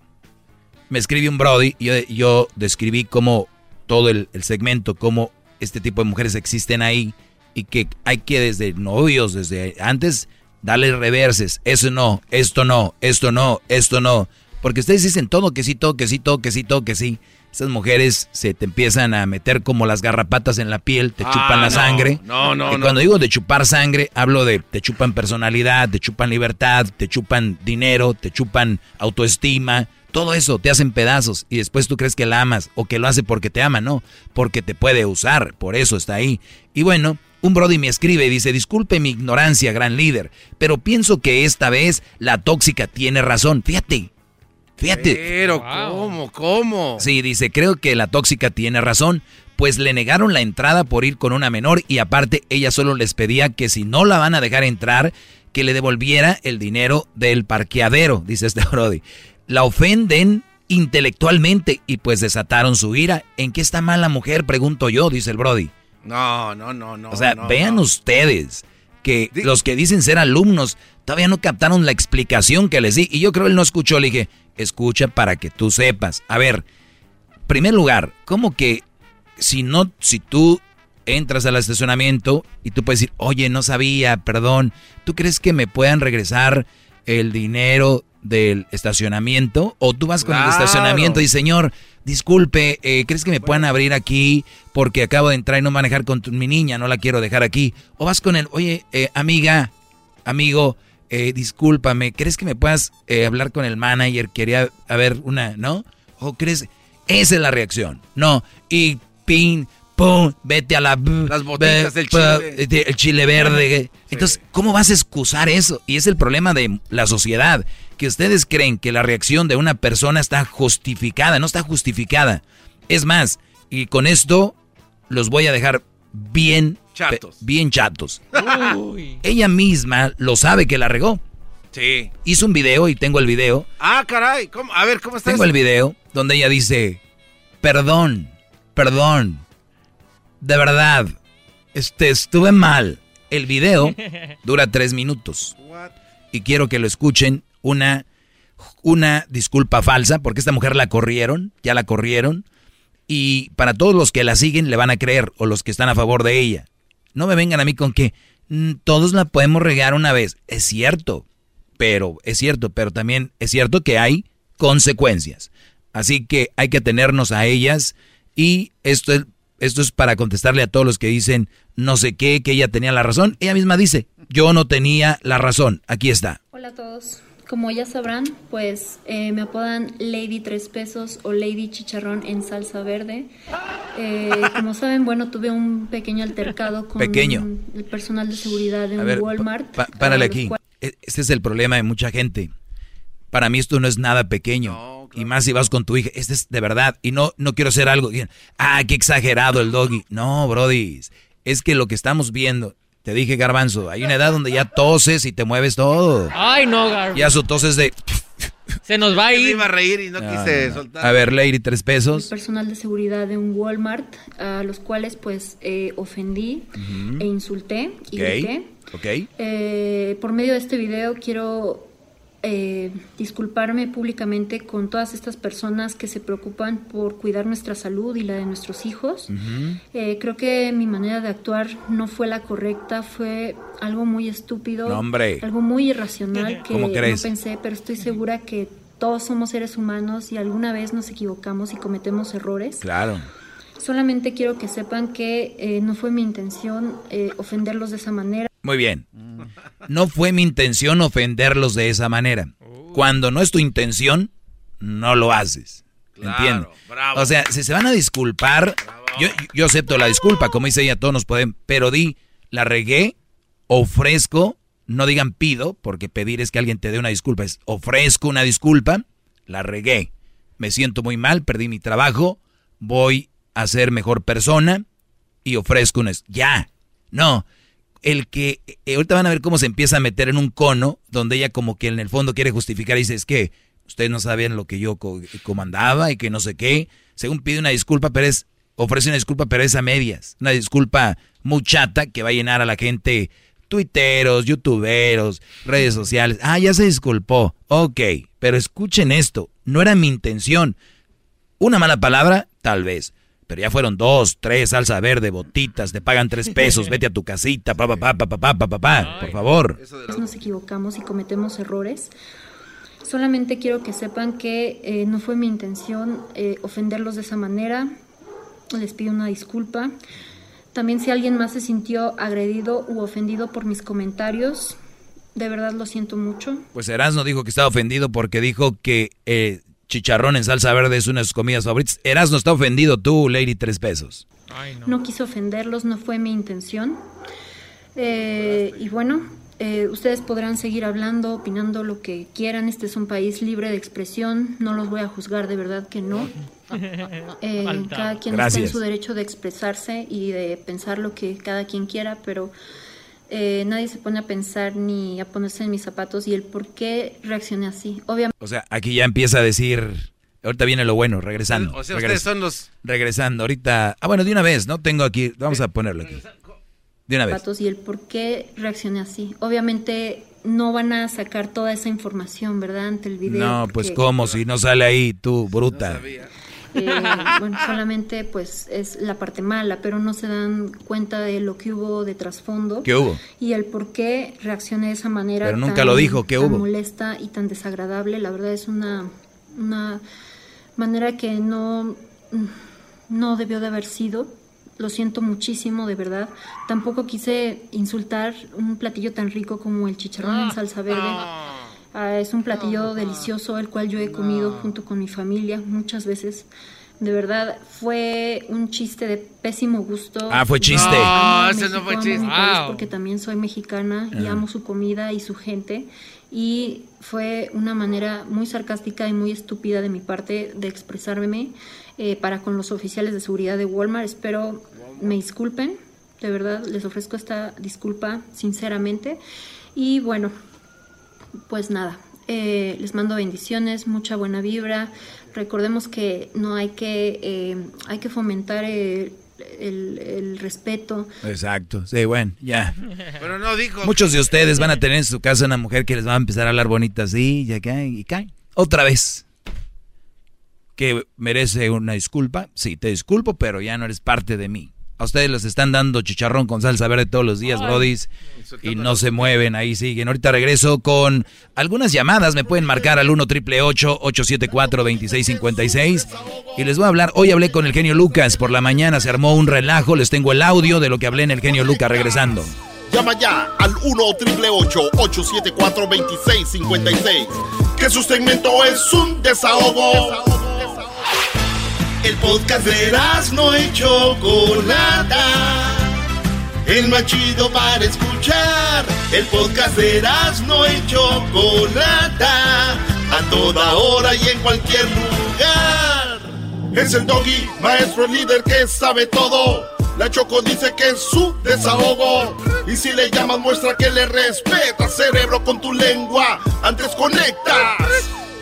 me escribe un Brody yo, yo describí cómo todo el, el segmento, cómo este tipo de mujeres existen ahí y que hay que desde novios, desde antes, darle reverses. Eso no, esto no, esto no, esto no. Porque ustedes dicen todo que sí, todo que sí, todo que sí, todo que sí. Esas mujeres se te empiezan a meter como las garrapatas en la piel, te Ah, chupan la no, sangre. no, no, Y no. cuando digo de chupar sangre, hablo de te chupan personalidad, te chupan libertad, te chupan dinero, te chupan autoestima. Todo eso te hacen pedazos y después tú crees que la amas o que lo hace porque te ama, no, porque te puede usar, por eso está ahí. Y bueno, un Brody me escribe y dice, disculpe mi ignorancia, gran líder, pero pienso que esta vez la tóxica tiene razón. Fíjate, fíjate. Pero, ¿cómo? ¿Cómo? Sí, dice, creo que la tóxica tiene razón, pues le negaron la entrada por ir con una menor y aparte ella solo les pedía que si no la van a dejar entrar, que le devolviera el dinero del parqueadero, dice este Brody. La ofenden intelectualmente y pues desataron su ira. ¿En qué está mal la mujer? Pregunto yo, dice el Brody. No, no, no, no. O sea, no, vean no. ustedes que los que dicen ser alumnos todavía no captaron la explicación que les di. Y yo creo él no escuchó. Le dije, escucha para que tú sepas. A ver, primer lugar, ¿cómo que si no, si tú entras al estacionamiento y tú puedes decir, oye, no sabía, perdón, ¿tú crees que me puedan regresar el dinero del estacionamiento? O tú vas con el estacionamiento y señor, disculpe, eh, ¿crees que me puedan abrir aquí porque acabo de entrar y no manejar con tu- mi niña, no la quiero dejar aquí? O vas con el, oye, eh, amiga, amigo, eh, discúlpame, ¿crees que me puedas eh, hablar con el manager? Quería haber una, ¿no? ¿O crees? Esa es la reacción. No, y pin, pum, vete a la... Las botitas del chile. El chile verde. Entonces, ¿cómo vas a excusar eso? Y es el problema de la sociedad, que ustedes creen que la reacción de una persona está justificada, no está justificada. Es más, y con esto los voy a dejar bien Chatos. Bien chatos. Ella misma lo sabe que la regó. Sí. Hizo un video y tengo el video. Ah, caray. ¿Cómo? A ver, ¿cómo está Tengo eso? el video donde ella dice, perdón, perdón, de verdad, este, estuve mal, El video dura tres minutos. Y quiero que lo escuchen una, una disculpa falsa, porque esta mujer la corrieron, ya la corrieron. Y para todos los que la siguen le van a creer, o los que están a favor de ella. No me vengan a mí con que mm, todos la podemos regar una vez. Es cierto, pero es cierto, pero también es cierto que hay consecuencias. Así que hay que atenernos a ellas y esto es, esto es para contestarle a todos los que dicen no sé qué, que ella tenía la razón. Ella misma dice, yo no tenía la razón. Aquí está. Hola a todos. Como ya sabrán, pues eh, me apodan Lady Tres Pesos o Lady Chicharrón en salsa verde. Eh, como saben, bueno, tuve un pequeño altercado con Pequeño. el personal de seguridad ver, Walmart. pa- párale aquí. cuales- E- Este es el problema de mucha gente. Para mí esto no es nada pequeño. Y más si vas con tu hija. Este es de verdad. Y no, no quiero hacer algo. Ah, qué exagerado el doggy. No, brody. Es que lo que estamos viendo. Te dije, Garbanzo, hay una edad donde ya toses y te mueves todo. Ay, no, Gar. Ya su tos es de... Se nos va a ir. iba a reír y no No, quise no. soltar. A ver, Lady, tres pesos. personal de seguridad de un Walmart, a los cuales pues eh, ofendí Ujú. e insulté y Ok. grité. Ok. Eh, por medio de este video quiero eh, disculparme públicamente con todas estas personas que se preocupan por cuidar nuestra salud y la de nuestros hijos. Eh, creo que mi manera de actuar no fue la correcta, fue algo muy estúpido, No, hombre. algo muy irracional que ¿Cómo no pensé, pero estoy segura que todos somos seres humanos y alguna vez nos equivocamos y cometemos errores. Claro. Solamente quiero que sepan que eh, no fue mi intención eh, ofenderlos de esa manera. Muy bien. No fue mi intención ofenderlos de esa manera. Cuando no es tu intención, no lo haces. ¿Entiendes? O sea, si se van a disculpar, yo, yo acepto la disculpa, como dice ella, todos nos pueden, pero di, la regué, ofrezco, no digan pido, porque pedir es que alguien te dé una disculpa, es ofrezco una disculpa, la regué, me siento muy mal, perdí mi trabajo, voy a ser mejor persona y ofrezco una... Ya, no, el que eh, ahorita van a ver cómo se empieza a meter en un cono donde ella como que en el fondo quiere justificar y dice es que ustedes no sabían lo que yo co- comandaba y que no sé qué. Según pide una disculpa, pero es ofrece una disculpa, pero es a medias. Una disculpa muy chata que va a llenar a la gente tuiteros, youtuberos, redes sociales. Ah, ya se disculpó. Ok, pero escuchen esto. No era mi intención. Una mala palabra, tal vez. Pero ya fueron dos, tres, salsa verde, botitas, te pagan tres pesos, vete a tu casita, pa, pa, pa, pa, pa, pa, pa, pa, pa, por favor. Nos equivocamos y cometemos errores. Solamente quiero que sepan que eh, no fue mi intención eh, ofenderlos de esa manera. Les pido una disculpa. También si alguien más se sintió agredido u ofendido por mis comentarios, de verdad lo siento mucho. Pues Erasno dijo que estaba ofendido porque dijo que eh, chicharrón en salsa verde es una de sus comidas favoritas. Erasno está ofendido tú, Lady Tres Pesos. No quise ofenderlos, no fue mi intención. Eh, y bueno, eh, ustedes podrán seguir hablando, opinando lo que quieran. Este es un país libre de expresión. No los voy a juzgar, de verdad que no. Eh, cada quien Gracias. está en su derecho de expresarse y de pensar lo que cada quien quiera, pero eh, nadie se pone a pensar ni a ponerse en mis zapatos y el por qué reaccioné así. Obviamente. O sea, aquí ya empieza a decir. Ahorita viene lo bueno, regresando. O sea, ustedes son los... Regresando, ahorita. Ah, bueno, de una vez, ¿no? Tengo aquí. Vamos a ponerlo aquí. De una vez. zapatos y el por qué reaccioné así. Obviamente no van a sacar toda esa información, ¿verdad? Ante el video. No, pues cómo, si no sale ahí tú, bruta. Eh, bueno, solamente pues es la parte mala, pero no se dan cuenta de lo que hubo de trasfondo. ¿Qué hubo? Y el por qué reaccioné de esa manera. Pero nunca tan- lo dijo, ¿qué tan hubo? molesta y tan desagradable. La verdad es una, una manera que no, no debió de haber sido. Lo siento muchísimo, de verdad. Tampoco quise insultar un platillo tan rico como el chicharrón en salsa verde. Ah, es un platillo delicioso, el cual yo he comido junto con mi familia muchas veces. De verdad, fue un chiste de pésimo gusto. Ah, fue chiste. No, a ese no fue chiste. Wow. porque también soy mexicana y Ah. amo su comida y su gente. Y fue una manera muy sarcástica y muy estúpida de mi parte de expresarme eh, para con los oficiales de seguridad de Walmart. Espero me disculpen. De verdad, les ofrezco esta disculpa sinceramente. Y bueno, pues nada, eh, les mando bendiciones, mucha buena vibra. Recordemos que no hay que, eh, hay que fomentar el, el respeto. Exacto, sí, bueno, ya. Pero no dijo. Muchos de ustedes van a tener en su casa una mujer que les va a empezar a hablar bonita así, ya cae y cae. Otra vez. Que merece una disculpa. Sí, te disculpo, pero ya no eres parte de mí. A ustedes les están dando chicharrón con salsa verde todos los días, brodis. Y no se mueven, ahí siguen. Ahorita regreso con algunas llamadas. Me pueden marcar al 1 triple 874 2656 Y les voy a hablar. Hoy hablé con el genio Lucas. Por la mañana se armó un relajo. Les tengo el audio de lo que hablé en el genio Lucas regresando. Llama ya al 1 triple 874 2656 Que su segmento es un desahogo. El podcast de no y Chocolata. El más chido para escuchar. El podcast de no y Chocolata. A toda hora y en cualquier lugar. Es el doggy, maestro líder que sabe todo. La Choco dice que es su desahogo. Y si le llamas, muestra que le respeta, cerebro, con tu lengua. Antes conectas.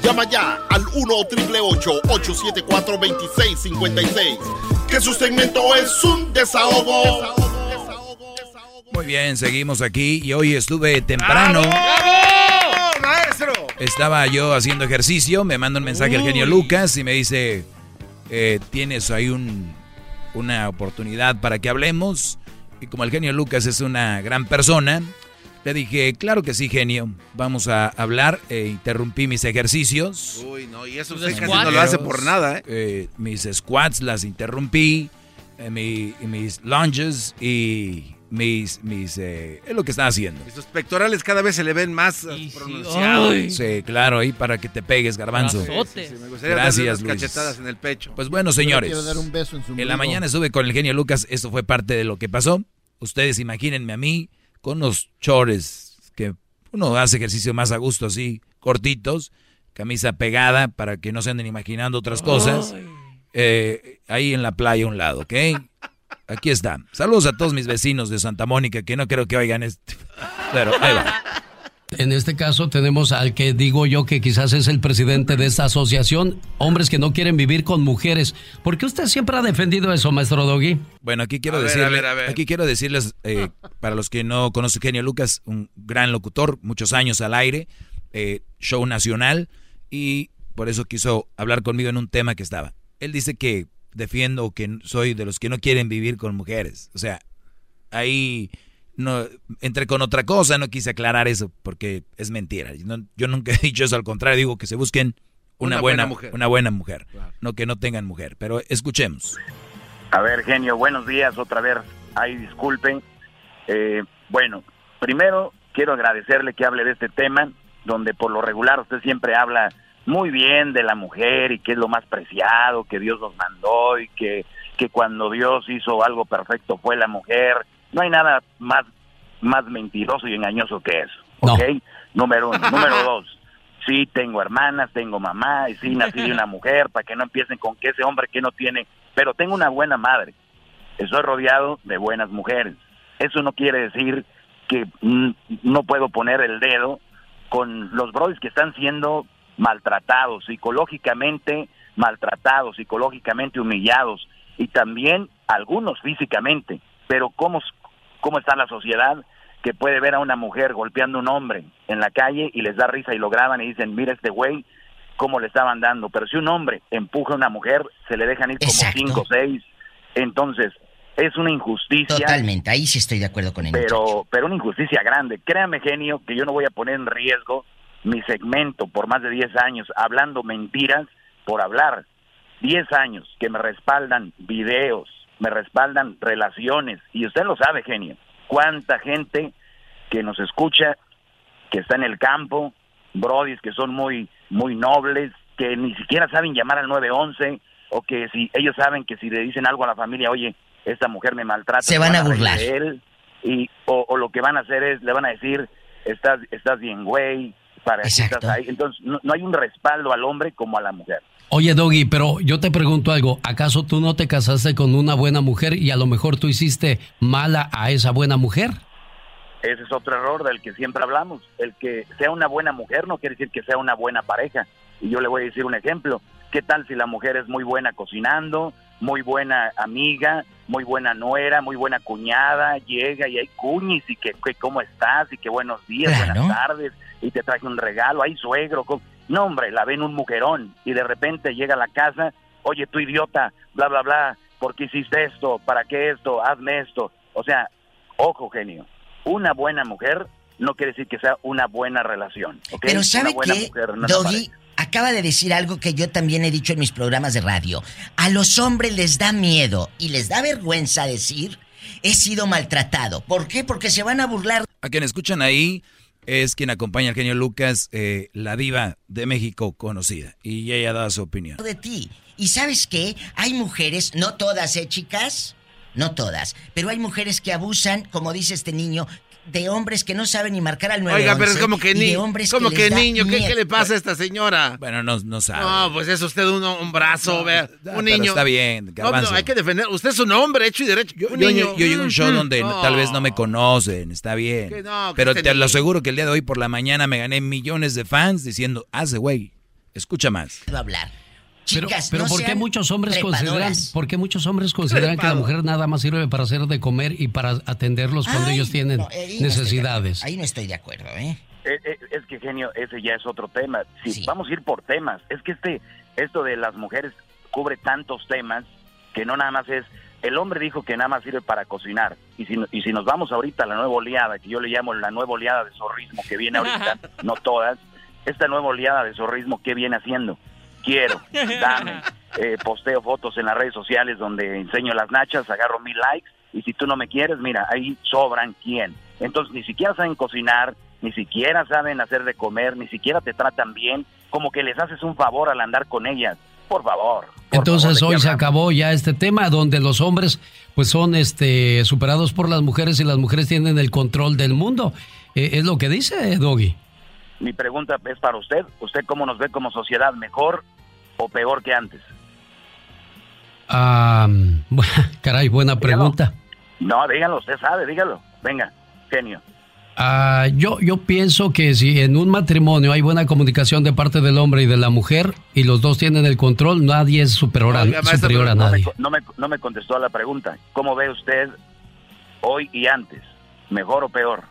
Llama ya al 1-888-874-2656. Que su segmento es un desahogo. Muy bien, seguimos aquí y hoy estuve temprano. ¡Bravo, maestro! Estaba yo haciendo ejercicio, me manda un mensaje el genio Lucas y me dice, eh, tienes ahí un, una oportunidad para que hablemos. Y como el genio Lucas es una gran persona, le dije, claro que sí, genio. Vamos a hablar. E interrumpí mis ejercicios. Uy, no, y eso usted casi no lo hace por nada, ¿eh? Eh, mis squats las interrumpí. eh, mi- mis lunges y mis... mis eh, es lo que estaba haciendo. Y sus pectorales cada vez se le ven más eh, pronunciados. Sí, claro, ahí para que te pegues, garbanzo. Sí, sí, me gustaría Gracias, Luis. cachetadas en el pecho. Pues bueno, señores. quiero dar un beso en su En la mañana estuve con el genio Lucas, esto fue parte de lo que pasó. Ustedes imagínense a mí con unos chores que uno hace ejercicio más a gusto así, cortitos, camisa pegada para que no se anden imaginando otras cosas. Eh, ahí en la playa a un lado, ¿ok? Aquí está. Saludos a todos mis vecinos de Santa Mónica que no creo que oigan este. Pero ahí va. En este caso tenemos al que digo yo que quizás es el presidente de esta asociación, hombres que no quieren vivir con mujeres. ¿Por qué usted siempre ha defendido eso, maestro Doggy? Bueno, aquí quiero A ver, decirle, a ver, a ver. aquí quiero decirles, eh, para los que no conocen a Genio Lucas, un gran locutor, muchos años al aire, eh, show nacional, y por eso quiso hablar conmigo en un tema que estaba. Él dice que defiendo que soy de los que no quieren vivir con mujeres. O sea, ahí no entré con otra cosa, no quise aclarar eso porque es mentira. Yo, no- yo nunca he dicho eso, al contrario, digo que se busquen una, Una buena, buena mujer. Una buena mujer, no que no tengan mujer. Pero escuchemos. A ver, genio, buenos días otra vez. Ay, disculpen. Eh, bueno, primero quiero agradecerle que hable de este tema, donde por lo regular usted siempre habla muy bien de la mujer y que es lo más preciado, que Dios nos mandó y que, que cuando Dios hizo algo perfecto fue la mujer. No hay nada más, más mentiroso y engañoso que eso. ¿Ok? Número uno. Número dos. Sí, tengo hermanas, tengo mamá, y sí, nací de una mujer, para que no empiecen con que ese hombre que no tiene, pero tengo una buena madre. Estoy rodeado de buenas mujeres. Eso no quiere decir que mm, no puedo poner el dedo con los brothers que están siendo maltratados, psicológicamente maltratados, psicológicamente humillados, y también algunos físicamente. Pero ¿cómo, cómo está la sociedad que puede ver a una mujer golpeando a un hombre en la calle y les da risa y lo graban y dicen, mira este güey, cómo le estaban dando. Pero si un hombre empuja a una mujer, se le dejan ir como Exacto. cinco o seis. Entonces, es una injusticia. Totalmente, ahí sí estoy de acuerdo con él. Pero, pero una injusticia grande. Créame, genio, que yo no voy a poner en riesgo mi segmento por más de 10 años hablando mentiras por hablar. 10 años que me respaldan videos, me respaldan relaciones. Y usted lo sabe, genio. Cuánta gente que nos escucha, que está en el campo, brodis que son muy, muy nobles, que ni siquiera saben llamar al 911, o que si ellos saben que si le dicen algo a la familia, oye, esta mujer me maltrata, Se van a burlar. de él, y, o, o lo que van a hacer es, le van a decir, estás, estás bien, güey, para que estás ahí. Entonces, no, no hay un respaldo al hombre como a la mujer. Oye, Doggy, pero yo te pregunto algo. ¿Acaso tú no te casaste con una buena mujer y a lo mejor tú hiciste mala a esa buena mujer? Ese es otro error del que siempre hablamos. El que sea una buena mujer no quiere decir que sea una buena pareja. Y yo le voy a decir un ejemplo. ¿Qué tal si la mujer es muy buena cocinando, muy buena amiga, muy buena nuera, muy buena cuñada, llega y hay cuñis y que, que cómo estás y que buenos días, Claro. buenas tardes y te traje un regalo, hay suegro, co- no hombre, la ven un mujerón y de repente llega a la casa, oye tú idiota, bla bla bla, ¿por qué hiciste esto? ¿Para qué esto? Hazme esto. O sea, ojo genio, una buena mujer no quiere decir que sea una buena relación. Pero Una ¿sabe buena qué? mujer no es Doggy acaba de decir algo que yo también he dicho en mis programas de radio. A los hombres les da miedo y les da vergüenza decir, he sido maltratado. ¿Por qué? Porque se van a burlar A quien escuchan ahí es quien acompaña al genio Lucas, eh, la diva de México conocida. Y ella da su opinión. de ti. Y sabes qué? Hay mujeres, no todas, ¿eh, chicas? No todas, pero hay mujeres que abusan, como dice este niño, de hombres que no saben ni marcar al 911. Oiga, pero es como que, ni, de hombres como que, que niño, ¿qué, le pasa a esta señora? Bueno, no, no sabe. No, pues es usted un, un brazo, vea, un pero niño. está bien, No, Garbanzo. no, hay que defender. Usted es un hombre hecho y derecho. un Yo, niño. yo- yo llego a un show Mm, donde no. tal vez no me conocen, está bien. Que no, que Pero te lo aseguro que el día de hoy por la mañana me gané millones de fans diciendo, hace güey, escucha más. Va a hablar. Pero, Chicas, pero no ¿por qué muchos hombres consideran, trepadoras. por qué muchos hombres consideran que la mujer nada más sirve para hacer de comer y para atenderlos cuando Ay, ellos tienen no, ahí no estoy de necesidades? Ahí no estoy de acuerdo, ¿eh? Eh, eh, es que genio, ese ya es otro tema. Si vamos a ir por temas, es que este esto de las mujeres cubre tantos temas que no nada más es el hombre dijo que nada más sirve para cocinar y si y si nos vamos ahorita a la nueva oleada que yo le llamo la nueva oleada de zorrismo que viene ahorita, no todas, esta nueva oleada de zorrismo qué viene haciendo? Quiero, dame, eh, posteo fotos en las redes sociales donde enseño las nachas, agarro mil likes y si tú no me quieres, mira, ahí sobran quién. Entonces ni siquiera saben cocinar, ni siquiera saben hacer de comer, ni siquiera te tratan bien, como que les haces un favor al andar con ellas. Por favor. Entonces hoy se acabó ya este tema donde los hombres pues son este superados por las mujeres y las mujeres tienen el control del mundo. Eh, es lo que dice Doggy. Mi pregunta es para usted. ¿Usted cómo nos ve como sociedad? ¿Mejor o peor que antes? Ah, caray, buena pregunta. No, dígalo, usted sabe, dígalo. Venga, genio. Ah, yo, yo pienso que si en un matrimonio hay buena comunicación de parte del hombre y de la mujer y los dos tienen el control, nadie es superior a, Oiga, maestro, superior a pero no me nadie. No me, no me contestó a la pregunta. ¿Cómo ve usted hoy y antes? ¿Mejor o peor?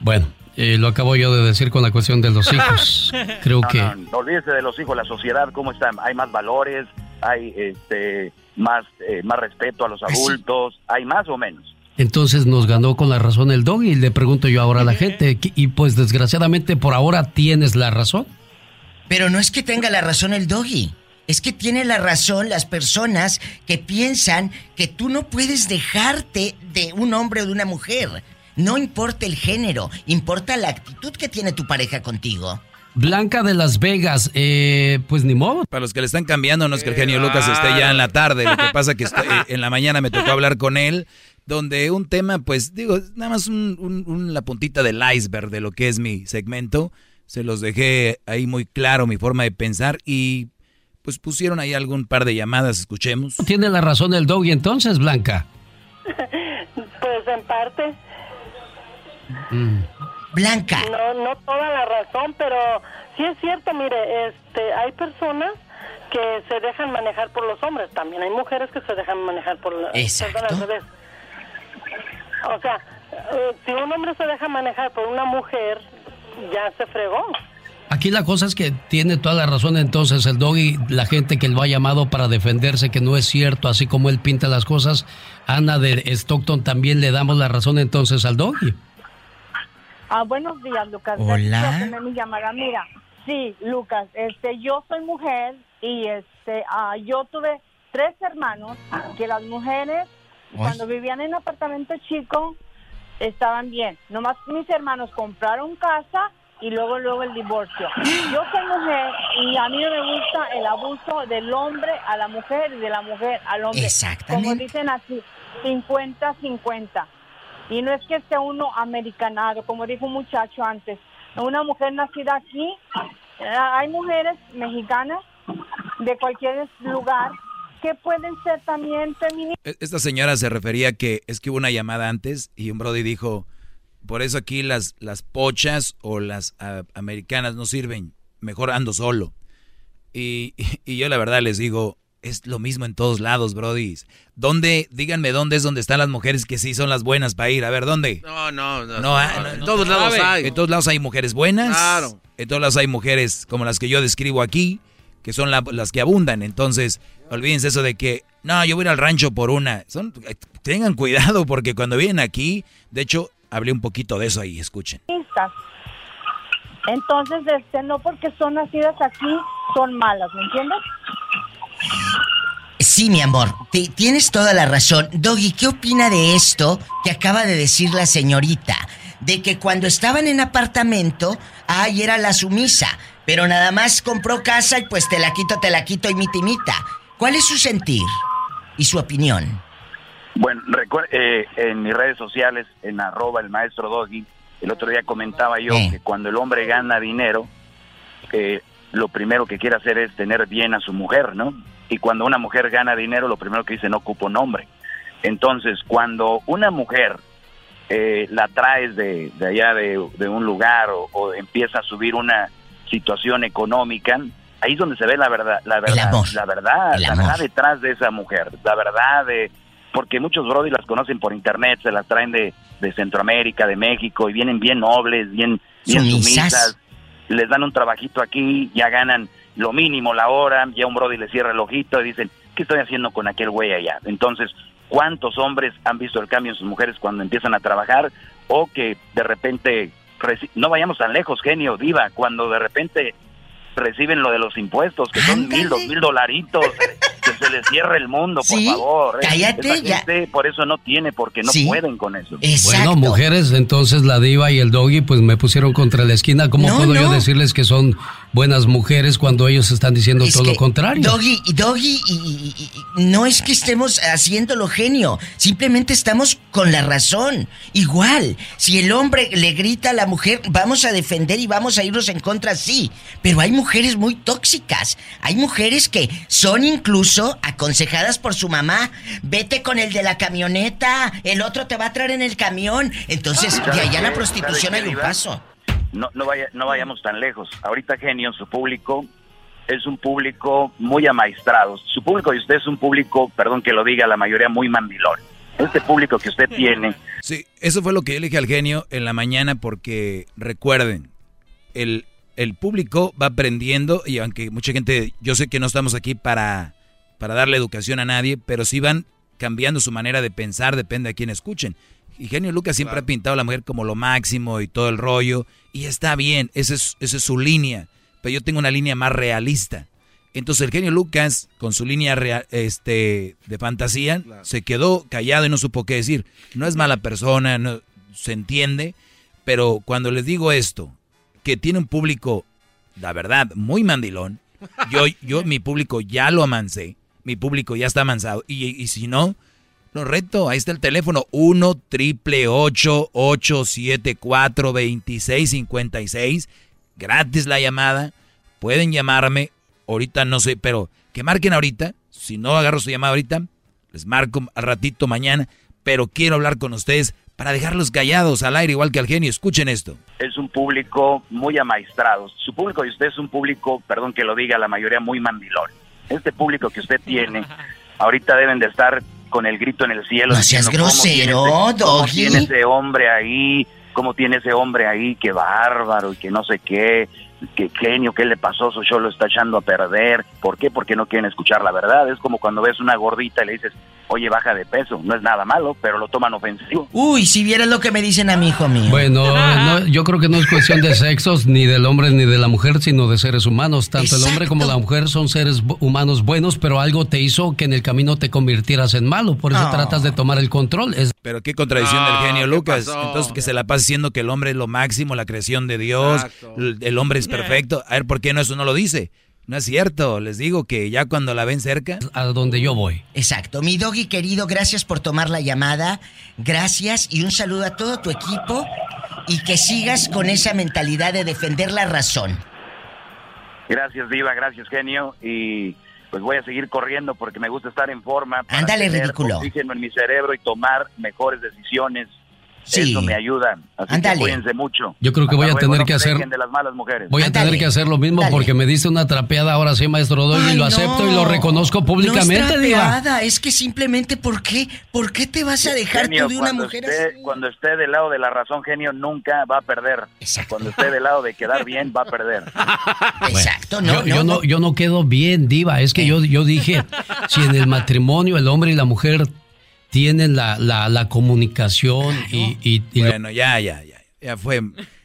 Bueno, eh, lo acabo yo de decir con la cuestión de los hijos. Creo No, que... no, no olvídese de los hijos, la sociedad, ¿cómo está? Hay más valores, hay este más, eh, más respeto a los adultos, hay más o menos. Entonces nos ganó con la razón el dog y le pregunto yo ahora a la gente, y pues desgraciadamente por ahora tienes la razón. Pero no es que tenga la razón el doggy. Es que tiene la razón las personas que piensan que tú no puedes dejarte de un hombre o de una mujer. No importa el género, importa la actitud que tiene tu pareja contigo. Blanca de Las Vegas, eh, pues ni modo. Para los que le están cambiando, no es que el genio Lucas esté ya en la tarde, lo que pasa que estoy- eh, en la mañana me tocó hablar con él, donde un tema, pues digo, nada más un- un- un- la puntita del iceberg de lo que es mi segmento, se los dejé ahí muy claro mi forma de pensar y pues pusieron ahí algún par de llamadas, escuchemos. Tiene la razón el dog y entonces, Blanca. Pues en parte. Blanca. No, no toda la razón, pero sí es cierto, mire, este, hay personas que se dejan manejar por los hombres, también hay mujeres que se dejan manejar por al revés. O sea, eh, si un hombre se deja manejar por una mujer, ya se fregó. Aquí la cosa es que tiene toda la razón entonces el dog y la gente que lo ha llamado para defenderse que no es cierto, así como él pinta las cosas. Ana de Stockton también le damos la razón entonces al doggy. Ah, buenos días, Lucas. Hola. Mi llamada. Mira, sí, Lucas, este, yo soy mujer y este, ah, yo tuve tres hermanos que las mujeres cuando vivían en apartamento chico estaban bien. Nomás mis hermanos compraron casa y luego luego el divorcio. Yo soy mujer y a mí no me gusta el abuso del hombre a la mujer y de la mujer al hombre. Exactamente. Como dicen así, 50-50. Y no es que esté uno americanado, como dijo un muchacho antes. Una mujer nacida aquí, eh, hay mujeres mexicanas de cualquier lugar que pueden ser también feministas. E- Esta señora se refería que es que hubo una llamada antes y un brody dijo, por eso aquí las, las pochas o las ah, americanas no sirven, mejor ando solo. Y, y yo la verdad les digo, es lo mismo en todos lados, Brody. ¿Dónde, díganme dónde es donde están las mujeres que sí son las buenas para ir? A ver, ¿dónde? No, no, no. No, ah, no, no, en todos lados hay. En todos lados hay mujeres buenas. Claro. En todos lados hay mujeres como las que yo describo aquí, que son la- las que abundan. Entonces, olvídense eso de que, no, yo voy a ir al rancho por una. Son, eh, tengan cuidado porque cuando vienen aquí, de hecho, hablé un poquito de eso ahí, escuchen. Entonces, este, no porque son nacidas aquí, son malas, ¿me entiendes? Sí, mi amor, te- tienes toda la razón. Doggy, ¿qué opina de esto que acaba de decir la señorita? De que cuando estaban en apartamento, ay, era la sumisa, pero nada más compró casa y pues te la quito, te la quito y mita y mita. ¿Cuál es su sentir y su opinión? Bueno, eh, en mis redes sociales, en arroba el maestro Doggy, el otro día comentaba yo que cuando el hombre gana dinero, eh, lo primero que quiere hacer es tener bien a su mujer, ¿no? Y cuando una mujer gana dinero, lo primero que dice no ocupo nombre. Entonces, cuando una mujer eh, la traes de, de allá de, de un lugar o, o empieza a subir una situación económica, ahí es donde se ve la verdad, la verdad, amor. la verdad, la verdad detrás de esa mujer, la verdad de, porque muchos brody las conocen por internet, se las traen de, de Centroamérica, de México y vienen bien nobles, bien, bien Sumisas. sumisas, les dan un trabajito aquí, ya ganan lo mínimo la hora, ya un brody le cierra el ojito y dicen, ¿qué estoy haciendo con aquel güey allá? Entonces, ¿cuántos hombres han visto el cambio en sus mujeres cuando empiezan a trabajar o que de repente, no vayamos tan lejos, genio, diva, cuando de repente reciben lo de los impuestos, que son mil, dos mil dolaritos, se les cierre el mundo, por Sí, favor. cállate, Esa ya. gente por eso no tiene, porque no Sí. pueden con eso. Bueno, mujeres, entonces la diva y el doggy pues me pusieron contra la esquina. ¿Cómo No, puedo yo decirles que son buenas mujeres cuando ellos están diciendo Es todo que, lo contrario? Doggy, Doggy, y- y- y- no es que estemos haciéndolo genio, simplemente estamos con la razón. Igual, si el hombre le grita a la mujer, vamos a defender y vamos a irnos en contra, sí. Pero hay mujeres muy tóxicas. Hay mujeres que son incluso aconsejadas por su mamá. Vete con el de la camioneta, el otro te va a traer en el camión. Entonces, ¿Sabe de allá a la prostitución ¿Sabe hay un paso. No, no, vaya, no vayamos tan lejos. Ahorita Genio, su público es un público muy amaestrado. Su público y usted es un público, perdón que lo diga, la mayoría muy mandilón. Este público que usted tiene, Sí, eso fue lo que yo le dije al genio en la mañana porque recuerden, el, el público va aprendiendo y aunque mucha gente, yo sé que no estamos aquí para, para darle educación a nadie, pero sí van cambiando su manera de pensar, depende a quién escuchen. Y Genio Lucas siempre ha pintado a la mujer como lo máximo y todo el rollo, y está bien, esa es, esa es su línea, pero yo tengo una línea más realista. Entonces el genio Lucas, con su línea este, de fantasía, se quedó callado y no supo qué decir. No es mala persona, no, se entiende, pero cuando les digo esto, que tiene un público, la verdad, muy mandilón, yo, yo mi público ya lo amancé, mi público ya está amansado, y, y si no, lo reto, ahí está el teléfono, 1 triple 874 2656 gratis la llamada, pueden llamarme, ahorita no sé, pero que marquen ahorita, si no agarro su llamada ahorita, les marco al ratito mañana, pero quiero hablar con ustedes para dejarlos callados al aire igual que al genio, escuchen esto. es un público muy amaestrado. Su público y usted es un público, perdón que lo diga, la mayoría muy mandilón. Este público que usted tiene, ahorita deben de estar con el grito en el cielo. No seas diciendo, ¿cómo tiene grosero, ese- ¿Cómo Doggy? tiene ese hombre ahí? ¿Cómo tiene ese hombre ahí? Qué bárbaro y que no sé qué. Qué genio, ¿qué le pasó? Su show lo está echando a perder. ¿Por qué? Porque no quieren escuchar la verdad. Es como cuando ves una gordita y le dices, oye, baja de peso. No es nada malo, pero lo toman ofensivo. Uy, si vieras lo que me dicen a mi hijo mío. Bueno, no, yo creo que no es cuestión de sexos, ni del hombre ni de la mujer, sino de seres humanos. Tanto el hombre como la mujer son seres humanos buenos, pero algo te hizo que en el camino te convirtieras en malo. Por eso No. tratas de tomar el control. Es Pero qué contradicción No, del genio ¿qué Lucas. pasó? Entonces que se la pasa diciendo que el hombre es lo máximo, la creación de Dios, Exacto. el hombre es perfecto. A ver, ¿por qué no eso no lo dice? No es cierto, les digo que ya cuando la ven cerca... A donde yo voy. Exacto. Mi doggy querido, gracias por tomar la llamada. Gracias y un saludo a todo tu equipo y que sigas con esa mentalidad de defender la razón. Gracias, Diva, gracias, genio. Y pues voy a seguir corriendo porque me gusta estar en forma. Ándale, ridículo. oxígeno en mi cerebro y tomar mejores decisiones Sí. Eso me ayuda. Así que cuídense mucho. Yo creo que voy a tener que no hacer- de las malas mujeres. Voy a tener que hacer lo mismo porque me diste una trapeada ahora sí, maestro Ay, y lo no. acepto y lo reconozco públicamente, no es Diva. trapeada, es que simplemente, ¿por qué? ¿Por qué te vas a dejar Genio, tú de una mujer esté, así? Cuando esté del lado de la razón, genio, nunca va a perder. Cuando esté del lado de quedar bien, va a perder. Exacto, yo, yo no, yo no quedo bien, Diva. Es que yo, yo dije, si en el matrimonio el hombre y la mujer tienen la, la, la comunicación y, y, y lo- Bueno, ya, ya, ya. Ya fue.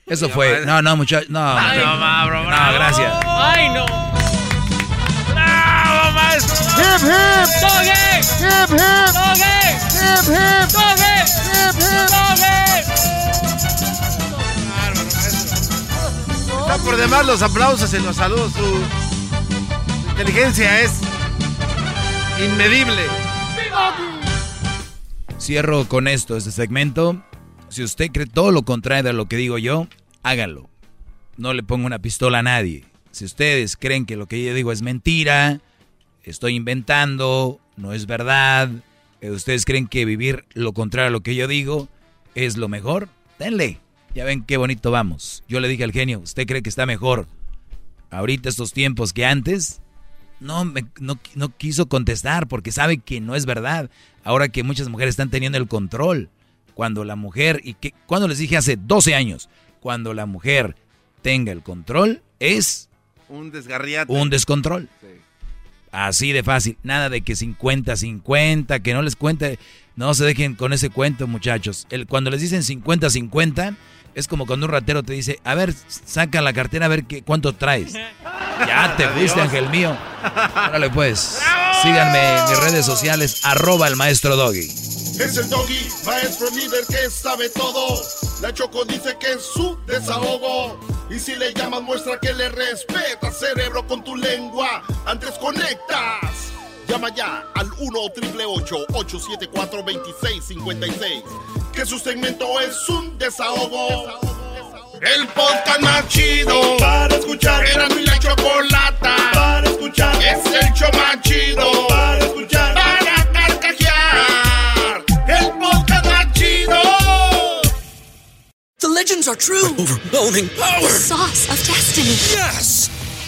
Eso fue. No, no, muchachos. No, Ay, no, no, bro, no, bravo. gracias. ¡Ay, no! ¡Bravo, maestro! ¡Hip, hip! ¡Doggy! ¡Hip, hip! ¡Doggy! ¡Hip, hip! ¡Doggy! ¡Hip, hip! Está por demás los aplausos y los saludos. Su, su inteligencia es inmedible. Cierro con esto, este segmento. Si usted cree todo lo contrario de lo que digo yo, hágalo. No le pongo una pistola a nadie. Si ustedes creen que lo que yo digo es mentira, estoy inventando, no es verdad, eh, ustedes creen que vivir lo contrario a lo que yo digo es lo mejor, denle. Ya ven qué bonito vamos. Yo le dije al genio, ¿usted cree que está mejor ahorita estos tiempos que antes? No, me- no, no quiso contestar porque sabe que no es verdad. Ahora que muchas mujeres están teniendo el control. Cuando la mujer, y que, cuando les dije hace 12 años, cuando la mujer tenga el control, es Un desgarriate. un descontrol. Así de fácil. Nada de que 50-50, que no les cuente. No se dejen con ese cuento, muchachos. El, cuando les dicen 50-50, es como cuando un ratero te dice, a ver, saca la cartera a ver qué, cuánto traes. Ya te fuiste, ángel mío. Órale pues. Síganme en mis redes sociales, arroba el maestro Doggy. Es el doggy, maestro líder que sabe todo. La Choco dice que es su desahogo. Y si le llamas, muestra que le respeta, cerebro, con tu lengua. Antes conectas. Llama ya al 1-888-874-2656. Que su segmento es un desahogo. El podcast más chido para escuchar. Era mi la chocolata para escuchar. Es el show más chido para escuchar. Para carcajear. El podcast más chido. The legends are true. overwhelming power! The sauce of destiny. Yes!